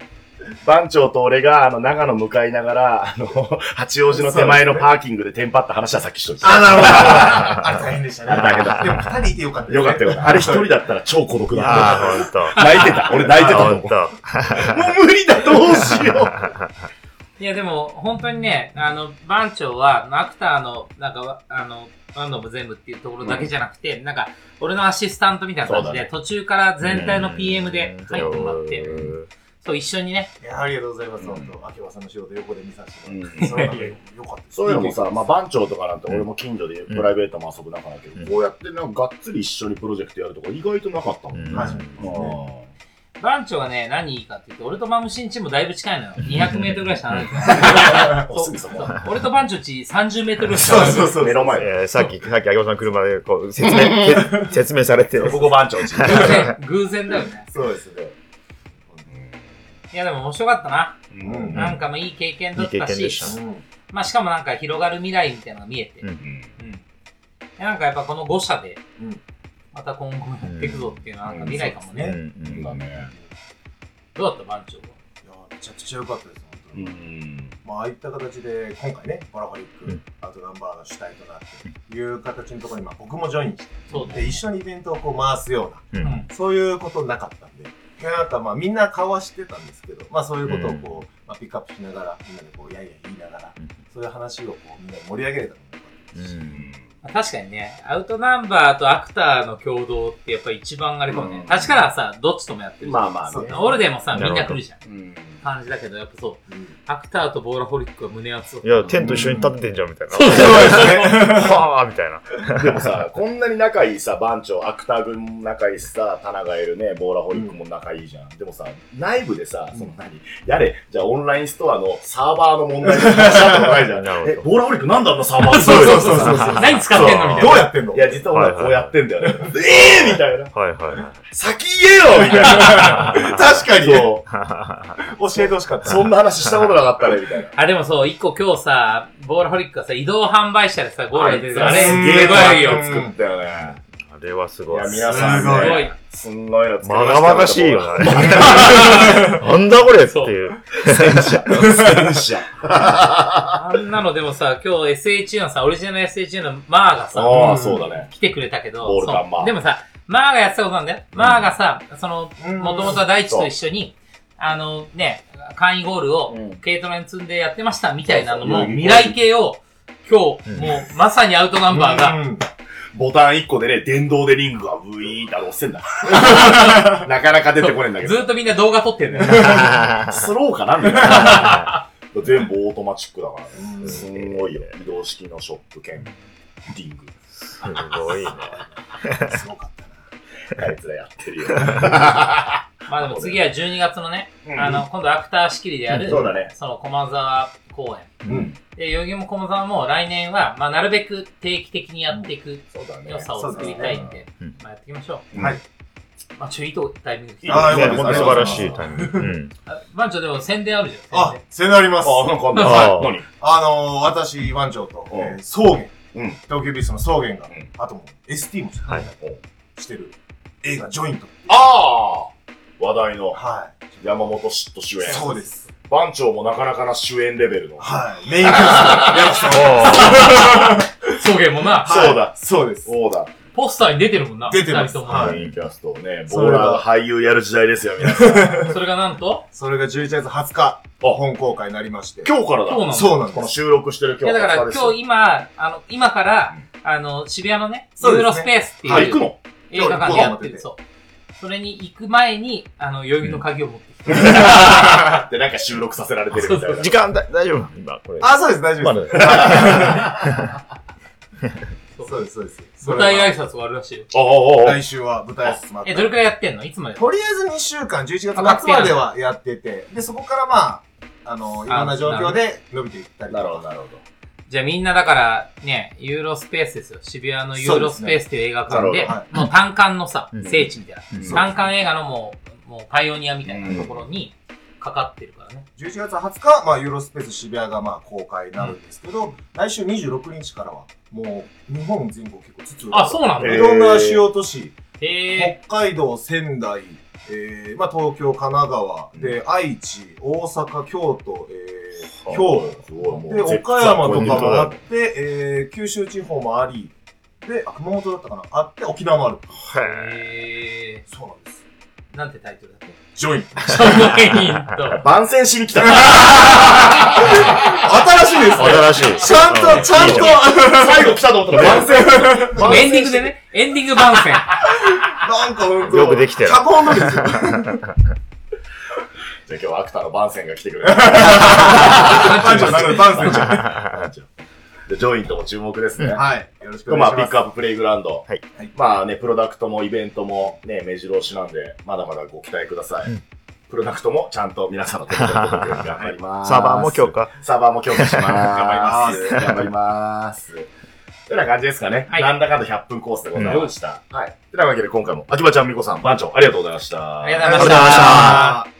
番長と俺が、あの、長野向かいながら、あの、八王子の手前のパーキングでテンパった話はさっきしといて。あ、なるほど。あれ大変でしたね。あれ大変だでも二人いてよかった。よかったよ。あれ一人だったら超孤独だああ、っほんと。た。泣いてた。俺泣いてたと思う。ほんと。もう無理だ、どうしよ いや、でも、本当にね、あの、番長は、アクターの、なんか、あの、ワンノブ全部っていうところだけじゃなくて、なんか、俺のアシスタントみたいな感じで、ね途中から全体の PM で入ってもらって、うんそう、一緒にね、いや、ありがとうございます。うん本当、秋葉さんの仕事横で見させてもらっう。て。そういうのでよかったです。そういうのもさ、まあ番長とかなんて俺も近所でプライベートも遊ぶ仲だけど、うんこうやってなんかがっつり一緒にプロジェクトやるとか意外となかったもんね。うん初めてですね。番長はね、何いいかって言って、俺とマムシンチもだいぶ近いのよ。200メートルぐらいしか離れてない。俺と番長ち30メートルぐらいしか離れてない。そうそうそう。目の前。えーさっき、さっき、秋葉さんの車で、こう、説明、け説明されて、ここ番長ち。偶然、偶然だよね。そうですね。いや、でも面白かったな。うんなんかもいい経験だっいい経たし、験でしたうん。まあしかもなんか広がる未来みたいなのが見えて。うんうん。でなんかやっぱこの5社でうん、また今後やっていくぞっていうのはなんか未来かもうんね。うんだね。どうだった？番長は？いや、めちゃくちゃ良かったです、本当うに。ん。まあ、ああいった形で、今回ね、ボラホリック、うんアウトナンバーが主体となって、いう形のところに、まあ、僕もジョインして、で、そうね。一緒にイベントをこう回すような、う。うんん。そういうことなかったんで、いやなんかまあみんな顔は知ってたんですけど、まあそういうことをこう、まあ、ピックアップしながら、みんなでこう、やいやい言いながら、うん。そういう話をこう、みんなで盛り上げれたのもよかったです。し、うん。まあ確かにね、アウトナンバーとアクターの共同ってやっぱり一番あれかもねうん。確かはさ、どっちともやってるじゃん。まあまあね。オルデもさ、みんな来るじゃん。うん。感じだけど、やっぱそう。うんアクターとボーラホリックは胸熱いや、テント一緒に立ててんじゃん、みたいな。そうですね。はぁみたいな。でもさ、こんなに仲いいさ、番長、アクター軍も仲いいしさ、タナがいるね、ボーラホリックも仲いいじゃん。でもさ、内部でさ、その何、やれ、じゃあオンラインストアのサーバーの問題に話したことないじゃん。ボーラホリックなんであんなサーバーそうそうそうそうそう何使ってんのみたいな。どうやってんの？いや、実は俺はこうやってんだよね。ええーみたいな。はいはいはい。先言えよみたいな。確かにそう。教えてほしかった。そんな話したことなかったね、みたいな。あ、でもそう、一個今日さ、ボーラホリックがさ、移動販売車でさ、ゴールが出てる。ああれ、すげえごいよ。よ、作ったよね。あれはすごい。いや、皆さんすごいね、すんごいまがまがしいよな。なんだこれっていう。戦車。戦車。あんなのでもさ、今日 SHU のさ、オリジナル SHU のマーがさ、ああ、そうだね。来てくれたけど、ボールカンマーでもさ、マーがやってたことなんだよ。マーがさ、その、うんもともとは大地と一緒に、あのね、簡易ゴールをうん軽トラに積んでやってましたみたいなのも、未来系を、今日、うんもうまさにアウトナンバーが、うんボタン1個でね、電動でリングがブイーンって押せんだ。なかなか出てこねえんだけど。ずっとみんな動画撮ってんだよ。スローかなみたいな。全部オートマチックだからね。うんすんごいよ。移動式のショップ兼リング。すごいね。すごかったな。あいつらやってるよ。まあでも次は12月のね、うんあの、今度アクター仕切りでやる、うんそうだねその駒沢公演。うん。で、代々木も駒沢も来年は、まあなるべく定期的にやっていくそうだね良。さを作りたいんで、うんまあやっていきましょう。うんはい。まあちょいとタイミングで来てあーねよかったです本当素晴らしいタイミング。うん。あ番長でも宣伝あるじゃん。あ宣伝、宣伝あります。あ、なんかあんだ。あはい何？あのー、私、湾長と、うんえー草原、うん。東急ビスの草原が、んあともう ST もはいしてる映画ジョイント。ああ話題のは山本嫉妬主い。演。そうです。番長もなかなかな主演レベルの。はい。メインキャストやらせてもらってお草原もな、そうだそうです。そうだ。ポスターに出てるもんな。出てます二人メインキャストをね、ボーラーが俳優やる時代ですよ、皆さん。それがなんと？それが11月20日、本公開になりまして。今日からだ。そうなのこのそうなんです。収録してる今日だから20日です今日今、あの、今から、あの、渋谷のね、ユーロスペースってあ、行いうくの？映画館でやってる。そう。それに行く前に、あの、代々木の鍵を持ってきて。で、なんか収録させられてるみたいな。時間だ大丈夫なの？今、これ。あ、そうです、大丈ま夫です。だ。そうです、そうです。そ舞台挨拶があるらしいよ。おおおお来週は舞台挨拶もあってえ、どれくらいやってんの？いつまで？とりあえず2週間、11月末まではやってて、で、そこからまあ、あの、いろんな状況で伸びていったりとなるほど、か。なるほど。じゃあみんなだから、ね、ユーロスペースですよ。渋谷のユーロスペースっていう映画館で、もう単館のさ、うん聖地みたいな。うん単館映画のもう、もうパイオニアみたいなところにかかってるからね。11月20日、まあ、ユーロスペース渋谷がまあ公開になるんですけど、来週26日からは、もう、日本全国結構つつあ、そうなんだ。えいろんな主要都市、へえ。北海道、仙台、えー、まあ、東京、神奈川、で、愛知、大阪、京都、えー、兵庫、で、絶岡山とか絶もあって、えー、九州地方もあり、で、あ、熊本だったかな？あって、沖縄もある。へえ。そうなんです。なんてタイトルだっけ？ジョイン。ジョイント。番宣しに来た。新しいですね。新しい。ちゃんと、ちゃんと、最後来たと思ったら番宣。エンディングでね、エンディング番宣。なんかほんと。よくできてる脚本通りですよ。じゃあ今日はアクターの番宣が来てくれる。パンチョなる、パンセンちゃん。で、ジョイントも注目ですね。はい。よろしくおまあ、願いします。ピックアッププレイグラウンド。はいはいまあね、プロダクトもイベントもね、目白押しなんで、まだまだご期待ください。うんプロダクトもちゃんと皆さんの手元に届くように頑張ります。サーバーも強化。サーバーも強化します。頑張ります頑張ります。というような感じですかね。はいなんだかんだ100分コースでございました？はい。というわけで今回も、秋葉ちゃん、みこさん、番長、ありがとうございました。ありがとうございましありがとうございましたた。